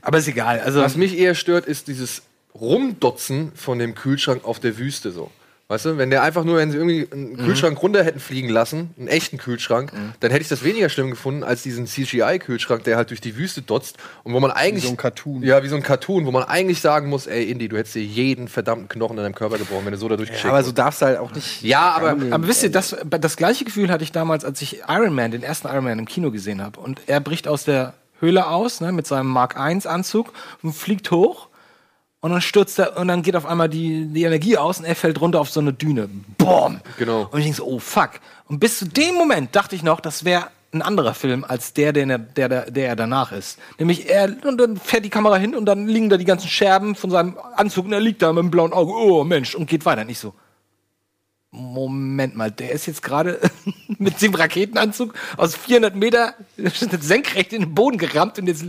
Aber ist egal, also. Was mich eher stört, ist dieses Rumdotzen von dem Kühlschrank auf der Wüste so. Weißt du, wenn der einfach nur, wenn sie irgendwie einen Mhm. Kühlschrank runter hätten fliegen lassen, einen echten Kühlschrank, dann hätte ich das weniger schlimm gefunden als diesen CGI-Kühlschrank, der halt durch die Wüste dotzt und wo man eigentlich. so ein Cartoon. Ja, wie so ein Cartoon, wo man eigentlich sagen muss, ey, Indy, du hättest dir jeden verdammten Knochen in deinem Körper gebrochen, wenn du so da durchgeschickt Aber so darfst du halt auch nicht. Ja, aber. aber wisst ihr, das, das gleiche Gefühl hatte ich damals, als ich Iron Man, den ersten Iron Man im Kino gesehen habe. Und er bricht aus der Höhle aus, ne, mit seinem Mark I Anzug und fliegt hoch. Und dann stürzt er, und dann geht auf einmal die, die Energie aus und er fällt runter auf so eine Düne. Boom! Genau. Und ich denke so, oh fuck. Und bis zu dem Moment dachte ich noch, das wäre ein anderer Film als der, den er, der, der, der er danach ist. Nämlich er, und dann fährt die Kamera hin und dann liegen da die ganzen Scherben von seinem Anzug und er liegt da mit dem blauen Auge. Oh Mensch, und geht weiter. Nicht so. Moment mal, der ist jetzt gerade mit dem Raketenanzug aus 400 Meter senkrecht in den Boden gerammt und jetzt.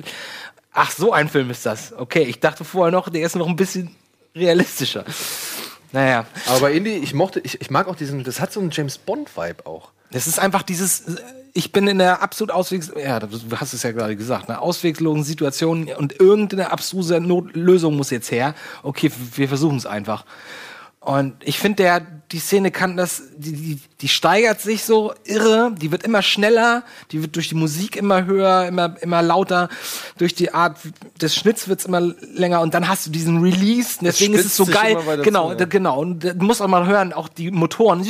Ach, so ein Film ist das. Okay, ich dachte vorher noch, der ist noch ein bisschen realistischer. Naja, Aber bei Indy, ich mochte, ich, ich mag auch diesen, das hat so einen James Bond-Vibe auch. das ist einfach dieses. Ich bin in der absolut auswegs. Ja, du hast es ja gerade gesagt, eine ausweglosen Situation und irgendeine abstruse Notlösung muss jetzt her. Okay, wir versuchen es einfach. Und ich finde, der, die Szene kann das, die, die, die steigert sich so irre, die wird immer schneller, die wird durch die Musik immer höher, immer, immer lauter, durch die Art des Schnitts wird's immer länger und dann hast du diesen Release, deswegen ist es so geil. Genau, zu, ja. genau. Und du musst auch mal hören, auch die Motoren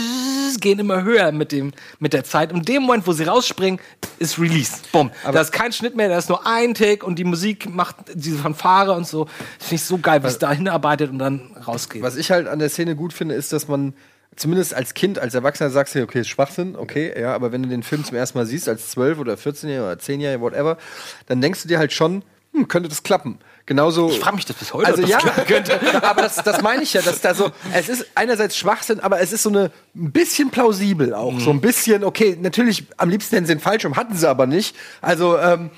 gehen immer höher mit dem, mit der Zeit. Und in dem Moment, wo sie rausspringen, ist Release. Bumm. Da ist kein Schnitt mehr, da ist nur ein Take und die Musik macht diese Fanfare und so. Das finde ich so geil, wie es da hinarbeitet und dann rausgeht. Was ich halt an der Szene gut finde, ist, dass man zumindest als Kind, als Erwachsener sagst du, okay, ist Schwachsinn, okay, ja, aber wenn du den Film zum ersten Mal siehst, als 12 oder 14-Jähriger oder 10-Jähriger, whatever, dann denkst du dir halt schon, hm, könnte das klappen. Genauso. Ich frage mich das bis heute, Also ob das ja, könnte. aber das, das meine ich ja, dass da so, es ist einerseits Schwachsinn, aber es ist so eine ein bisschen plausibel auch, Mhm. so ein bisschen, okay, natürlich am liebsten hätten sie den Fallschirm, hatten sie aber nicht. Also ähm,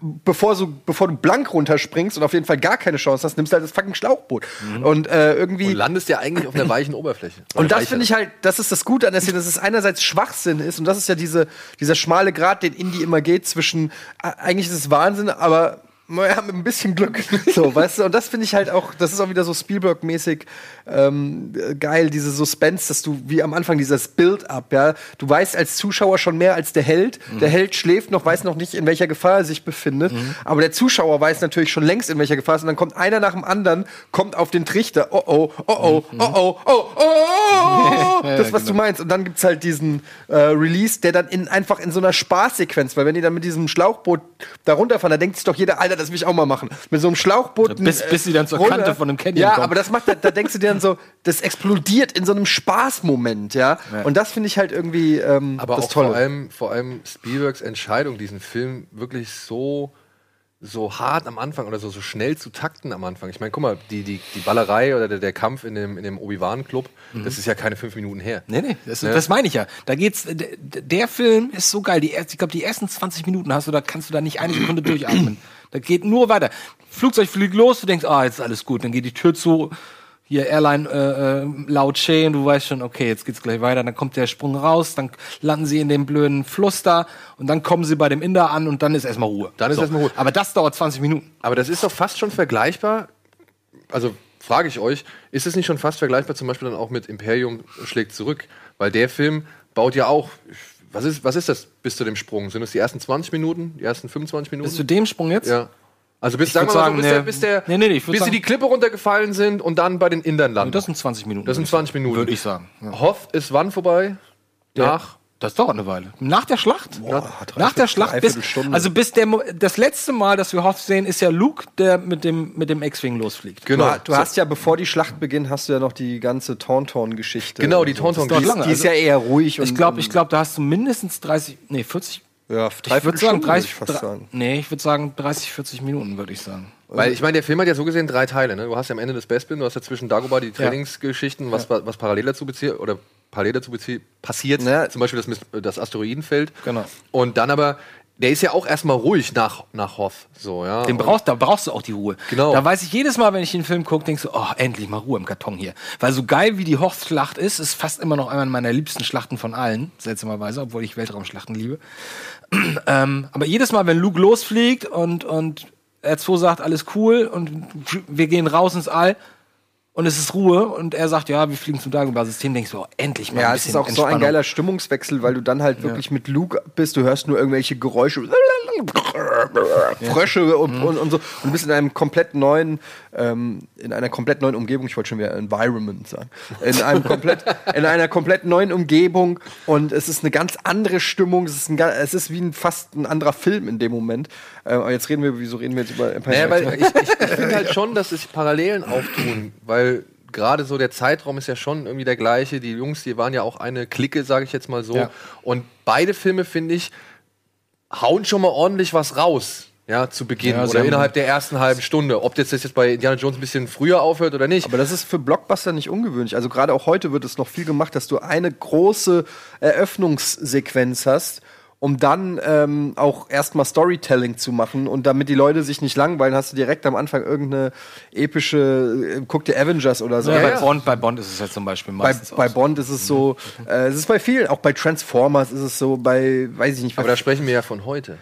bevor, so, bevor du blank runterspringst und auf jeden Fall gar keine Chance hast, nimmst du halt das fucking Schlauchboot. Und äh, irgendwie Du landest ja eigentlich auf einer weichen Oberfläche. und das finde ich halt, das ist das Gute an der Szene, dass es einerseits Schwachsinn ist und das ist ja diese, dieser schmale Grat, den Indie immer geht zwischen, äh, eigentlich ist es Wahnsinn, aber naja, mit ein bisschen Glück. So, weißt du, und das finde ich halt auch, das ist auch wieder so Spielberg-mäßig ähm, äh, geil, diese Suspense, dass du, wie am Anfang, dieses Build-up, ja, du weißt als Zuschauer schon mehr als der Held. Der Held schläft noch, weiß noch nicht, in welcher Gefahr er sich befindet, aber der Zuschauer weiß natürlich schon längst, in welcher Gefahr er ist. Und dann kommt einer nach dem anderen, kommt auf den Trichter, oh oh, oh oh, oh oh, oh oh, oh, das, was du meinst. Und dann gibt's halt diesen äh, Release, der dann in, einfach in so einer Spaßsequenz, weil wenn die dann mit diesem Schlauchboot da runterfahren, da denkt sich doch jeder, Alter, das will ich auch mal machen. Mit so einem Schlauchboot. Bis- äh, bis sie dann zur runter. Kante von einem Canyon Ja, kommen. aber das macht, da, da denkst du dir dann so, das explodiert in so einem Spaßmoment, ja. Und das finde ich halt irgendwie ähm, Aber das auch Tolle. vor allem, vor allem Spielbergs Entscheidung, diesen Film wirklich so, so hart am Anfang oder so, so schnell zu takten am Anfang. Ich meine, guck mal, die, die, die Ballerei oder der, der Kampf in dem, in dem Obi-Wan-Club, das ist ja keine fünf Minuten her. Nee, nee, das, Ne? das meine ich ja. Da geht's, der Film ist so geil. Die, ich glaube, die ersten 20 Minuten hast du, da kannst du da nicht eine Sekunde durchatmen. Da geht nur weiter. Flugzeug fliegt los, du denkst, ah, jetzt ist alles gut. Dann geht die Tür zu, hier Airline äh, äh, laut Chain, du weißt schon, okay, jetzt geht's gleich weiter. Dann kommt der Sprung raus, dann landen sie in dem blöden Fluss da und dann kommen sie bei dem Inder an und dann ist erstmal Ruhe. Dann ist erstmal Ruhe. Aber das dauert 20 Minuten. Aber das ist doch fast schon vergleichbar. Also frage ich euch, ist es nicht schon fast vergleichbar zum Beispiel dann auch mit Imperium schlägt zurück? Weil der Film baut ja auch. Was ist, was ist das bis zu dem Sprung? Sind es die ersten 20 Minuten, die ersten 25 Minuten? Bis zu dem Sprung jetzt? ja. Also bis, sagen wir mal so, bis, der, nee. bis, der, Nee, nee, nee, bis sie sagen- die Klippe runtergefallen sind und dann bei den Indern landen. Das sind 20 Minuten. Das sind 20 Minuten. Würde ich sagen. Ja. Hoth ist wann vorbei? Nach? Das dauert eine Weile. Nach der Schlacht? Nach der Schlacht bis, also bis der das letzte Mal, dass wir Hoth sehen, ist ja Luke, der mit dem mit dem X-Wing losfliegt. Genau. Du, du hast ja, bevor die Schlacht beginnt, hast du ja noch die ganze Tauntaun-Geschichte. Genau, die Und so. Tauntaun- Die, ist- die ist lange. ja eher ruhig. Ich und- glaube, ich glaube, da hast du mindestens 30, nee, 40 Ja, ich würde sagen Stunde, 30 würd ich sagen. Nee, ich würde sagen 30 40 Minuten, würde ich sagen. Weil ich meine, der Film hat ja so gesehen drei Teile. Ne? Du hast ja am Ende das Bespin, du hast ja zwischen Dagobah die Trainingsgeschichten, was, was parallel dazu bezieht oder parallel dazu passiert, Ja. zum Beispiel das, Mis- das Asteroidenfeld. Genau. Und dann aber der ist ja auch erstmal ruhig nach, nach Hoth. So, ja. Den brauchst, da brauchst du auch die Ruhe. Genau. Da weiß ich jedes Mal, wenn ich den Film gucke, denkst du, oh, endlich mal Ruhe im Karton hier. Weil so geil wie die Hoth-Schlacht ist, ist fast immer noch einer meiner liebsten Schlachten von allen, seltsamerweise, obwohl ich Weltraumschlachten liebe. ähm, aber jedes Mal, wenn Luke losfliegt und, und R2 sagt, alles cool und wir gehen raus ins All und es ist Ruhe und er sagt, ja, wir fliegen zum Dagobah-System, denkst du, oh, endlich mal Ja, ein es ist auch so ein geiler Stimmungswechsel, weil du dann halt wirklich mit Luke bist. Du hörst nur irgendwelche Geräusche, Frösche und, und, und so. Und du bist in einem komplett neuen, ähm, in einer komplett neuen Umgebung. Ich wollte schon wieder Environment sagen. In einem komplett, in einer komplett neuen Umgebung. Und es ist eine ganz andere Stimmung. Es ist, ein, es ist wie ein, fast ein anderer Film in dem Moment. Äh, aber jetzt reden wir, wieso reden wir jetzt über Empire Naja, weil ich, ich, ich finde halt schon, dass sich Parallelen auftun, weil gerade so der Zeitraum ist ja schon irgendwie der gleiche. Die Jungs, die waren ja auch eine Clique, sage ich jetzt mal so. Ja. Und beide Filme, finde ich, hauen schon mal ordentlich was raus. Ja, zu Beginn Ja, oder innerhalb der ersten halben Stunde. Ob das jetzt bei Indiana Jones ein bisschen früher aufhört oder nicht. Aber das ist für Blockbuster nicht ungewöhnlich. Also gerade auch heute wird es noch viel gemacht, dass du eine große Eröffnungssequenz hast, um dann ähm, auch erstmal Storytelling zu machen. Und damit die Leute sich nicht langweilen, hast du direkt am Anfang irgendeine epische, äh, guck dir Avengers oder so. Ja, Bei- bei, Bond, bei Bond ist es ja zum Beispiel bei, meistens bei auch so. Bond ist es so, äh, es ist bei vielen, auch bei Transformers ist es so, bei, weiß ich nicht, Aber da sprechen wir ja von heute.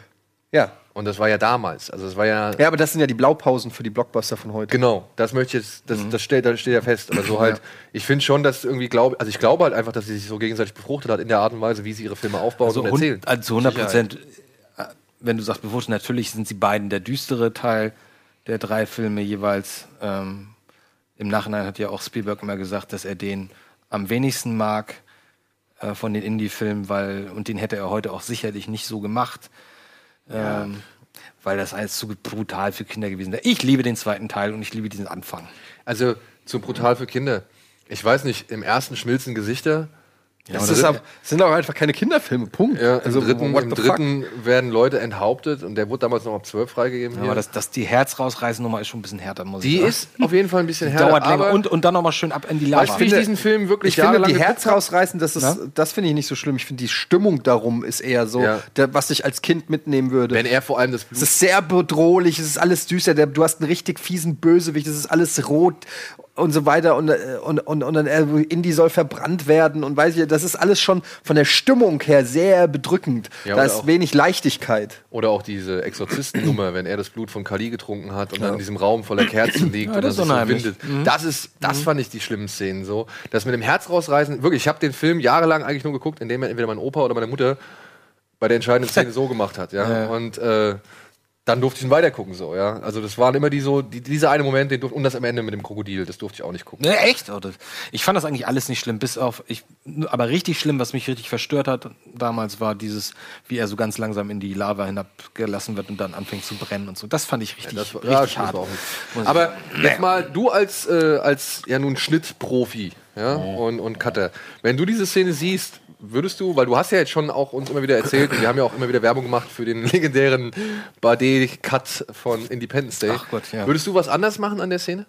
ja. Und das war ja damals. Also es war ja. Ja, aber das sind ja die Blaupausen für die Blockbuster von heute. Genau, das möchte ich jetzt, das, das steht, das steht ja fest. Aber so halt, ich finde schon, dass irgendwie glaube, also ich glaube halt einfach, dass sie sich so gegenseitig befruchtet hat in der Art und Weise, wie sie ihre Filme aufbauen Also, und erzählen. also zu 100 Prozent, äh, wenn du sagst bewusst, natürlich sind sie beiden der düstere Teil der drei Filme jeweils. Ähm, Im Nachhinein hat ja auch Spielberg immer gesagt, dass er den am wenigsten mag äh, von den Indie-Filmen, weil, und den hätte er heute auch sicherlich nicht so gemacht. Ähm, weil das alles zu brutal für Kinder gewesen wäre. Ich liebe den zweiten Teil und ich liebe diesen Anfang. Also zu brutal für Kinder. Ich weiß nicht, im ersten schmilzen Gesichter. Es ist ab, es sind auch einfach keine Kinderfilme, Punkt. Ja, im also, dritten, im the fuck? dritten werden Leute enthauptet und der wurde damals noch ab 12 freigegeben. Aber hier. das, das, die Herz rausreißen Nummer ist schon ein bisschen härter, muss die ich sagen. ist auf jeden Fall ein bisschen härter. dauert länger und, und dann nochmal schön ab in die Lava. wie ich diesen Film wirklich Ich finde, die Herz rausreißen, das, ist, das finde ich nicht so schlimm. Ich finde, die Stimmung darum ist eher so, Ja. der, was ich als Kind mitnehmen würde. Wenn er vor allem das es Blut ist sehr bedrohlich, es ist alles düster. Der, du hast einen richtig fiesen Bösewicht, es ist alles rot und so weiter. Und, äh, und, und, und dann äh, Indy soll verbrannt werden und weiß ich, das ist alles schon von der Stimmung her sehr bedrückend. Ja, da ist auch- wenig Leichtigkeit. Oder auch diese Exorzistennummer, wenn er das Blut von Kali getrunken hat und dann in diesem Raum voller Kerzen liegt Ja, und dann das sich ist so windet. Das ist, das fand ich die schlimmen Szenen so. Das mit dem Herz rausreißen, wirklich, ich habe den Film jahrelang eigentlich nur geguckt, indem er entweder mein Opa oder meine Mutter bei der entscheidenden Szene so gemacht hat, ja. Und äh, dann durfte ich ihn weitergucken, so, ja. Also das waren immer die so, die, dieser eine Moment, den durfte, und das am Ende mit dem Krokodil, das durfte ich auch nicht gucken. Ne, echt? Oh, Ich fand das eigentlich alles nicht schlimm, bis auf. Ich, aber richtig schlimm, was mich richtig verstört hat damals, war dieses, wie er so ganz langsam in die Lava hinabgelassen wird und dann anfängt zu brennen und so. Das fand ich richtig, Das war, richtig ja, hart. Aber jetzt mal, du als, äh, als ja nun Schnittprofi ja, und, und Cutter, wenn du diese Szene siehst, würdest du, weil du hast ja jetzt schon auch uns immer wieder erzählt, und wir haben ja auch immer wieder Werbung gemacht für den legendären Bade-Cut von Independence Day. Ach Gott, ja. Würdest du was anders machen an der Szene?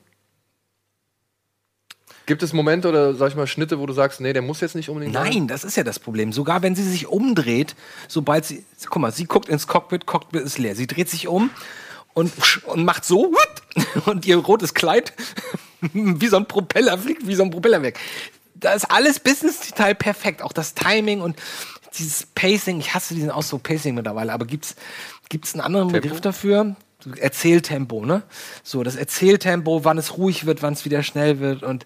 Gibt es Momente oder sag ich mal Schnitte, wo du sagst, nee, der muss jetzt nicht unbedingt? Nein, das ist ja das Problem. Sogar wenn sie sich umdreht, sobald sie, guck mal, sie guckt ins Cockpit, Cockpit ist leer. Sie dreht sich um und, und macht so und ihr rotes Kleid wie so ein Propeller fliegt, wie so ein Propeller weg. Da ist alles bis ins Detail perfekt. Auch das Timing und dieses Pacing. Ich hasse diesen Ausdruck Pacing mittlerweile, aber gibt's gibt's einen anderen Begriff dafür? Erzähltempo, ne? So, das Erzähltempo, wann es ruhig wird, wann es wieder schnell wird und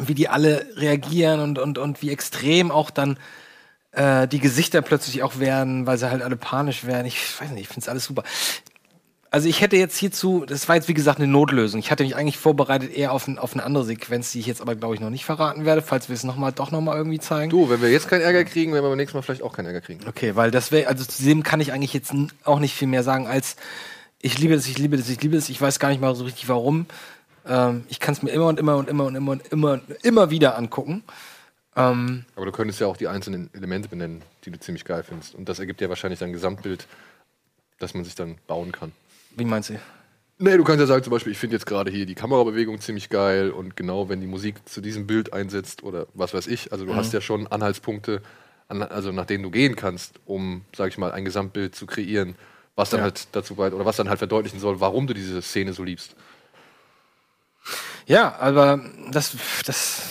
wie die alle reagieren und, und, und wie extrem auch dann äh, die Gesichter plötzlich auch werden, weil sie halt alle panisch werden. Ich weiß nicht, ich finde es alles super. Also ich hätte jetzt hierzu, das war jetzt wie gesagt eine Notlösung. Ich hatte mich eigentlich vorbereitet eher auf, ein, auf eine andere Sequenz, die ich jetzt aber glaube ich noch nicht verraten werde, falls wir es noch mal, doch noch mal irgendwie zeigen. Du, wenn wir jetzt keinen Ärger kriegen, werden wir beim nächsten Mal vielleicht auch keinen Ärger kriegen. Okay, weil das wäre, also zu dem kann ich eigentlich jetzt auch nicht viel mehr sagen als ich liebe das, ich liebe das, ich liebe das. Ich weiß gar nicht mal so richtig warum. Ähm, ich kann es mir immer und immer und immer und immer und immer immer wieder angucken. Ähm, Aber du könntest ja auch die einzelnen Elemente benennen, die du ziemlich geil findest. Und das ergibt ja wahrscheinlich ein Gesamtbild, das man sich dann bauen kann. Wie meinst du? Nee, du kannst ja sagen, zum Beispiel, ich finde jetzt gerade hier die Kamerabewegung ziemlich geil und genau, wenn die Musik zu diesem Bild einsetzt oder was weiß ich. Also du hast ja schon Anhaltspunkte, an, also nach denen du gehen kannst, um, sag ich mal, ein Gesamtbild zu kreieren, was dann Ja. halt dazu beit oder was dann halt verdeutlichen soll, warum du diese Szene so liebst. Ja, aber das, das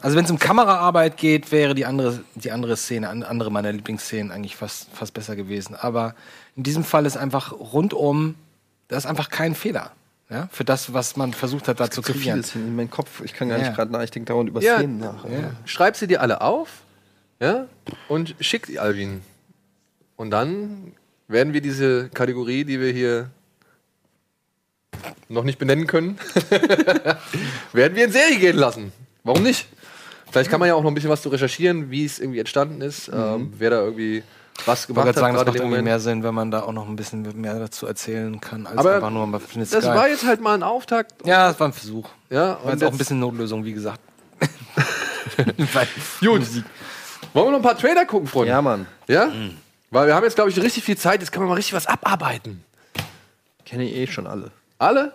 also wenn es um Kameraarbeit geht, wäre die andere, die andere Szene, an- andere meiner Lieblingsszenen eigentlich fast, fast besser gewesen. Aber in diesem Fall ist einfach rundum, da ist einfach kein Fehler. Ja, für das, was man versucht hat, da zu so kreieren. vieles in meinem Kopf. Ich kann gar Ja. nicht gerade nach. Ich denke dauernd über Ja. Szenen nach. Schreib sie dir alle auf, ja, und schick die Alvin. Und dann werden wir diese Kategorie, die wir hier noch nicht benennen können, werden wir in Serie gehen lassen. Warum nicht? Vielleicht kann man ja auch noch ein bisschen was zu recherchieren, wie es irgendwie entstanden ist, ähm, wer da irgendwie was Ich gemacht wollte hat sagen, das macht irgendwie mehr Sinn, wenn man da auch noch ein bisschen mehr dazu erzählen kann, als Aber einfach nur mal findet Das war jetzt halt mal ein Auftakt. Ja, das war ein Versuch. Ja, War und jetzt auch ein bisschen Notlösung, wie gesagt. Gut. Wollen wir noch ein paar Trailer gucken, Freunde? Ja, Mann. Ja? Weil wir haben jetzt, glaube ich, richtig viel Zeit. Jetzt kann man mal richtig was abarbeiten. Kenne ich eh schon alle. Alle?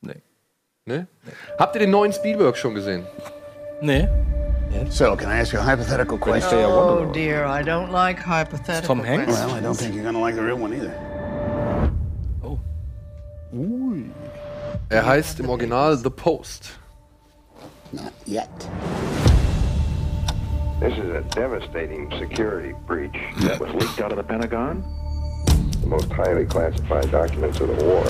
Nee. Ne? Habt ihr den neuen Spielberg schon gesehen? Nee. So, can I ask you a hypothetical question? Oh dear, I don't like hypothetical. Tom Hanks? questions. Well, I don't think you're gonna like the real one either. oh Er heißt im Original The Post. Not yet. This is a devastating security breach that was leaked out of the Pentagon. The most highly classified documents of the war.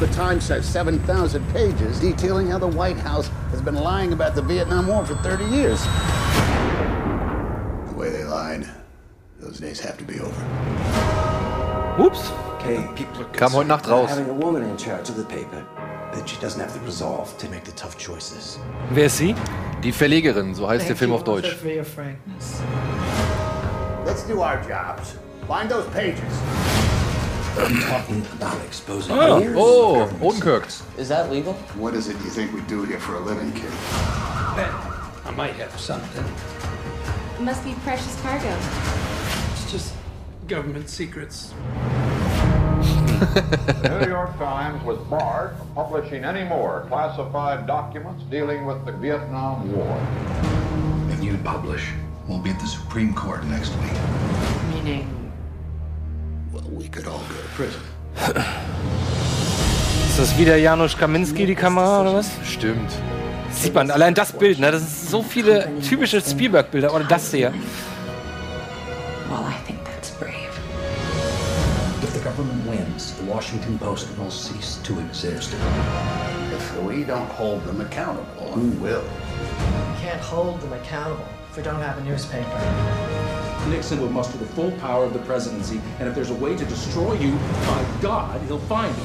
The Times has 7,000 pages detailing how the White House has been lying about the Vietnam War for 30 years. The way they lied, those days have to be over. Ups. Okay, people are Kam heute Nacht raus. having a woman in charge of the paper. That she doesn't have the resolve to make the tough choices. Wer ist sie? Die Verlegerin, so heißt der Film auf Deutsch. also for your frankness. Let's do our jobs. Find those pages. Oh, I'm talking about exposing years of Oh, government Odenkirk. Is that legal? What is it you think we do here for a living, kid? I might have something. It Must be precious cargo. It's just government secrets. The New York Times was barred from publishing any more classified documents dealing with the Vietnam War. If you publish, we'll be at the Supreme Court next week. Meaning, Well, we could all go to prison. Ist das wieder Janusz Kaminski, die Kamera, oder was? Stimmt. Sieht man, allein das Bild, ne? Das sind so viele typische Spielberg-Bilder. Oder das hier. Well, I think that's brave. If the government wins, the Washington Post will cease to exist. If we don't hold them accountable, who will? you can't hold them accountable if we don't have a newspaper. Nixon will muster the full power of the presidency, and if there's a way to destroy you, by God, he'll find it.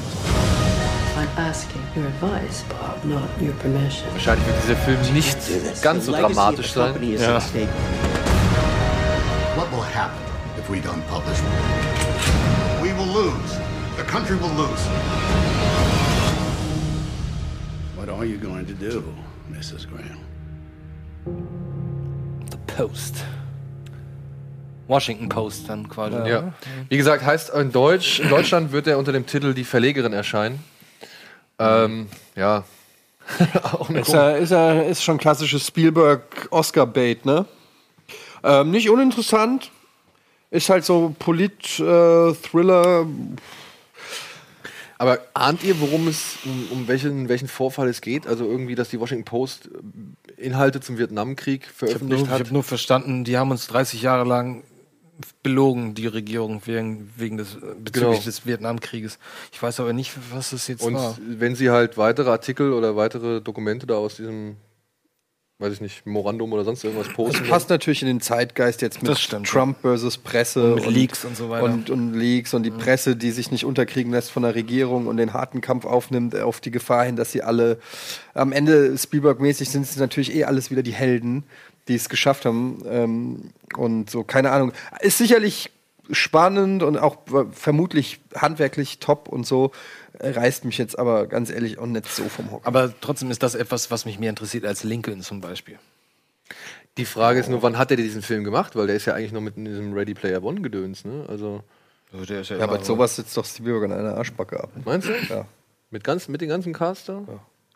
I'm asking your advice, Bob, not your permission. Wahrscheinlich wird dieser Film nicht ganz so dramatisch sein. Ja. What will happen if we don't publish? We will lose. The country will lose. What are you going to do, Mrs. Graham? The Post. Washington Post dann quasi. Ja. Wie gesagt, heißt in Deutsch, in Deutschland wird er unter dem Titel Die Verlegerin erscheinen. Ähm, ja. Auch eine Ist, er, ist, er, ist schon klassisches Spielberg-Oscar-Bait, ne? Ähm, nicht uninteressant. Ist halt so Polit-Thriller. Aber ahnt ihr, worum es, um, um welchen, welchen Vorfall es geht? Also irgendwie, dass die Washington Post äh, Inhalte zum Vietnamkrieg Ich habe nur, veröffentlicht ich hat? hab nur verstanden, die haben uns 30 Jahre lang belogen, die Regierung, wegen, wegen des, bezüglich Genau. des Vietnamkrieges. Ich weiß aber nicht, was das jetzt Und war. wenn sie halt weitere Artikel oder weitere Dokumente da aus diesem, weiß ich nicht, Memorandum oder sonst irgendwas posten. Das passt natürlich in den Zeitgeist jetzt mit Trump versus Presse Und mit Leaks und so weiter. Mhm. Und, und Leaks und die Presse, die sich nicht unterkriegen lässt von der Regierung und den harten Kampf aufnimmt auf die Gefahr hin, dass sie alle am Ende Spielberg-mäßig sind es natürlich eh alles wieder die Helden, die es geschafft haben. Ähm, und so, keine Ahnung. Ist sicherlich spannend und auch äh, vermutlich handwerklich top und so. Äh, Reißt mich jetzt aber ganz ehrlich auch nicht so vom Hocker. Aber trotzdem ist das etwas, was mich mehr interessiert als Lincoln zum Beispiel. Die Frage ist nur, wann hat er diesen Film gemacht? Weil der ist ja eigentlich noch mit in diesem Ready Player One gedöns, ne? Also, der ist Ja, aber sowas sitzt doch Spielberg an einer Arschbacke ab. meinst du? Ja. Mit, ganz, mit den ganzen Cast da?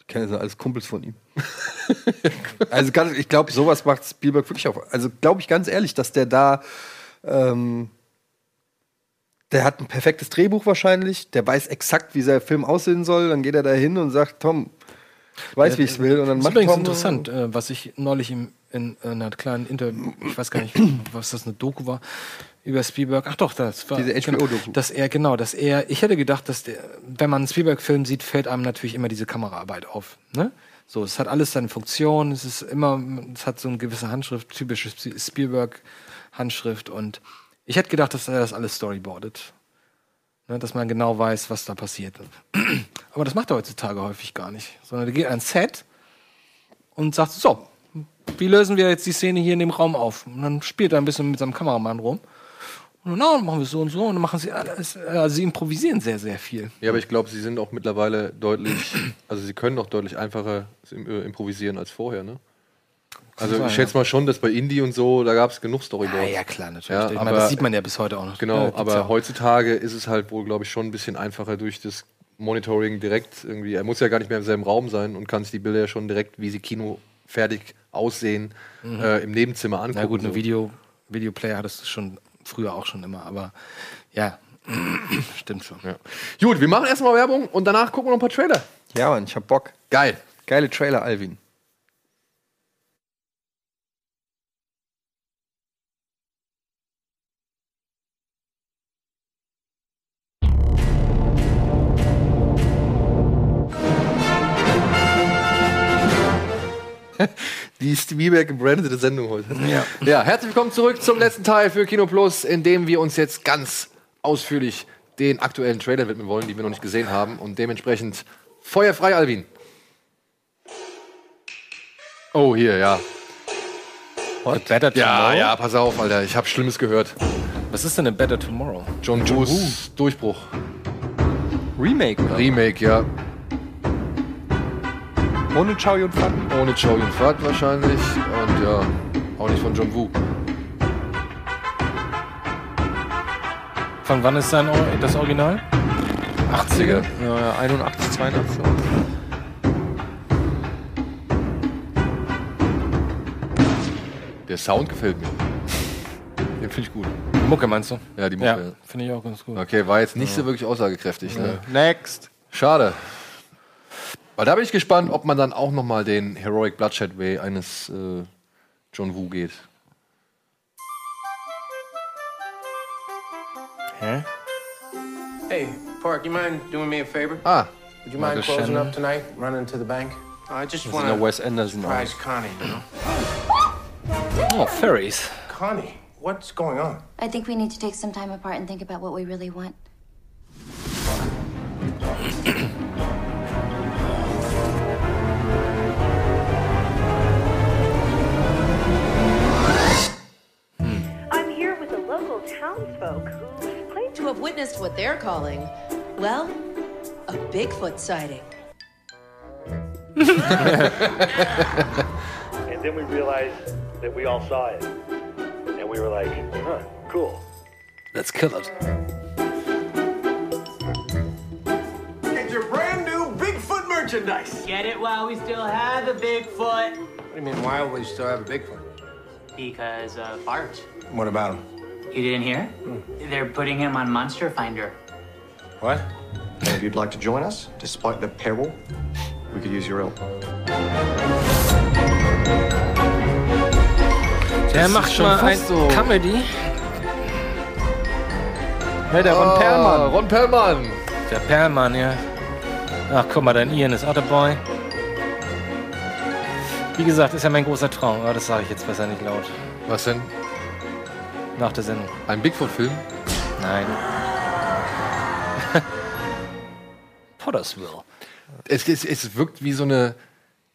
Ich kenne das alles Kumpels von ihm. also ganz, ich glaube, sowas macht Spielberg wirklich auf. Also glaube ich ganz ehrlich, dass der da, ähm, der hat ein perfektes Drehbuch wahrscheinlich, der weiß exakt, wie sein Film aussehen soll. Dann geht er da hin und sagt, Tom, ich weiß, wie ich es will. Und dann das ist macht übrigens interessant, äh, was ich neulich im, in, in einer kleinen Interview, ich weiß gar nicht, was das eine Doku war, über Spielberg. Ach doch, das war Diese genau, HBO-Doku. dass er genau, dass er. Ich hätte gedacht, dass der, wenn man einen Spielberg-Film sieht, fällt einem natürlich immer diese Kameraarbeit auf. Ne? So, es hat alles seine Funktion. Es ist immer, es hat so eine gewisse Handschrift, typische Sp- Spielberg-Handschrift. Und ich hätte gedacht, dass er das alles storyboardet. Ne, dass man genau weiß, was da passiert. Aber das macht er heutzutage häufig gar nicht. Sondern er geht ans Set und sagt, so, wie lösen wir jetzt die Szene hier in dem Raum auf? Und dann spielt er ein bisschen mit seinem Kameramann rum. Und dann, na, machen wir es so und so. Und dann machen sie alles. Also sie improvisieren sehr, sehr viel. Ja, aber ich glaube, sie sind auch mittlerweile deutlich, also sie können auch deutlich einfacher äh, improvisieren als vorher, ne? Also ich schätze mal schon, dass bei Indie und so, da gab es genug Storyboards. Ja, ja, klar, natürlich. Ja, aber, meine, das sieht man ja bis heute auch noch. Genau, Ja, aber ja heutzutage ist es halt wohl, glaube ich, schon ein bisschen einfacher durch das Monitoring direkt irgendwie. Er muss ja gar nicht mehr im selben Raum sein und kann sich die Bilder ja schon direkt, wie sie Kino fertig aussehen, Mhm. äh, im Nebenzimmer angucken. Na gut, ein so. Video, Videoplayer hattest du schon früher auch schon immer, aber ja, stimmt schon. Ja. Gut, wir machen erstmal Werbung und danach gucken wir noch ein paar Trailer. Ja, Mann, ich hab Bock. Geil. Geile Trailer, Alvin. Die Spielberg gebrandete Sendung heute. Ja. ja, herzlich willkommen zurück zum letzten Teil für Kino Plus, in dem wir uns jetzt ganz ausführlich den aktuellen Trailer widmen wollen, die wir noch nicht gesehen haben. Und dementsprechend feuerfrei, Alvin. Oh, hier, ja. What? Better Ja, Tomorrow? ja, pass auf, Alter. Ich habe Schlimmes gehört. Was ist denn ein Better Tomorrow? John Woos Durchbruch. Remake, oder? Remake, ja. Ohne Chow Yun Fat. Ohne Chow Yun Fat wahrscheinlich. Und ja, auch nicht von John Woo. Von wann ist sein, Or- das Original? 80er. Ja, ja, 81, 82. Der Sound gefällt mir. Den finde ich gut. Die Mucke meinst du? Ja, die Mucke. Ja, finde ich auch ganz gut. Okay, war jetzt nicht so wirklich aussagekräftig. Ne? Next. Schade. Weil da bin ich gespannt, ob man dann auch noch mal den Heroic Bloodshed Way eines äh, John Woo geht. Hä? Hey, Park, you mind doing me a favor? Ah, Would you mind closing Shannon. up tonight, running to the bank? I just want to Wes Anderson. surprise Connie, you know? Oh, Fairies. Connie, what's going on? I think we need to take some time apart and think about what we really want. Townsfolk who claim to have witnessed what they're calling, well, a Bigfoot sighting. And then we realized that we all saw it. And we were like, huh, cool. Let's kill it. Get your brand new Bigfoot merchandise. Get it while we still have a Bigfoot. What do you mean, why will you still have a Bigfoot? Because uh, Bart. What about him? You didn't hear? They're putting him on Monster Finder. What? And if you'd like to join us, despite the peril, we could use your help. Der macht schon mal ein so. Comedy. Hey, der Ron Ah, Perlmann. Ron Perlmann. Der Perlmann, ja. Ach, guck mal, dein Ian ist auch dabei. Wie gesagt, ist ja mein großer Traum, aber das sage ich jetzt besser nicht laut. Was denn? Nach der Sendung. Ein Bigfoot-Film? Nein. Pottersville. Es, es, es wirkt wie so eine.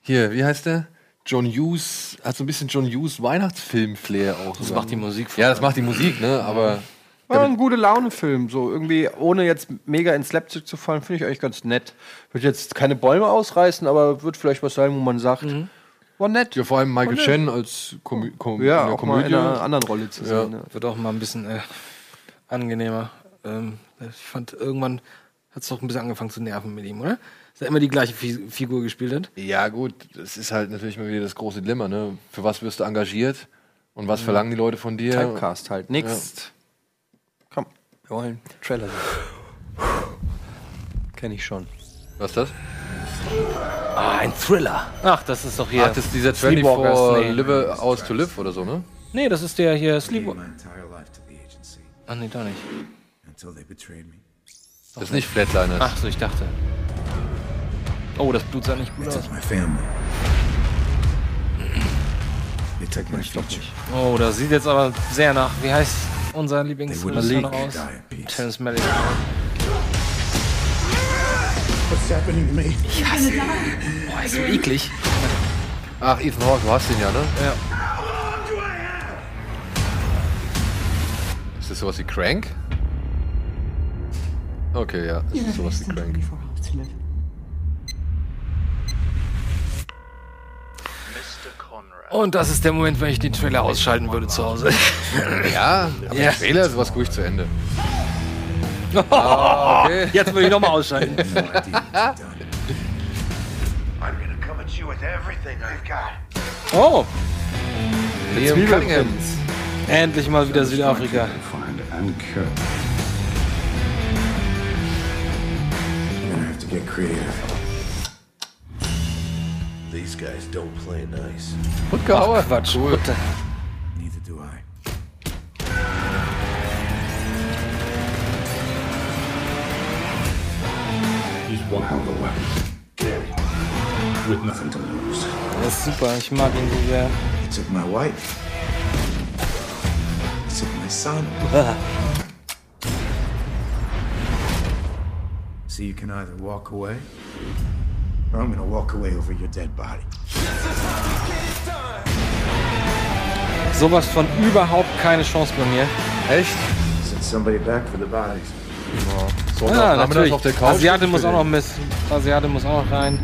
Hier, wie heißt der? John Hughes, hat so ein bisschen John Hughes Weihnachtsfilm-Flair auch. Das macht die Musik vor Ja, das macht die Musik, ne? Aber. War ein gute Laune-Film. So irgendwie, ohne jetzt mega ins Slapstick zu fallen, finde ich eigentlich ganz nett. Wird jetzt keine Bäume ausreißen, aber wird vielleicht was sein, wo man sagt, war nett. Ja, vor allem Michael. Shannon als Komö Kom Ja, in der auch mal in einer anderen Rolle zu Ja. sehen. Ja. Wird auch mal ein bisschen äh, angenehmer. Ähm, ich fand irgendwann Hat es doch ein bisschen angefangen zu nerven mit ihm, oder? Dass er immer die gleiche Fi Figur gespielt hat. Ja, gut, das ist halt natürlich mal wieder das große Dilemma, ne? Für was wirst du engagiert und was verlangen die Leute von dir? Typecast halt. Next. Komm, wir wollen Trailer sehen. Kenn ich schon. Was ist das? Ah, ein Thriller. Ach, das ist doch hier. Ach, das ist dieser Sleepwalkers, 24 nee. Live Aus to Live oder so, ne? Nee, das ist der hier Sleepwalker. Ah, nee, doch nicht. Das ist nicht Flatliners. Ach so, ich dachte. Oh, das Blut sah nicht gut aus. Oh, das sieht jetzt aber sehr nach. Wie heißt unser wouldn't noch aus? Terrence Malick. Happening to me? Ich hasse ihn. Boah, ist so eklig. Ach, Ethan Hawke, du hast den ja, ne? Ja. Ist das sowas wie Crank? Okay, ja, das ist sowas wie Crank. Und das ist der Moment, wenn ich den Trailer ausschalten würde zu Hause. Ja, aber Ja. der Trailer ist was ruhig zu Ende. Okay. Jetzt würde ich nochmal ausschalten. Oh, Liam Cunningham. endlich mal wieder Südafrika. Get creative. These guys don't play nice. Und Gehauer. Quatsch. Cool. One hell of a weapon. With nothing to lose. Das ist super, ich mag ihn so sehr. He took my wife. He took my son. So you can either walk away, or I'm gonna walk away over your dead body. Sowas von überhaupt keine Chance bei mir. Echt? Send somebody back for the bodies. So, Ja, natürlich. auf der Couch. Asiate muss auch noch mit. Asiate muss auch noch rein.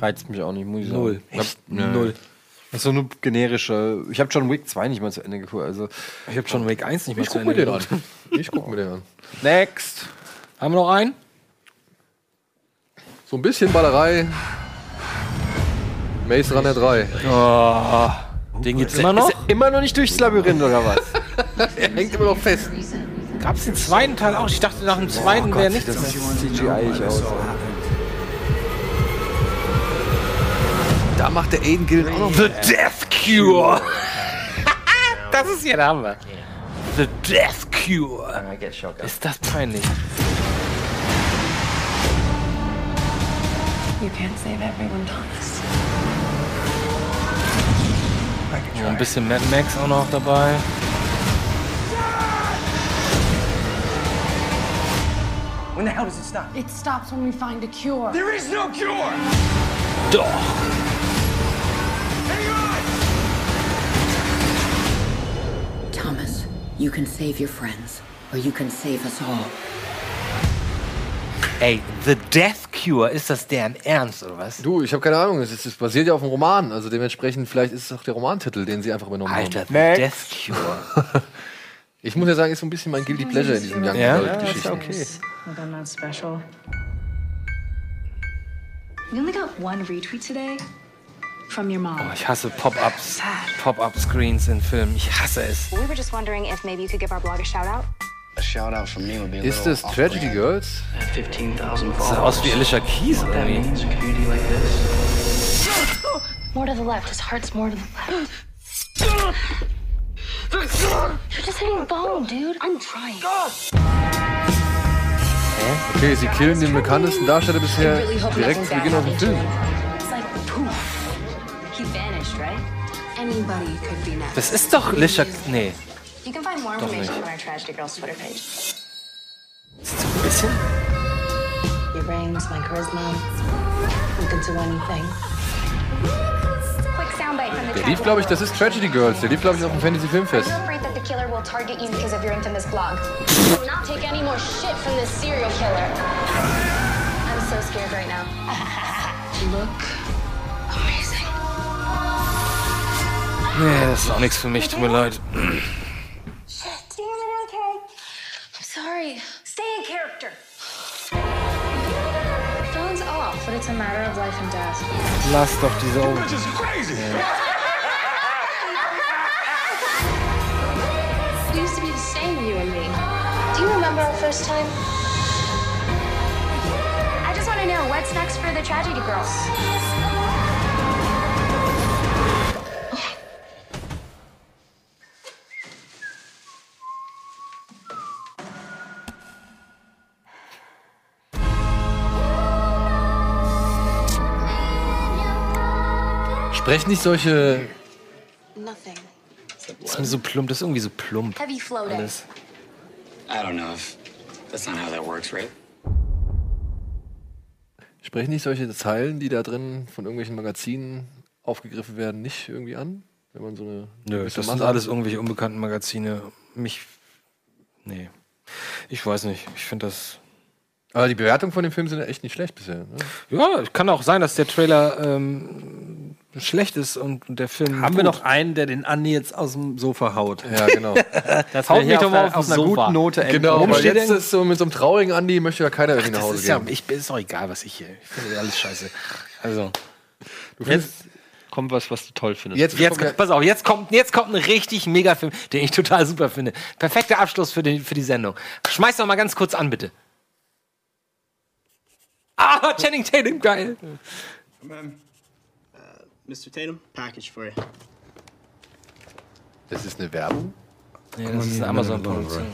Reizt mich auch nicht, muss ich sagen. Null. Echt? Nö. Null. Das ist so eine generische. Ich habe John Wick 2 nicht mal zu Ende geguckt. Also. Ich habe schon Wake 1 nicht mehr Ich zu guck mir Ende den an. geguckt. Ich guck mir den an. Next. Haben wir noch einen? So ein bisschen Ballerei. Maze Runner 3. Oh, den gibt's immer noch? Ist er immer noch nicht durchs Labyrinth oder was? er hängt immer noch fest. Gab's den zweiten Teil auch? Ich dachte, nach dem zweiten wäre nichts das mehr. sieht CGI aus. Da macht der Aiden Gillen auch noch The Death Cure. das ist ja der Hammer. The Death Cure. Ist das peinlich? You can't save everyone, Thomas. Ja, ein bisschen Mad Max auch noch dabei. When the hell does it stop? It stops when we find a cure. There is no cure! Doch. Thomas, you can save your friends, or you can save us all. Ey, The Death Cure, ist das deren Ernst oder was? Du, ich habe keine Ahnung. Es, ist, es basiert ja auf einem Roman. Also dementsprechend, vielleicht ist es auch der Romantitel, den sie einfach übernommen Alter, haben. The Death Cure. Ich muss ja sagen, ist so ein bisschen mein Guilty Pleasure in diesen Young Ja? Adult Ja, okay. Well, I'm not special. We only got one retweet today from your mom. Oh, ich hasse Pop-Ups. Pop-Up-Screens in Filmen. Ich hasse es. We were just wondering if maybe you could give our blog a shout out. A shout out from me would be a Ist das Tragedy Girls? At 15,000 Das sah aus wie Alicia Keys irgendwie. More to the left. His heart's more to the left. You're just hitting bone, dude. I'm trying. Okay, sie killen den bekanntesten Darsteller bisher direkt zu Beginn aus dem Film. It's like poof. He vanished, right? Anybody could be next. Das ist doch Alicia... Nee. You can find more Doch information nicht. on our Tragedy Girls Twitter page. Ist so ein bisschen... Your brains, my charisma. We can do anything. Quick soundbite from the Der lief, glaube ich, das ist Tragedy Girls. Der lief, glaube ich, auf dem Fantasy Filmfest. Are you afraid that the killer will target you because of your infamous blog? Do not take any more shit from this serial killer. I'm so scared right now. Look amazing. Nee, das ist auch nichts für mich, tut mir leid. Sorry. Stay in character. Phone's off, but it's a matter of life and death. Lass doch diese Augen. We used to be the same, you and me. Do you remember our first time? I just want to know what's next for the tragedy girls. Sprechen nicht solche. Das ist mir so plump, das ist irgendwie so plump. Heavy floating. Alles. I don't know if that's not how that works, right? Sprechen nicht solche Zeilen, die da drin von irgendwelchen Magazinen aufgegriffen werden, nicht irgendwie an? Wenn man so eine. Nö, das sind Masse- alles irgendwelche unbekannten Magazine. Mich. Nee. Ich weiß nicht. Ich finde das. Aber die Bewertungen von dem Film sind ja echt nicht schlecht bisher. Ne? Ja, kann auch sein, dass der Trailer ähm, schlecht ist und der Film. Haben wir gut. noch einen, der den Andi jetzt aus dem Sofa haut? Ja, genau. das Haut mich doch auf, mal auf auf den einer Sofa. guten Note enden. Genau, Warum aber steht jetzt denn- ist so mit so einem traurigen Andi möchte ja keiner irgendwie nach Hause ist ja, gehen. ich ist doch egal, was ich hier. Ich finde alles scheiße. Also. Jetzt kommt was, was du toll findest. Jetzt, Jetzt, pass auf, jetzt kommt, jetzt kommt ein richtig mega Film, den ich total super finde. Perfekter Abschluss für, den, für die Sendung. Schmeiß doch mal ganz kurz an, bitte. Ah, Channing Tatum, geil. Ma'am, Mr. Tatum, package for you. Das ist eine Werbung? Nee, das ist eine Amazon-Produktion.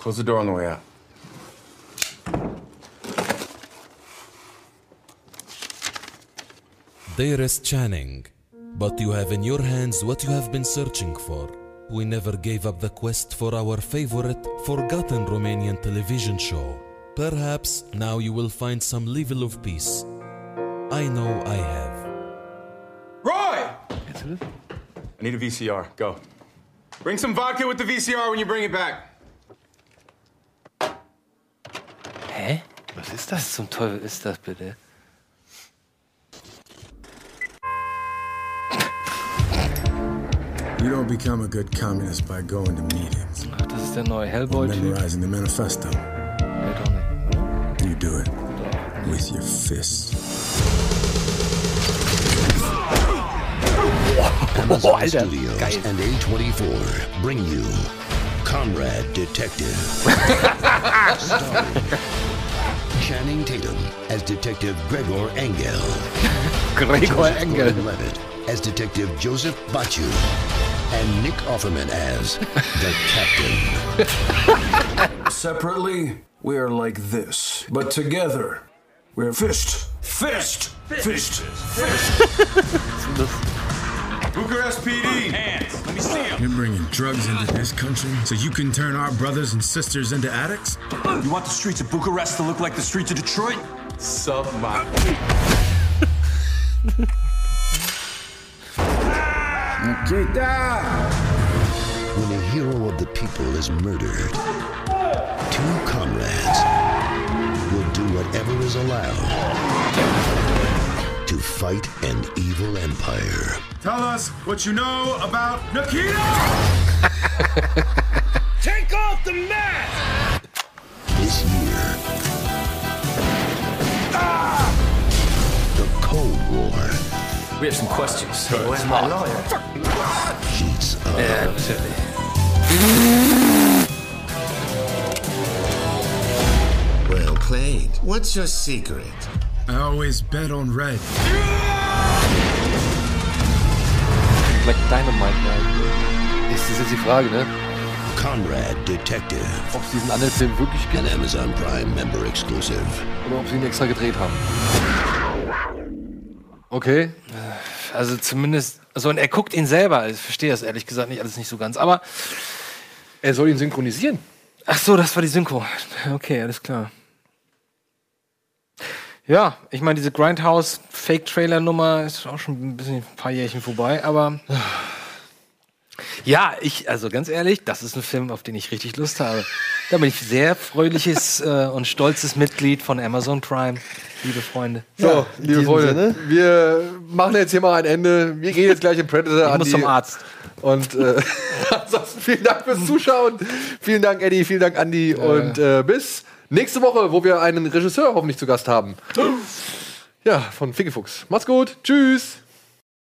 Close the door on the way out. Dearest Channing, but you have in your hands what you have been searching for. We never gave up the quest for our favorite, forgotten Romanian television show. Perhaps now you will find some level of peace. I know I have. Roy! I need a VCR. Go. Bring some vodka with the VCR when you bring it back. Hä? Was ist das? zum Teufel ist das bitte? You don't become a good communist by going to meetings. Ach, das ist der neue Hellboy-Typ. memorizing the manifesto. Nee, doch nicht, oder? You do it with your fists. Amazon Alter, Studios geil. and A24 bring you Comrade Detective. Starring Channing Tatum as Detective Gregor Engel. Gregor Joseph Engel. Gordon-Levitt as Detective Joseph Bachu. And Nick Offerman as the Captain. Separately, we are like this, but together, we're fist, fist, fist, fist. Bucharest PD. Hands. Let me see them. You're bringing drugs into this country so you can turn our brothers and sisters into addicts? You want the streets of Bucharest to look like the streets of Detroit? Sub my. When a hero of the people is murdered, two comrades will do whatever is allowed to fight an evil empire. Tell us what you know about Nikita! Take off the mask! This year, the Cold War We have some questions. Where's my lawyer? heats up. Well played. What's your secret? I always bet on red. Black Dynamite, ja. Ist das jetzt die Frage, ne? Comrade Detective. Ob es diesen anderen Film wirklich gibt An Amazon Prime member exclusive. oder ob sie ihn extra gedreht haben. Okay. Also zumindest, also und er guckt ihn selber. Ich verstehe das ehrlich gesagt nicht alles nicht so ganz. Aber er soll ihn synchronisieren. Ach so, das war die Synchro. Okay, alles klar. Ja, ich meine, diese Grindhouse Fake-Trailer-Nummer ist auch schon ein bisschen ein paar Jährchen vorbei, aber ja, ich, also ganz ehrlich, das ist ein Film, auf den ich richtig Lust habe. Da bin ich sehr fröhliches äh, und stolzes Mitglied von Amazon Prime, liebe Freunde. So, Ja, liebe Freunde, Sinne. wir machen jetzt hier mal ein Ende. Wir gehen jetzt gleich in Predator Ich an muss die- zum Arzt. Und äh, ansonsten vielen Dank fürs Zuschauen. Vielen Dank, Eddie. Vielen Dank, Andi. Und äh, bis nächste Woche, wo wir einen Regisseur hoffentlich zu Gast haben. Ja, von Fickefuchs. Macht's gut. Tschüss.